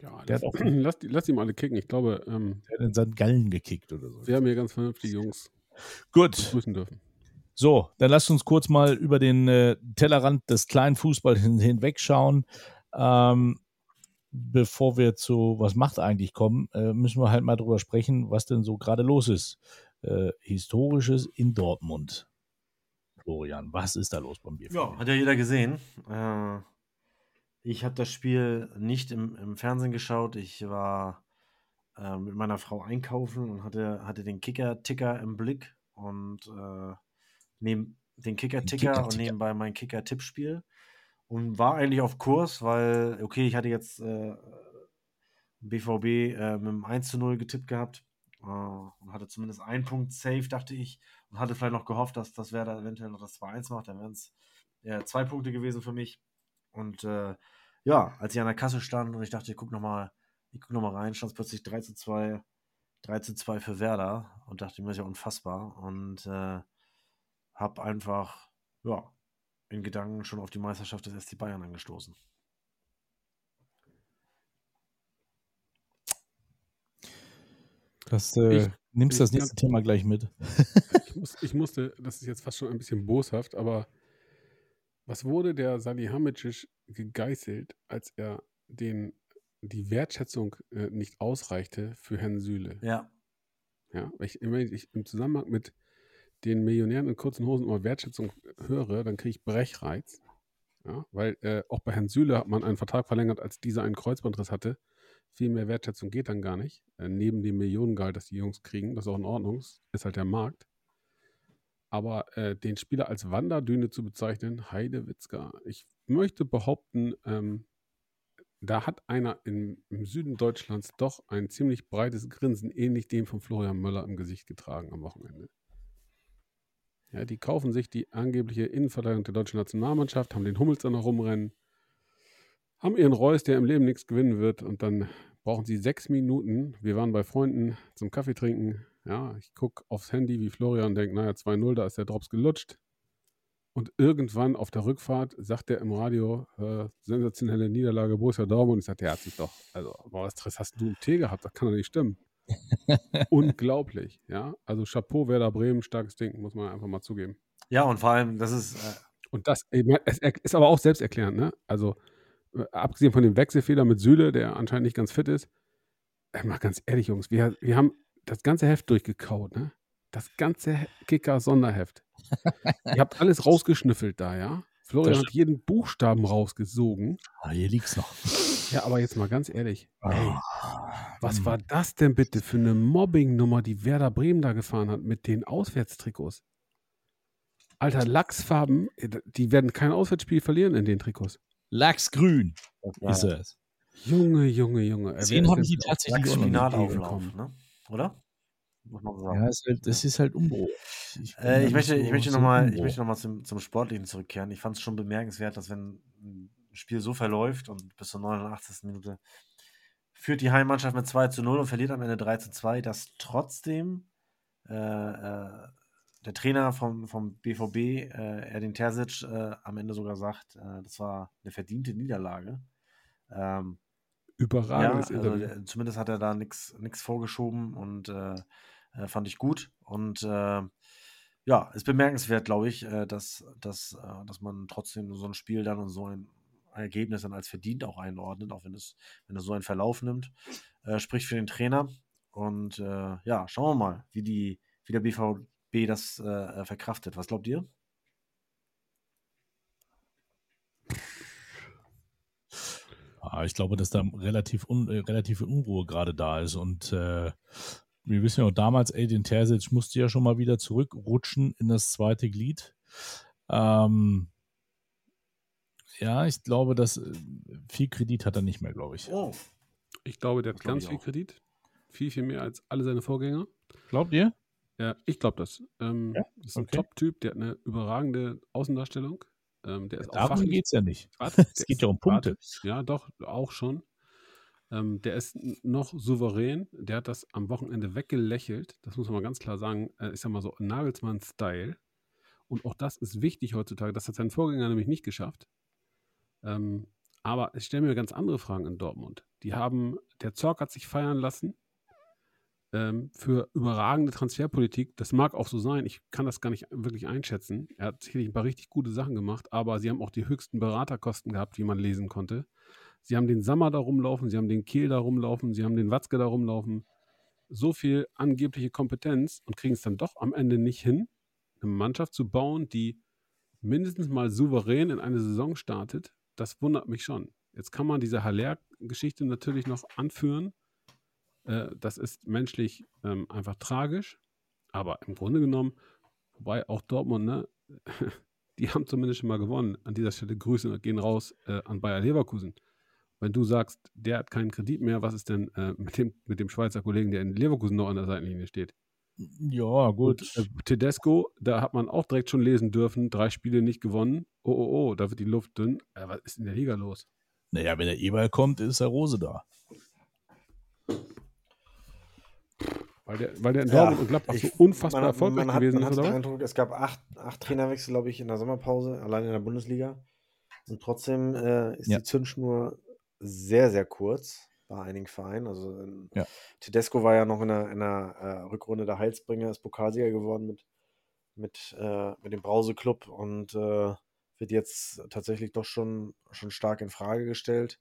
Ja, Der lass, hat auch- lass, lass die mal alle kicken. Ich glaube, ähm, Der hat in St. Gallen gekickt oder so. wir haben hier ganz vernünftige Jungs Gut, grüßen dürfen. so, dann lasst uns kurz mal über den äh, Tellerrand des kleinen Fußballs hin, hinwegschauen. Ähm, bevor wir zu Was macht eigentlich kommen, äh, müssen wir halt mal drüber sprechen, was denn so gerade los ist. Äh, Historisches in Dortmund. Florian, was ist da los beim BVB? Ja, hat ja jeder gesehen. Äh, ich habe das Spiel nicht im, im Fernsehen geschaut. Ich war äh, mit meiner Frau einkaufen und hatte, hatte den Kicker-Ticker im Blick und äh, neben den Kicker-Ticker und Kicker-Ticker. nebenbei mein Kicker-Tippspiel und war eigentlich auf Kurs, weil, okay, ich hatte jetzt äh, BVB äh, mit dem 1 zu 0 getippt gehabt äh, und hatte zumindest einen Punkt safe, dachte ich, und hatte vielleicht noch gehofft, dass das Werder eventuell noch das 2-1 macht, dann wären es ja, zwei Punkte gewesen für mich. Und äh, ja, als ich an der Kasse stand und ich dachte, ich guck noch mal, ich guck noch mal rein, stand es plötzlich 3 zu 2, 3 zu 2 für Werder und dachte mir, das ist ja unfassbar. Und äh, habe einfach, ja, in Gedanken schon auf die Meisterschaft des SC Bayern angestoßen. Das, äh, Ich- nimmst das nächste Thema gleich mit. Ich, muss, ich musste, das ist jetzt fast schon ein bisschen boshaft, aber was wurde der Salihamidzic gegeißelt, als er den, die Wertschätzung äh, nicht ausreichte für Herrn Süle? Ja, Ja, weil ich, ich im Zusammenhang mit den Millionären in kurzen Hosen immer Wertschätzung höre, dann kriege ich Brechreiz. Ja, weil äh, auch bei Herrn Süle hat man einen Vertrag verlängert, als dieser einen Kreuzbandriss hatte. Viel mehr Wertschätzung geht dann gar nicht. Äh, neben dem Millionengehalt, das die Jungs kriegen, das ist auch in Ordnung, ist halt der Markt. Aber äh, den Spieler als Wanderdüne zu bezeichnen, Heidewitzka, ich möchte behaupten, ähm, da hat einer in, im Süden Deutschlands doch ein ziemlich breites Grinsen, ähnlich dem von Florian Möller im Gesicht getragen am Wochenende. Ja, die kaufen sich die angebliche Innenverteidigung der deutschen Nationalmannschaft, haben den Hummels dann noch rumrennen, haben ihren Reus, der im Leben nichts gewinnen wird, und dann brauchen sie sechs Minuten. Wir waren bei Freunden zum Kaffee trinken. Ja, ich gucke aufs Handy wie Florian und denke, naja, 2-0, da ist der Drops gelutscht. Und irgendwann auf der Rückfahrt sagt er im Radio, äh, sensationelle Niederlage Borussia Dortmund. Ich sagte, der hat sich doch, also, boah, was hast du im Tee gehabt? Das kann doch nicht stimmen. unglaublich. Ja, also Chapeau, Werder Bremen, starkes Ding, muss man einfach mal zugeben. Ja, und vor allem, das ist. Äh, und das es ist aber auch selbsterklärend, ne? Also, abgesehen von dem Wechselfehler mit Süle, der anscheinend nicht ganz fit ist, mal ganz ehrlich, Jungs, wir, wir haben das ganze Heft durchgekaut, ne? Das ganze Kicker-Sonderheft. Ihr habt alles rausgeschnüffelt da, ja? Florian hat jeden Buchstaben rausgesogen. Ah, hier liegt's noch. Ja, aber jetzt mal ganz ehrlich. Ey, was war das denn bitte für eine Mobbing-Nummer, die Werder Bremen da gefahren hat mit den Auswärtstrikots? Alter, Lachsfarben, äh, die werden kein Auswärtsspiel verlieren in den Trikots. Lachsgrün ist es. Junge, Junge, Junge. Ist habe ich die tatsächlich auch Finalauflauf, ne? Oder? Muss man sagen. Ja, ist halt, das ist halt Umbruch. Ich, Äh, ich möchte, so- ich möchte nochmal noch mal zum, zum Sportlichen zurückkehren. Ich fand es schon bemerkenswert, dass wenn ein Spiel so verläuft und bis zur 89. Minute führt die Heimmannschaft mit 2 zu 0 und verliert am Ende 3 zu 2, dass trotzdem äh, äh, der Trainer vom, vom BVB, äh, Erdin Terzic, äh, am Ende sogar sagt, äh, das war eine verdiente Niederlage. Ähm, ja, Überragendes also Interview. der, zumindest hat er da nichts vorgeschoben und äh, äh, fand ich gut. Und äh, ja, ist bemerkenswert, glaube ich, äh, dass, dass, dass man trotzdem so ein Spiel dann und so ein Ergebnis dann als verdient auch einordnet, auch wenn es, wenn es so einen Verlauf nimmt. Spricht für den Trainer. Und ja, schauen wir mal, wie, die, wie der BVB das äh, verkraftet. Was glaubt ihr? Ah, ich glaube, dass da relativ, un, äh, relative Unruhe gerade da ist. Und äh, wir wissen ja auch damals, ey, den Terzic musste ja schon mal wieder zurückrutschen in das zweite Glied. Ähm, ja, ich glaube, dass äh, viel Kredit hat er nicht mehr, glaube ich. Oh. Ich glaube, der hat Das ganz viel auch. Kredit. Viel, viel mehr als alle seine Vorgänger. Glaubt ihr? Ja, ich glaube das. Ähm, Ja? Das ist ein Okay. Top-Typ, der hat eine überragende Außendarstellung. Ähm, der ist auch Darum geht es ja nicht. Es geht ja um Punkte. Ja, doch, auch schon. Ähm, der ist noch souverän. Der hat das am Wochenende weggelächelt. Das muss man mal ganz klar sagen. Äh, ist ja mal so Nagelsmann-Style. Und auch das ist wichtig heutzutage. Das hat sein Vorgänger nämlich nicht geschafft. Ähm, aber ich stelle mir ganz andere Fragen in Dortmund. Die haben, der Zorc hat sich feiern lassen ähm, für überragende Transferpolitik. Das mag auch so sein. Ich kann das gar nicht wirklich einschätzen. Er hat sicherlich ein paar richtig gute Sachen gemacht, aber sie haben auch die höchsten Beraterkosten gehabt, wie man lesen konnte. Sie haben den Sammer da rumlaufen, sie haben den Kehl da rumlaufen, sie haben den Watzke da rumlaufen. So viel angebliche Kompetenz und kriegen es dann doch am Ende nicht hin, eine Mannschaft zu bauen, die mindestens mal souverän in eine Saison startet. Das wundert mich schon. Jetzt kann man diese Haller-Geschichte natürlich noch anführen. Äh, das ist menschlich ähm, einfach tragisch. Aber im Grunde genommen, wobei auch Dortmund, ne, die haben zumindest schon mal gewonnen. An dieser Stelle Grüße gehen raus äh, an Bayer Leverkusen. Wenn du sagst, der hat keinen Kredit mehr, was ist denn äh, mit, dem, mit dem Schweizer Kollegen, der in Leverkusen noch an der Seitenlinie steht? Ja, gut. Und, äh, Tedesco, da hat man auch direkt schon lesen dürfen, drei Spiele nicht gewonnen. Oh, oh, oh, da wird die Luft dünn. Äh, was ist in der Liga los? naja, wenn der Eberl kommt, ist der Rose da. Weil der, weil der in Ja, Dortmund und Gladbach so ich- unfassbar man, erfolgreich man hat, gewesen man ist, oder den? Eindruck, es gab acht, acht Trainerwechsel, glaube ich, in der Sommerpause, allein in der Bundesliga. Und trotzdem äh, ist Ja. die Zündschnur sehr, sehr kurz bei einigen Vereinen. Also ähm, Ja. Tedesco war ja noch in der, in der äh, Rückrunde der Heilsbringer, ist Pokalsieger geworden mit, mit, äh, mit dem Brause-Club und äh, wird jetzt tatsächlich doch schon, schon stark in Frage gestellt.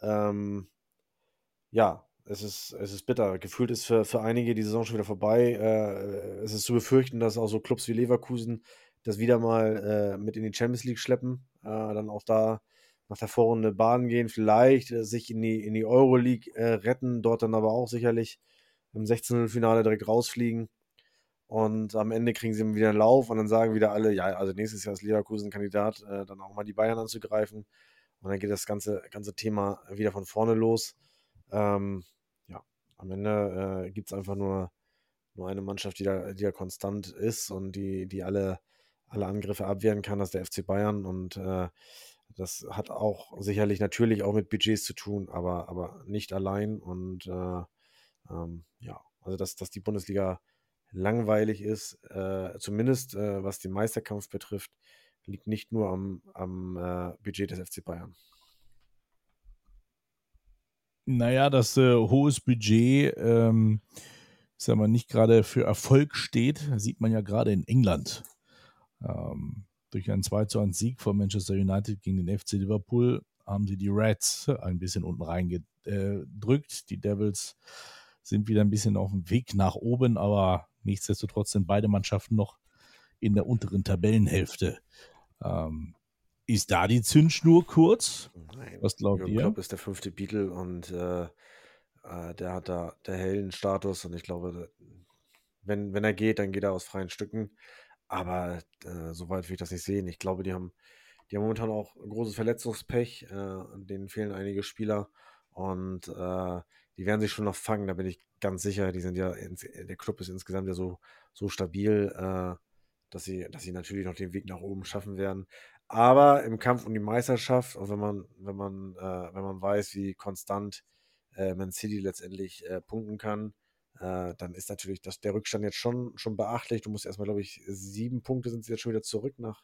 Ähm, ja, es ist, es ist bitter. Gefühlt ist für, für einige die Saison schon wieder vorbei. Äh, es ist zu befürchten, dass auch so Clubs wie Leverkusen das wieder mal äh, mit in die Champions League schleppen. Äh, dann auch da nach der Vorrunde baden gehen, vielleicht äh, sich in die, in die Euroleague äh, retten, dort dann aber auch sicherlich im 16-Finale direkt rausfliegen. Und am Ende kriegen sie wieder einen Lauf und dann sagen wieder alle, ja, also nächstes Jahr ist Leverkusen Kandidat, äh, dann auch mal die Bayern anzugreifen. Und dann geht das ganze, ganze Thema wieder von vorne los. Ähm, am Ende äh, gibt es einfach nur, nur eine Mannschaft, die da, die da konstant ist und die, die alle, alle Angriffe abwehren kann, das ist der FC Bayern. Und äh, das hat auch sicherlich natürlich auch mit Budgets zu tun, aber, aber nicht allein. Und äh, ähm, ja, also dass, dass die Bundesliga langweilig ist, äh, zumindest äh, was den Meisterkampf betrifft, liegt nicht nur am, am äh, Budget des FC Bayern. Naja, das äh, hohes Budget, ähm, sagen wir, nicht gerade für Erfolg steht, sieht man ja gerade in England. Ähm, durch einen 2 zu 1 Sieg von Manchester United gegen den FC Liverpool haben sie die Reds ein bisschen unten reingedrückt. Die Devils sind wieder ein bisschen auf dem Weg nach oben, aber nichtsdestotrotz sind beide Mannschaften noch in der unteren Tabellenhälfte. Ähm, ist da die Zündschnur kurz? Nein. Was glaubt Jürgen ihr? Klopp ist der fünfte Beatle und äh, äh, der hat da der Heldenstatus und ich glaube, wenn, wenn er geht, dann geht er aus freien Stücken. Aber äh, soweit will ich das nicht sehen. Ich glaube, die haben, die haben momentan auch ein großes Verletzungspech. Äh, denen fehlen einige Spieler und äh, die werden sich schon noch fangen, da bin ich ganz sicher. Die sind ja, ins, der Club ist insgesamt ja so, so stabil, äh, dass, sie, dass sie natürlich noch den Weg nach oben schaffen werden. Aber im Kampf um die Meisterschaft, und wenn man, wenn man, äh, wenn man weiß, wie konstant äh, Man City letztendlich äh, punkten kann, äh, dann ist natürlich das, der Rückstand jetzt schon, schon beachtlich. Du musst erstmal, glaube ich, sieben Punkte sind sie jetzt schon wieder zurück nach,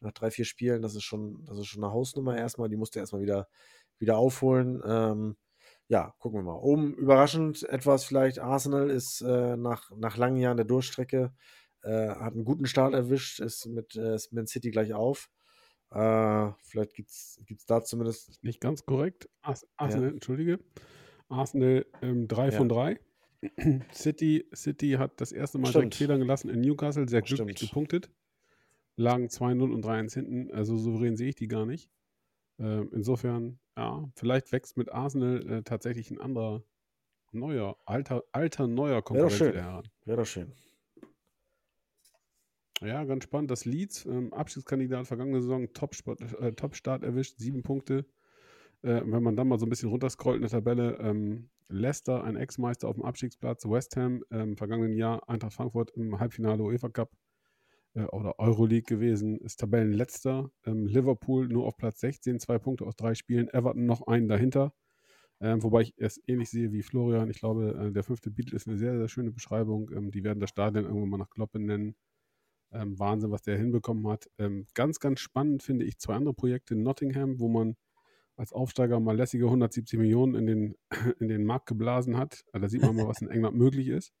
nach drei, vier Spielen. Das ist schon, das ist schon eine Hausnummer erstmal. Die musst du erstmal wieder, wieder aufholen. Ähm, ja, gucken wir mal. Oben überraschend etwas vielleicht. Arsenal ist äh, nach, nach langen Jahren der Durchstrecke, äh, hat einen guten Start erwischt, ist mit äh, Man City gleich auf. Äh, vielleicht gibt es da zumindest. Nicht ganz korrekt. Ars Arsenal, entschuldige. Arsenal 3 ähm, Ja. von 3. City, City hat das erste Mal Stimmt. Federn gelassen in Newcastle, sehr glücklich Stimmt. gepunktet. Lagen 2-0 und 3-1 hinten, also souverän sehe ich die gar nicht. Ähm, insofern, ja, vielleicht wächst mit Arsenal äh, tatsächlich ein anderer, neuer, alter, alter neuer Konkurrent heran. Wäre doch schön. Ja, ganz spannend. Das Leeds, ähm, Abschiedskandidat vergangene Saison, Top-Start äh, Top erwischt, sieben Punkte. Äh, wenn man dann mal so ein bisschen runterscrollt in der Tabelle, ähm, Leicester, ein Ex-Meister auf dem Abstiegsplatz, West Ham im vergangenen Jahr, Eintracht Frankfurt im Halbfinale UEFA Cup äh, oder Euroleague gewesen, ist Tabellenletzter. Ähm, Liverpool nur auf Platz 16, zwei Punkte aus drei Spielen, Everton noch einen dahinter. Ähm, wobei ich es ähnlich sehe wie Florian. Ich glaube, äh, der fünfte Beatle ist eine sehr, sehr schöne Beschreibung. Ähm, die werden das Stadion irgendwann mal nach Klopp benennen. Ähm, Wahnsinn, was der hinbekommen hat. Ähm, ganz, ganz spannend finde ich zwei andere Projekte in Nottingham, wo man als Aufsteiger mal lässige 170 Millionen in den, in den Markt geblasen hat. Also da sieht man mal, was in England möglich ist.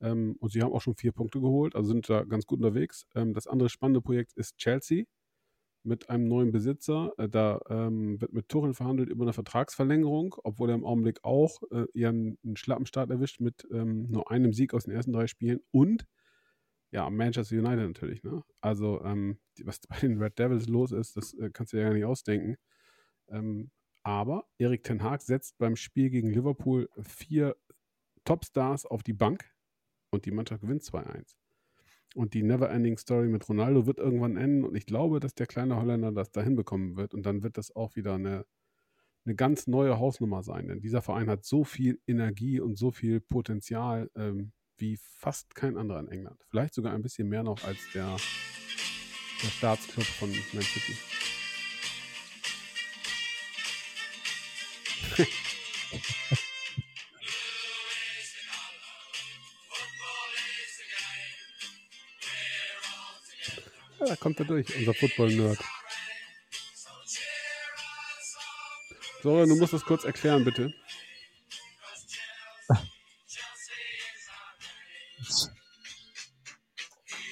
Ähm, und sie haben auch schon vier Punkte geholt, also sind da ganz gut unterwegs. Ähm, das andere spannende Projekt ist Chelsea mit einem neuen Besitzer. Äh, da ähm, wird mit Tuchel verhandelt über eine Vertragsverlängerung, obwohl er im Augenblick auch äh, ihren einen Schlappenstart erwischt mit ähm, nur einem Sieg aus den ersten drei Spielen und ja, Manchester United natürlich. Ne? Also, ähm, die, was bei den Red Devils los ist, das äh, kannst du dir ja gar nicht ausdenken. Ähm, aber Erik Ten Haag setzt beim Spiel gegen Liverpool vier Topstars auf die Bank und die Mannschaft gewinnt 2-1. Und die Never-Ending Story mit Ronaldo wird irgendwann enden und ich glaube, dass der kleine Holländer das da hinbekommen wird und dann wird das auch wieder eine, eine ganz neue Hausnummer sein. Denn dieser Verein hat so viel Energie und so viel Potenzial ähm, wie fast kein anderer in England. Vielleicht sogar ein bisschen mehr noch als der, der Staatsclub von Man City. Ja, da kommt er durch, unser Football-Nerd. So, du musst das kurz erklären, bitte.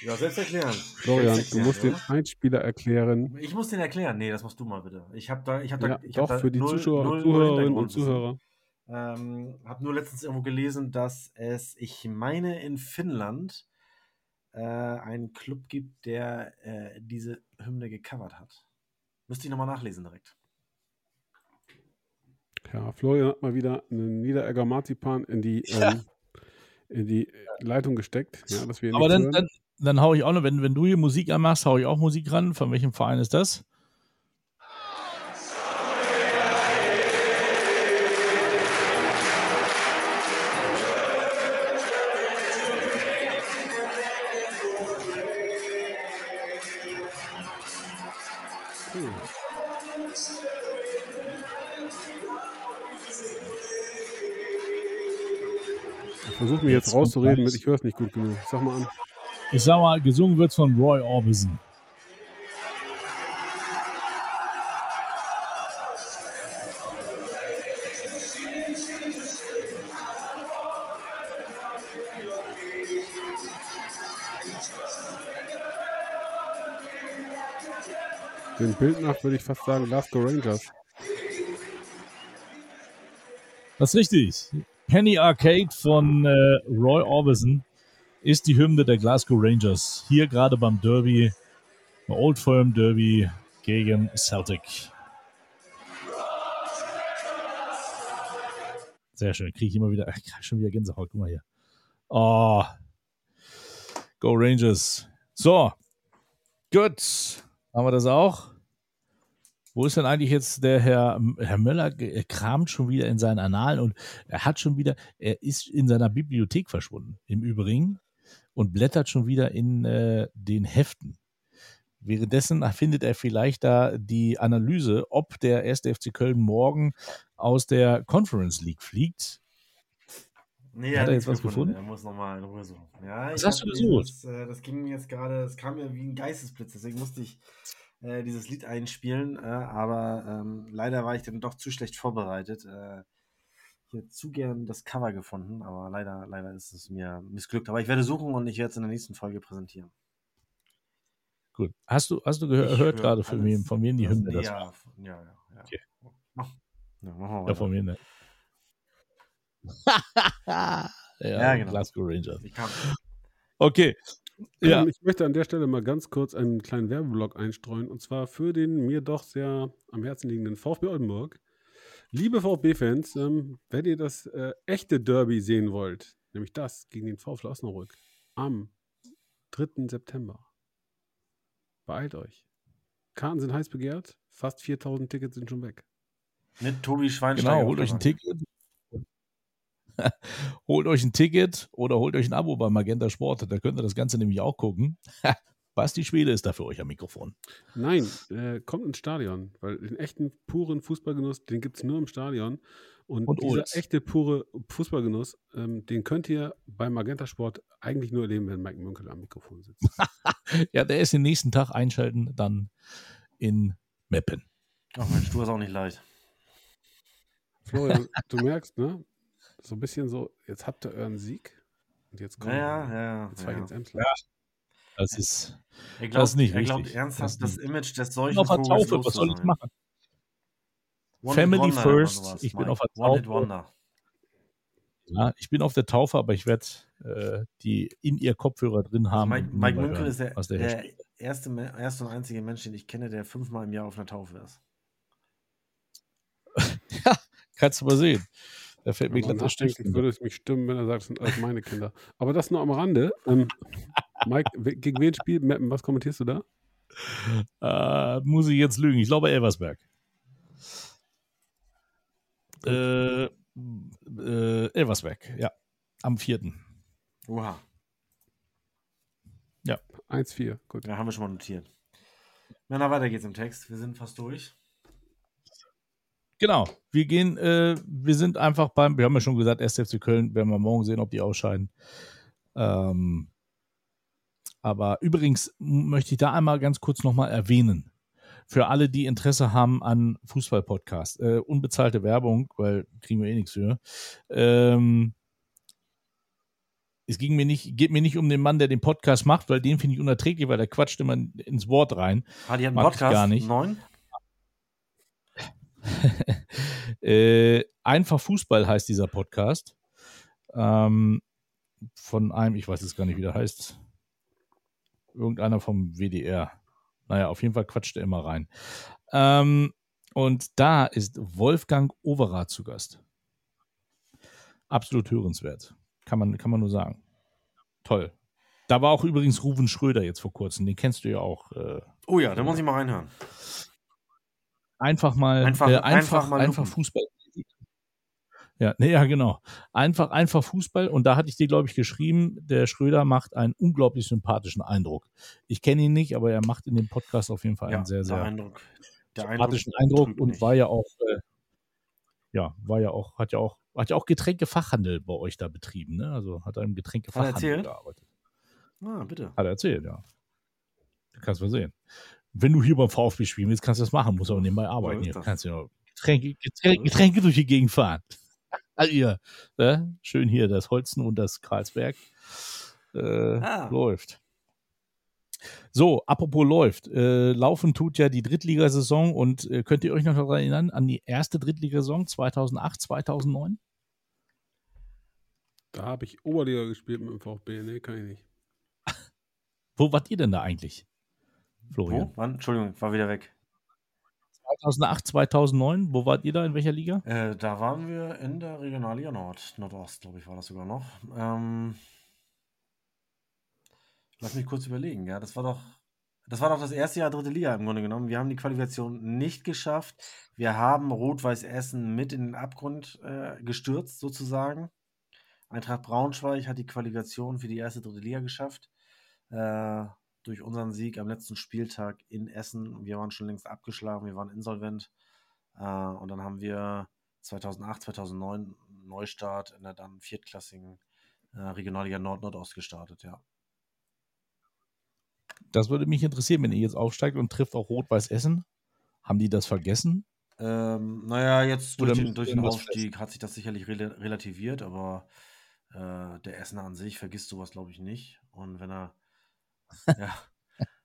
Ja, selbst erklären. Florian, Selbst du musst den oder? Einspieler erklären. Ich muss den erklären. Nee, das machst du mal bitte. Ich habe da, ich habe da, Ja, ich hab doch, da für die null- Zuschauer, null- null Zuhörerinnen und. Zuhörer. Ähm, habe nur letztens irgendwo gelesen, dass es, ich meine, in Finnland äh, einen Club gibt, der äh, diese Hymne gecovert hat. Müsste ich nochmal nachlesen direkt. Ja, Florian hat mal wieder einen Niederegger Marzipan in die, Ja. ähm, in die Leitung gesteckt. Ja, dass wir Aber dann, dann, dann hau ich auch noch, wenn, wenn du hier Musik anmachst, hau ich auch Musik ran. Von welchem Verein ist das? Ich versuche mich jetzt rauszureden, ich höre es nicht gut genug. Sag mal an. Ich sag mal, gesungen wird von Roy Orbison. Den Bild nach würde ich fast sagen Glasgow Rangers. Das ist richtig. Penny Arcade von äh, Roy Orbison ist die Hymne der Glasgow Rangers. Hier gerade beim Derby, Old Firm Derby gegen Celtic. Sehr schön. Kriege ich immer wieder, krieg schon wieder Gänsehaut. Guck mal hier. Oh. Go Rangers. So. Gut. Haben wir das auch? Wo ist denn eigentlich jetzt der Herr, Herr Möller? Er kramt schon wieder in seinen Annalen und er hat schon wieder, er ist in seiner Bibliothek verschwunden, im Übrigen, und blättert schon wieder in äh, den Heften. Währenddessen findet er vielleicht da die Analyse, ob der 1. FC Köln morgen aus der Conference League fliegt. Nee, Hat er jetzt was gefunden. gefunden? Er muss nochmal in Ruhe suchen. Ja, Was hast du gesucht? Das, äh, das ging mir jetzt gerade, es kam mir wie ein Geistesblitz, deswegen musste ich äh, dieses Lied einspielen, äh, aber ähm, leider war ich dann doch zu schlecht vorbereitet. Äh, ich hätte zu gern das Cover gefunden, aber leider, leider ist es mir missglückt. Aber ich werde suchen und ich werde es in der nächsten Folge präsentieren. Gut. Hast du, hast du gehört hör gerade von wem, von wem die Das- Hymne das ja, ja, ja, ja. Okay. Mach, ja, machen wir Ja, von mir, ne? ja, Ja, genau. Glasgow Rangers. Okay. Ja, Ähm, ich möchte an der Stelle mal ganz kurz einen kleinen Werbeblock einstreuen und zwar für den mir doch sehr am Herzen liegenden VfB Oldenburg. Liebe VfB-Fans, ähm, wenn ihr das äh, echte Derby sehen wollt, nämlich das gegen den VfL Osnabrück am 3. September, beeilt euch. Karten sind heiß begehrt, fast 4000 Tickets sind schon weg. mit Tobi Schweinsteiger. genau. Holt euch ein. Ticket. holt euch ein Ticket oder holt euch ein Abo bei Magenta Sport. Da könnt ihr das Ganze nämlich auch gucken. Basti Schwede ist da für euch am Mikrofon. Nein, äh, kommt ins Stadion, weil den echten, puren Fußballgenuss, den gibt es nur im Stadion. Und, Und dieser Ulz. echte, pure Fußballgenuss, ähm, den könnt ihr bei Magenta Sport eigentlich nur erleben, wenn Mike Münkel am Mikrofon sitzt. Ja, der ist den nächsten Tag einschalten, dann in Meppen. Ach Mensch, du hast auch nicht leid. Florian, du merkst, ne? So ein bisschen so, jetzt habt ihr euren Sieg und jetzt kommt Ja, ja, ja. jetzt ich ja. Das ist, Er Das glaubt, ist nicht er glaubt wichtig. ernsthaft, Das das, Image des ich bin solchen auf der Taufe. Was soll ich machen? One Family Wonder first. sowas, Ich bin Mike. auf der Taufe. Wonder. Ja, ich bin auf der Taufe, aber ich werde äh, die in ihr Kopfhörer drin haben. Mike, und nie Mike mehr Münkel ist der, was der, der erste, erste und einzige Mensch, den ich kenne, der fünfmal im Jahr auf einer Taufe ist. Kannst du mal sehen. Da fällt mir man glatt nachdenkt, würde es mich stimmen, wenn er sagt, es sind alles meine Kinder. Aber das nur am Rande. Ähm, Mike, gegen wen spielt Meppen? Was kommentierst du da? Äh, muss ich jetzt lügen? Ich glaube Elversberg. Äh, äh, Elversberg, ja. Am 4. Oha, 1-4. Gut. ja, haben wir schon mal notiert. Na, na, weiter geht's im Text. Wir sind fast durch. Genau. Wir gehen, äh, wir sind einfach beim, wir haben ja schon gesagt, 1. FC Köln, werden wir morgen sehen, ob die ausscheiden. Ähm, aber übrigens möchte ich da einmal ganz kurz nochmal erwähnen. Für alle, die Interesse haben an Fußball-Podcast. Äh, unbezahlte Werbung, weil kriegen wir eh nichts für. Ähm, es ging mir nicht, geht mir nicht um den Mann, der den Podcast macht, weil den finde ich unerträglich, weil der quatscht immer ins Wort rein. Ah, die hat einen Podcast. gar nicht. Neun? äh, Einfach Fußball heißt dieser Podcast. Ähm, von einem, ich weiß jetzt gar nicht, wie der heißt. Irgendeiner vom WDR. Naja, auf jeden Fall quatscht er immer rein. Ähm, und da ist Wolfgang Overath zu Gast. Absolut hörenswert. Kann man, kann man nur sagen. Toll. Da war auch übrigens Ruven Schröder jetzt vor kurzem. Den kennst du ja auch. Äh, Oh ja, da muss ich mal reinhören. einfach mal Einfach- äh, einfach einfach, mal einfach. Fußball. Ja, nee, ja, genau. Einfach, einfach Fußball. Und da hatte ich dir, glaube ich, geschrieben, der Schröder macht einen unglaublich sympathischen Eindruck. Ich kenne ihn nicht, aber er macht in dem Podcast auf jeden Fall Ja, einen sehr, der sehr Eindruck. Sympathischen Eindruck trügt und nicht. war ja auch, äh, ja, war ja auch, hat ja auch, hat ja auch Getränkefachhandel bei euch da betrieben, ne? Also hat er im Getränkefachhandel gearbeitet. Ah, bitte. Hat er erzählt, ja. Du kannst mal sehen. Wenn du hier beim VfB spielen willst, kannst du das machen, musst aber nebenbei arbeiten. Hier kannst du ja Getränke, Getränke, Getränke durch die Gegend fahren. Also ihr, ne? schön hier das Holzen und das Karlsberg äh, Ah. läuft. So, apropos läuft. Äh, laufen tut ja die Drittligasaison und äh, könnt ihr euch noch daran erinnern an die erste Drittligasaison 2008, 2009? Da habe ich Oberliga gespielt mit dem VfB. Nee, kann ich nicht. Wo wart ihr denn da eigentlich, Florian? Wo? Wann? Entschuldigung, war wieder weg. 2008, 2009, wo wart ihr da? In welcher Liga? Äh, da waren wir in der Regionalliga Nord. Nordost, glaube ich, war das sogar noch. Ähm, lass mich kurz überlegen, ja. Das war doch. Das war doch das erste Jahr dritte Liga im Grunde genommen. Wir haben die Qualifikation nicht geschafft. Wir haben Rot-Weiß Essen mit in den Abgrund äh, gestürzt, sozusagen. Eintracht Braunschweig hat die Qualifikation für die erste dritte Liga geschafft. Äh, durch unseren Sieg am letzten Spieltag in Essen. Wir waren schon längst abgeschlagen, wir waren insolvent. Äh, und dann haben wir 2008, 2009 Neustart in der dann viertklassigen äh, Regionalliga Nord-Nordost gestartet, ja. Das würde mich interessieren, wenn ihr jetzt aufsteigt und trifft auch Rot-Weiß Essen. Haben die das vergessen? Ähm, naja, jetzt durch Oder den, durch den Aufstieg hat sich das sicherlich rela relativiert, aber äh, der Essener an sich vergisst sowas, glaube ich, nicht. Und wenn er, ja,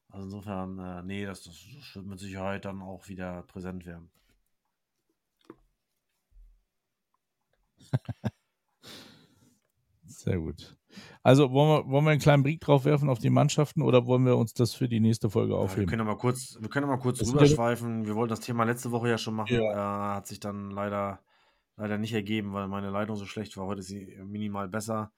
also insofern, äh, nee, das, das wird mit Sicherheit dann auch wieder präsent werden. Sehr gut. Also wollen wir, wollen wir einen kleinen Blick drauf werfen auf die Mannschaften oder wollen wir uns das für die nächste Folge Ja, wir aufheben? können ja mal kurz, wir können ja mal kurz Das ja- rüberschweifen. Wir wollten das Thema letzte Woche ja schon machen. Äh, hat sich dann leider, leider nicht ergeben, weil meine Leitung so schlecht war. Heute ist sie minimal besser.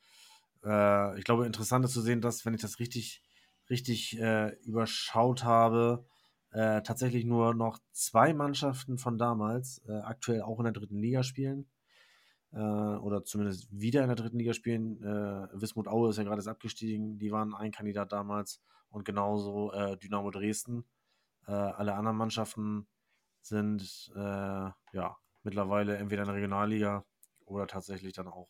Äh, ich glaube, interessant ist zu sehen, dass, wenn ich das richtig, richtig äh, überschaut habe, äh, tatsächlich nur noch zwei Mannschaften von damals äh, aktuell auch in der dritten Liga spielen. Äh, oder zumindest wieder in der dritten Liga spielen. Äh, Wismut Aue ist ja gerade abgestiegen. Die waren ein Kandidat damals. Und genauso äh, Dynamo Dresden. Alle anderen Mannschaften sind ja mittlerweile entweder in der Regionalliga oder tatsächlich dann auch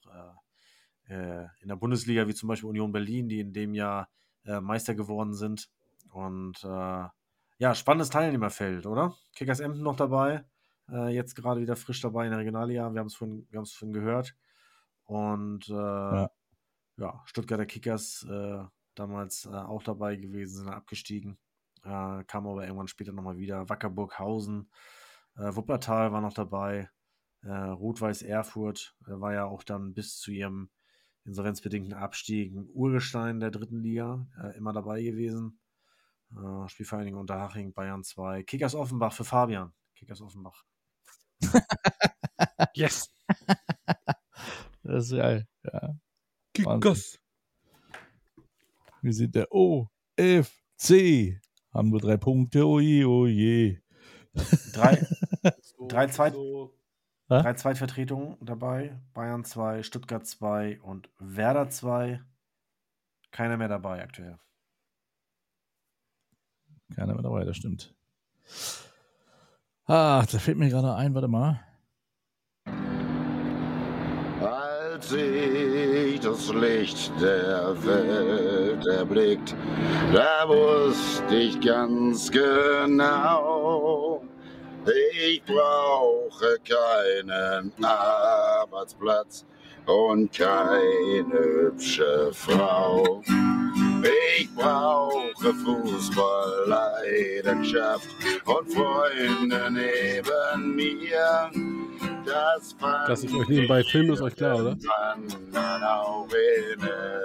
in der Bundesliga, wie zum Beispiel Union Berlin, die in dem Jahr äh, Meister geworden sind. Und äh, ja, spannendes Teilnehmerfeld, oder? Kickers Emden noch dabei. Äh, jetzt gerade wieder frisch dabei in der Regionalliga. Wir haben es vorhin, wir vorhin gehört. Und äh, ja. Stuttgarter Kickers äh, damals auch dabei gewesen, sind abgestiegen. Kam aber irgendwann später nochmal wieder. Wackerburghausen, Wuppertal war noch dabei. Rot-Weiß Erfurt war ja auch dann bis zu ihrem insolvenzbedingten Abstieg ein Urgestein der dritten Liga äh, immer dabei gewesen. Äh, Spielvereinigung Unterhaching, Bayern 2. Kickers Offenbach für Fabian. Kickers Offenbach. Yes! Das ist geil. Ja. Kickers! Wir sind der OFC. Haben nur drei Punkte. Oje, oje. Drei, So, Drei Zweit- so. Hä? drei Zweitvertretungen dabei. Bayern 2, Stuttgart 2 und Werder 2. Keiner mehr dabei aktuell. Keiner mehr dabei, das stimmt. Ah, da fällt mir gerade ein, warte mal. Als ich das Licht der Welt erblickt, da wusste ich ganz genau, ich brauche keinen Arbeitsplatz und keine hübsche Frau. Ich brauche Fußballleidenschaft und Freunde neben mir. Das, Das ist euch nebenbei filmen, ist euch klar, oder? Dann auch wenn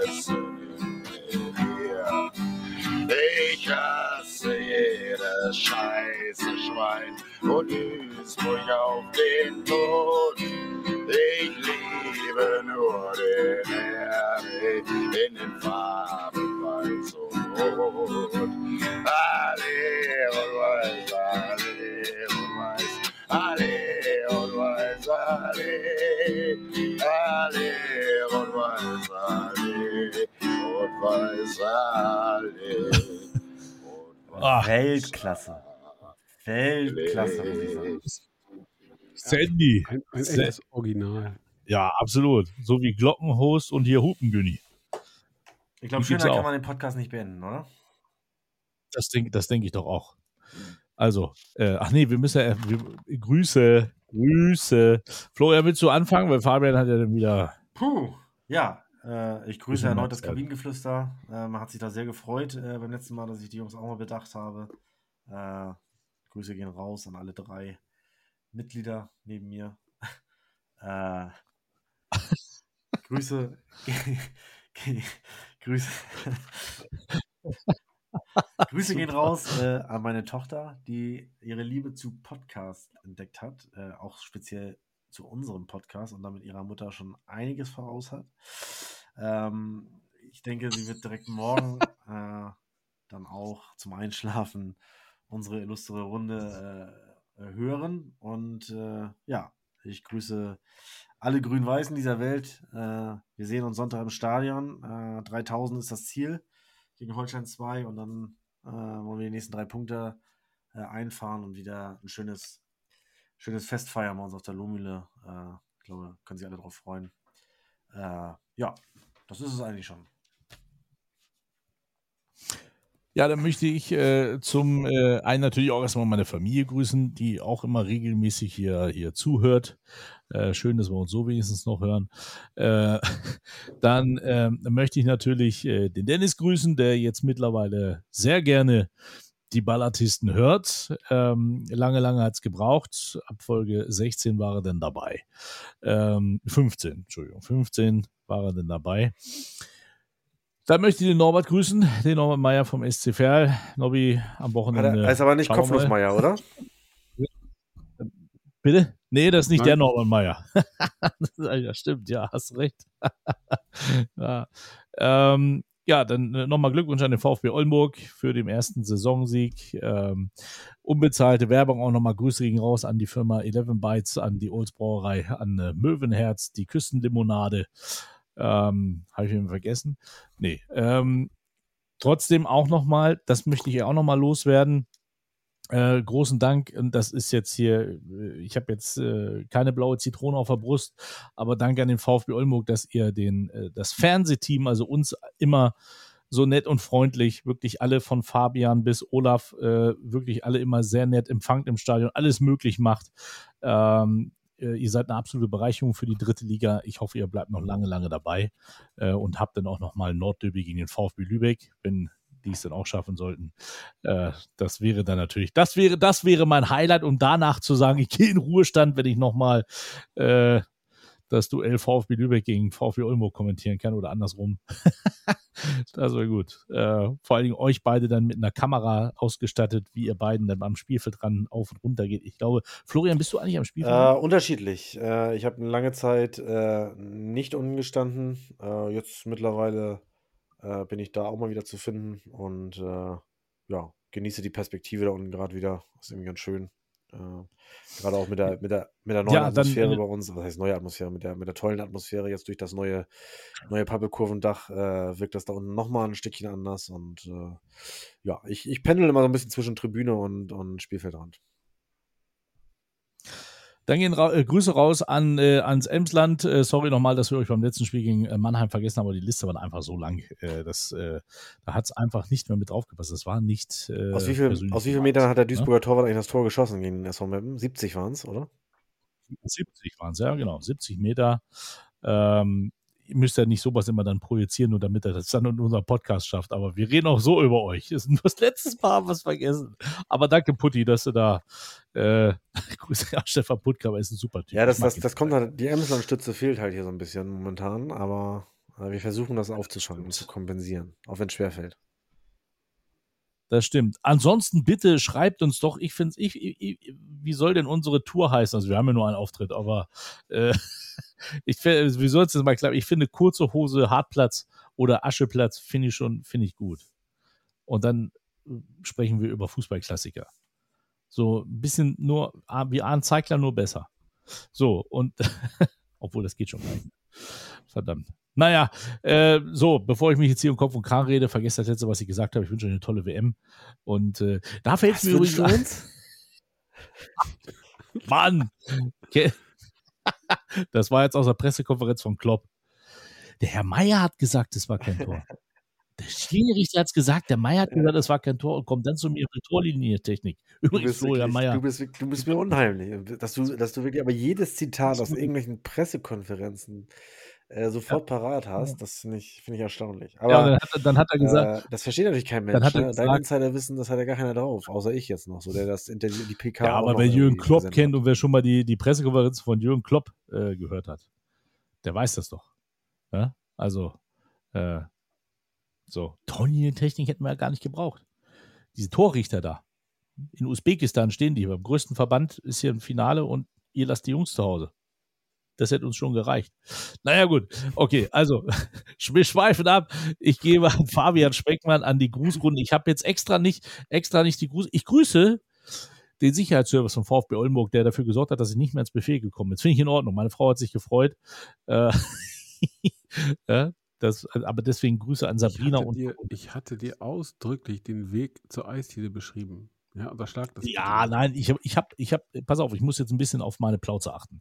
es mir. Ich hasse jedes scheiße Schwein und Duisburg auf den Tod. Ich liebe nur den RB in den Farben weiß und rot. Alle und weiß, alle und weiß, alle und weiß, alle, alle und weiß, alle Ach. Weltklasse. Weltklasse, muss ich sagen. Sandy. Ein, ein echtes Original. Ja, absolut. So wie Glockenhost und hier Hupengünni. Ich glaube, schöner auch? kann man den Podcast nicht beenden, oder? Das denke das denk ich doch auch. Also, äh, ach nee, wir müssen ja, wir, Grüße, Grüße. Florian, willst du anfangen? Weil Fabian hat ja dann wieder, Puh. Ja, Äh, ich grüße erneut das Max. Kabinengeflüster. Äh, man hat sich da sehr gefreut äh, beim letzten Mal, dass ich die Jungs auch mal bedacht habe. Äh, Grüße gehen raus an alle drei Mitglieder neben mir. äh, Grüße. Grüße. Grüße gehen raus äh, an meine Tochter, die ihre Liebe zu Podcasts entdeckt hat, äh, auch speziell zu unserem Podcast und damit ihrer Mutter schon einiges voraus hat. Ähm, ich denke, sie wird direkt morgen äh, dann auch zum Einschlafen unsere illustre Runde äh, äh, hören. Und äh, ja, ich grüße alle Grün-Weißen dieser Welt. Äh, wir sehen uns Sonntag im Stadion. Äh, 3000 ist das Ziel gegen Holstein 2 und dann äh, wollen wir die nächsten drei Punkte äh, einfahren und wieder ein schönes, schönes Fest feiern bei uns auf der Lohmühle. Äh, ich glaube, können sich alle darauf freuen. Äh, ja, das ist es eigentlich schon. Ja, dann möchte ich äh, zum äh, einen natürlich auch erstmal meine Familie grüßen, die auch immer regelmäßig hier, hier zuhört. Äh, schön, dass wir uns so wenigstens noch hören. Äh, dann ähm, möchte ich natürlich äh, den Dennis grüßen, der jetzt mittlerweile sehr gerne die Ballatisten hört. Ähm, lange, lange hat es gebraucht. Ab Folge 16 war er dann dabei. Ähm, 15, Entschuldigung, 15 war er dann dabei. Dann möchte ich den Norbert grüßen, den Norbert Meyer vom SC Verl. Nobby am Wochenende. er ist aber nicht mal. Kopfnussmeier, oder? Bitte? Nee, das ist nicht Nein. der Norbert Meyer. ja, stimmt, ja, hast recht. ja. Ähm, ja, dann äh, nochmal Glückwunsch an den VfB Oldenburg für den ersten Saisonsieg. Ähm, unbezahlte Werbung auch nochmal Grüße gegen raus an die Firma 11 Bytes, an die Olds Brauerei, an äh, Möwenherz, die Küstenlimonade. Ähm, Habe ich eben vergessen? Nee. Ähm, trotzdem auch nochmal, das möchte ich ja auch nochmal loswerden. Äh, großen Dank. Und das ist jetzt hier, äh, ich habe jetzt äh, keine blaue Zitrone auf der Brust, aber danke an den VfB Oldenburg, dass ihr den, äh, das Fernsehteam, also uns immer so nett und freundlich, wirklich alle von Fabian bis Olaf, äh, wirklich alle immer sehr nett empfangt im Stadion, alles möglich macht. Ähm, äh, ihr seid eine absolute Bereicherung für die dritte Liga. Ich hoffe, ihr bleibt noch lange, lange dabei und habt dann auch nochmal Nordderby gegen den VfB Lübeck, wenn die es dann auch schaffen sollten. Äh, das wäre dann natürlich, das wäre, das wäre mein Highlight, um danach zu sagen, ich gehe in Ruhestand, wenn ich nochmal äh, das Duell VfB Lübeck gegen VfB Oldenburg kommentieren kann oder andersrum. das wäre gut. Äh, vor allen Dingen euch beide dann mit einer Kamera ausgestattet, wie ihr beiden dann am Spielfeld ran auf und runter geht. Ich glaube, Florian, bist du eigentlich am Spielfeld? Äh, unterschiedlich. Äh, ich habe eine lange Zeit äh, nicht unten gestanden. Äh, jetzt mittlerweile äh, bin ich da auch mal wieder zu finden und äh, ja, genieße die Perspektive da unten gerade wieder. Ist irgendwie ganz schön. Äh, gerade auch mit der, mit der, mit der neuen Ja, dann, Atmosphäre äh, bei uns, was heißt neue Atmosphäre, mit der, mit der tollen Atmosphäre jetzt durch das neue, neue Pappelkurvendach äh, wirkt das da unten nochmal ein Stückchen anders und äh, ja, ich, ich pendel immer so ein bisschen zwischen Tribüne und, und Spielfeldrand. Dann gehen ra äh, Grüße raus an, äh, ans Emsland. Äh, sorry nochmal, dass wir euch beim letzten Spiel gegen äh, Mannheim vergessen haben, aber die Liste war einfach so lang. Äh, das, äh, da hat es einfach nicht mehr mit draufgepasst. Das war nicht. Aus wie, viel, vielen gemeint, Metern hat der ne? Duisburger Torwart eigentlich das Tor geschossen gegen den SV Meppen? 70 waren es, oder? 70 waren es, ja, genau. 70 Meter. Ähm, ihr müsst ja nicht sowas immer dann projizieren, nur damit er das dann in unserem Podcast schafft. Aber wir reden auch so über euch. Das ist nur das letzte Mal haben wir es vergessen. Aber danke, Putti, dass du da. Äh, Grüße an Stefan Puttkammer, ist ein super Typ. Ja, das, das, das kommt halt, die Emsland-Stütze fehlt halt hier so ein bisschen momentan, aber äh, wir versuchen das aufzufangen und zu kompensieren, auch wenn es schwerfällt. Das stimmt. Ansonsten bitte schreibt uns doch, ich finde ich, ich, wie soll denn unsere Tour heißen? Also wir haben ja nur einen Auftritt, aber äh, ich wie soll es denn mal klappen? Ich finde kurze Hose, Hartplatz oder Ascheplatz finde ich schon, finde ich gut. Und dann äh, sprechen wir über Fußballklassiker. So ein bisschen nur wie Arne Zeigler, nur besser. So, und obwohl das geht schon nicht. Verdammt. Naja, äh, so, bevor ich mich jetzt hier um Kopf und Kragen rede, vergesst das letzte, was ich gesagt habe. Ich wünsche euch eine tolle WM. Und äh, da fällt Was mir übrigens uns? Mann! Okay. Das war jetzt aus der Pressekonferenz von Klopp. Der Herr Meier hat gesagt, es war kein Tor. Der Schiedsrichter hat es gesagt, der Meier hat gesagt, es war kein Tor und kommt dann zu mir mit Torlinientechnik. Übrigens, Florian Meier. du, bist, du bist mir unheimlich. Dass du, dass du wirklich aber jedes Zitat aus irgendwelchen Pressekonferenzen äh, sofort parat hast, das finde ich, finde ich erstaunlich. Ja, Aber dann hat, er- dann hat er gesagt, äh, das versteht natürlich kein Dann Mensch. hat er Ne? Dein gesagt- Insiderwissen, das hat ja gar keiner drauf, außer ich jetzt noch, so der das Inter die PK ja, aber wer Jürgen Klopp kennt hat. und wer schon mal die, die Pressekonferenz von Jürgen Klopp äh, gehört hat, der weiß das doch. Ja? Also, äh, so, Torlinientechnik hätten wir ja gar nicht gebraucht. Diese Torrichter da. In Usbekistan stehen die. Beim größten Verband ist hier ein Finale und ihr lasst die Jungs zu Hause. Das hätte uns schon gereicht. Naja, gut. Okay, also, wir schweifen ab. Ich gebe an Fabian Speckmann an die Grußrunde. Ich habe jetzt extra nicht, extra nicht die Gruß. Ich grüße den Sicherheitsservice von VfB Oldenburg, der dafür gesorgt hat, dass ich nicht mehr ins Buffet gekommen bin. Das finde ich in Ordnung. Meine Frau hat sich gefreut. Äh, ja, das, aber deswegen Grüße an Ich Sabrina hatte, und. dir, ich hatte dir ausdrücklich den Weg zur Eisdiele beschrieben. Ja, unterschlag das. Ja, bitte. nein, ich habe, ich habe, ich habe, pass auf, ich muss jetzt ein bisschen auf meine Plauze achten.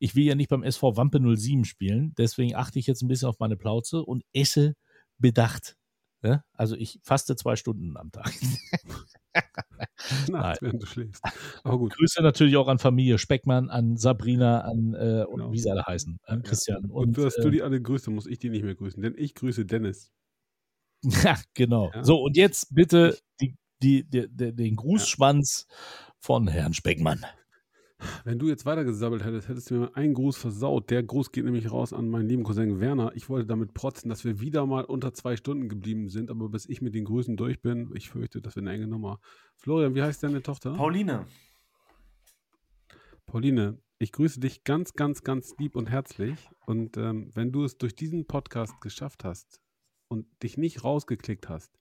Ich will ja nicht beim SV Wampe 07 spielen, deswegen achte ich jetzt ein bisschen auf meine Plauze und esse bedacht. Ja? Also ich faste zwei Stunden am Tag. Nachts, während du schläfst. Aber gut. Grüße natürlich auch an Familie Speckmann, an Sabrina, an äh, und Genau. wie sie alle heißen, an Ja. Christian. Und, Und, dass äh, du die alle grüßt, dann muss ich die nicht mehr grüßen, denn ich grüße Dennis. Ja, genau. Ja. So, und jetzt bitte die, die, die, den Grußschwanz von Herrn Speckmann. Wenn du jetzt weitergesabbelt hättest, hättest du mir einen Gruß versaut. Der Gruß geht nämlich raus an meinen lieben Cousin Werner. Ich wollte damit protzen, dass wir wieder mal unter zwei Stunden geblieben sind, aber bis ich mit den Grüßen durch bin, ich fürchte, das wird eine enge Nummer. Florian, wie heißt deine Tochter? Pauline. Pauline, ich grüße dich ganz, ganz, ganz lieb und herzlich. Und ähm, wenn du es durch diesen Podcast geschafft hast und dich nicht rausgeklickt hast,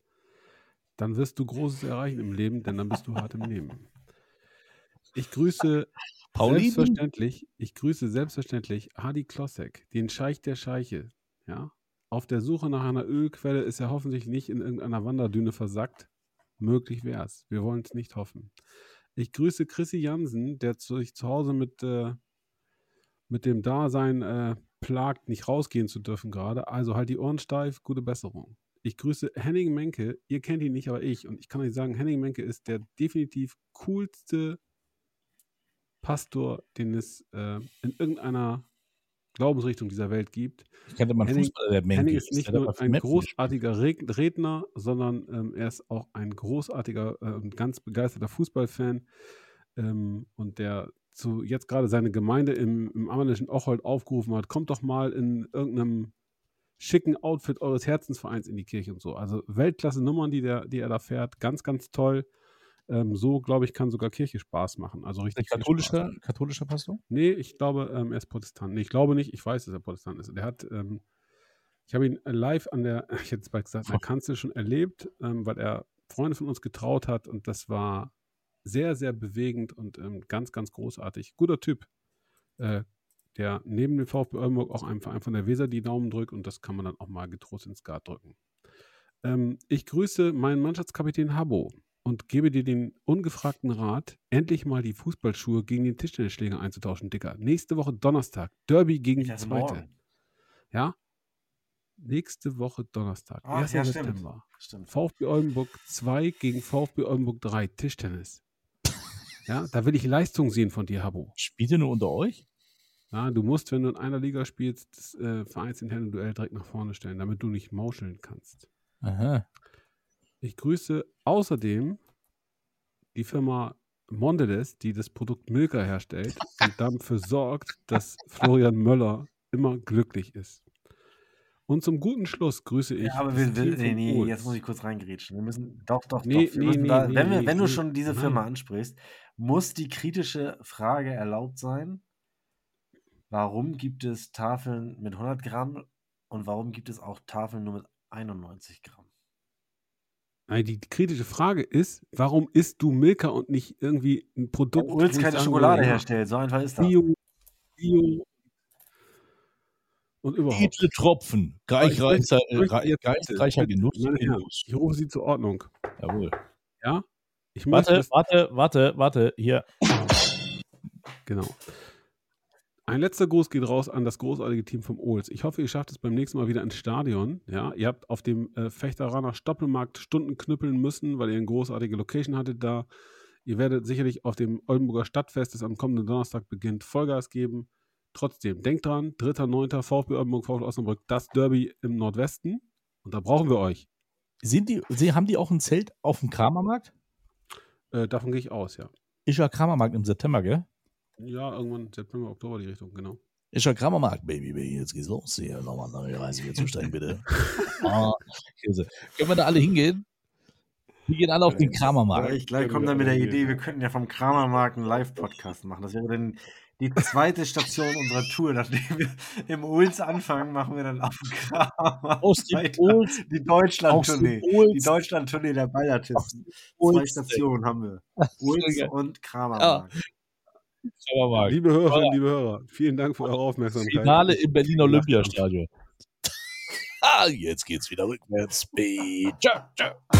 dann wirst du Großes erreichen im Leben, denn dann bist du hart im Nehmen. Ich grüße Pauline? selbstverständlich, ich grüße selbstverständlich Hadi Klossek, den Scheich der Scheiche. Ja? Auf der Suche nach einer Ölquelle ist er hoffentlich nicht in irgendeiner Wanderdüne versackt. Möglich wäre es. Wir wollen es nicht hoffen. Ich grüße Chrissy Jansen, der sich zu Hause mit, äh, mit dem Dasein äh, plagt, nicht rausgehen zu dürfen gerade. Also halt die Ohren steif, gute Besserung. Ich grüße Henning Menke. Ihr kennt ihn nicht, aber ich. Und ich kann euch sagen, Henning Menke ist der definitiv coolste Pastor, den es äh, in irgendeiner Glaubensrichtung dieser Welt gibt. Ich kannte mal einen Henning- Henning ist nicht nur ein großartiger Red- Redner, sondern ähm, er ist auch ein großartiger äh, und ganz begeisterter Fußballfan. Ähm, und der zu jetzt gerade seine Gemeinde im, im ammerländischen Ochold aufgerufen hat, kommt doch mal in irgendeinem schicken Outfit eures Herzensvereins in die Kirche und so. Also Weltklasse Nummern, die, der, die er da fährt, ganz, ganz toll. Ähm, so, glaube ich, kann sogar Kirche Spaß machen. Also Der richtig viel katholischer, Spaß. katholischer Pastor? Nee, ich glaube, ähm, er ist Protestant. Nee, ich glaube nicht. Ich weiß, dass er Protestant ist. Der hat, ähm, ich habe ihn live an der, ich hätte es bald gesagt, an der Kanzel schon erlebt, ähm, weil er Freunde von uns getraut hat und das war sehr, sehr bewegend und ähm, ganz, ganz großartig. Guter Typ, äh, der neben dem VfB Oldenburg auch einem Verein von der Weser die Daumen drückt und das kann man dann auch mal getrost ins Skat drücken. Ähm, ich grüße meinen Mannschaftskapitän Habbo und gebe dir den ungefragten Rat, endlich mal die Fußballschuhe gegen den Tischtennisschläger einzutauschen, Dicker. Nächste Woche Donnerstag, Derby gegen die zweite. morgen. Ja? Nächste Woche Donnerstag, Ah, 1. ja, stimmt. September. Stimmt. VfB Oldenburg 2 gegen VfB Oldenburg 3, Tischtennis. Ja, da will ich Leistung sehen von dir, Habbo. Spielt ihr nur unter euch? Ja, du musst, wenn du in einer Liga spielst, das äh, vereinsinterne Duell direkt nach vorne stellen, damit du nicht mauscheln kannst. Aha. Ich grüße außerdem die Firma Mondelez, die das Produkt Milka herstellt und dafür sorgt, dass Florian Möller immer glücklich ist. Und zum guten Schluss grüße ich. Ja, aber wir, wir, nee, nee, jetzt muss ich kurz reingrätschen. Wir müssen, doch, doch, Nee, doch. Nee, nee, da, wenn, wir, wenn du schon diese Firma ansprichst, muss die kritische Frage erlaubt sein, warum gibt es Tafeln mit 100 Gramm und warum gibt es auch Tafeln nur mit 91 Gramm? Die, die kritische Frage ist, warum isst du Milka und nicht irgendwie ein Produkt, wo ich keine sagen Schokolade herstellt, so einfach ist das. Bio, Bio und überhaupt. Edle Tropfen. Geistreicher, Genuss. Ich rufe Sie zur Ordnung. Jawohl. Ja? Ich möchte, Warte, warte, warte, warte. Hier. Genau. Ein letzter Gruß geht raus an das großartige Team vom Ohls. Ich hoffe, ihr schafft es beim nächsten Mal wieder ins Stadion. Ja, ihr habt auf dem äh, Fechteraner Stoppelmarkt Stunden knüppeln müssen, weil ihr eine großartige Location hattet da. Ihr werdet sicherlich auf dem Oldenburger Stadtfest, das am kommenden Donnerstag beginnt, Vollgas geben. Trotzdem, denkt dran, 3.9. VfB Oldenburg, VfB Osnabrück, das Derby im Nordwesten. Und da brauchen wir euch. Sind die, haben die auch ein Zelt auf dem Kramermarkt? Äh, davon gehe ich aus, ja. Ist ja Kramermarkt im September, gell? Ja, irgendwann September, Oktober die Richtung, genau. Ist ja Kramermarkt, Baby, Baby. Jetzt geht's los. Hier, nochmal neue Reise hier zustellen, bitte. Käse. Können wir da alle hingehen? Wir gehen alle auf den Kramermarkt. Gleich, gleich kommt dann mit der Idee, wir könnten ja vom Kramermarkt einen Live-Podcast machen. Das wäre dann die zweite Station unserer Tour. Nachdem wir im Ulz anfangen, machen wir dann auf dem Kramermarkt Aus dem weiter. Ulz, Die Deutschland-Tournee. Die. Deutschland-Tournee der Ballartisten. Zwei. Stationen haben wir. Ulz geil. und Kramermarkt. Kramermarkt. Liebe Hörerinnen, liebe Hörer, vielen Dank für eure Aufmerksamkeit. Finale im Berliner Olympiastadion. ah, jetzt geht's wieder rückwärts. Ciao, ciao.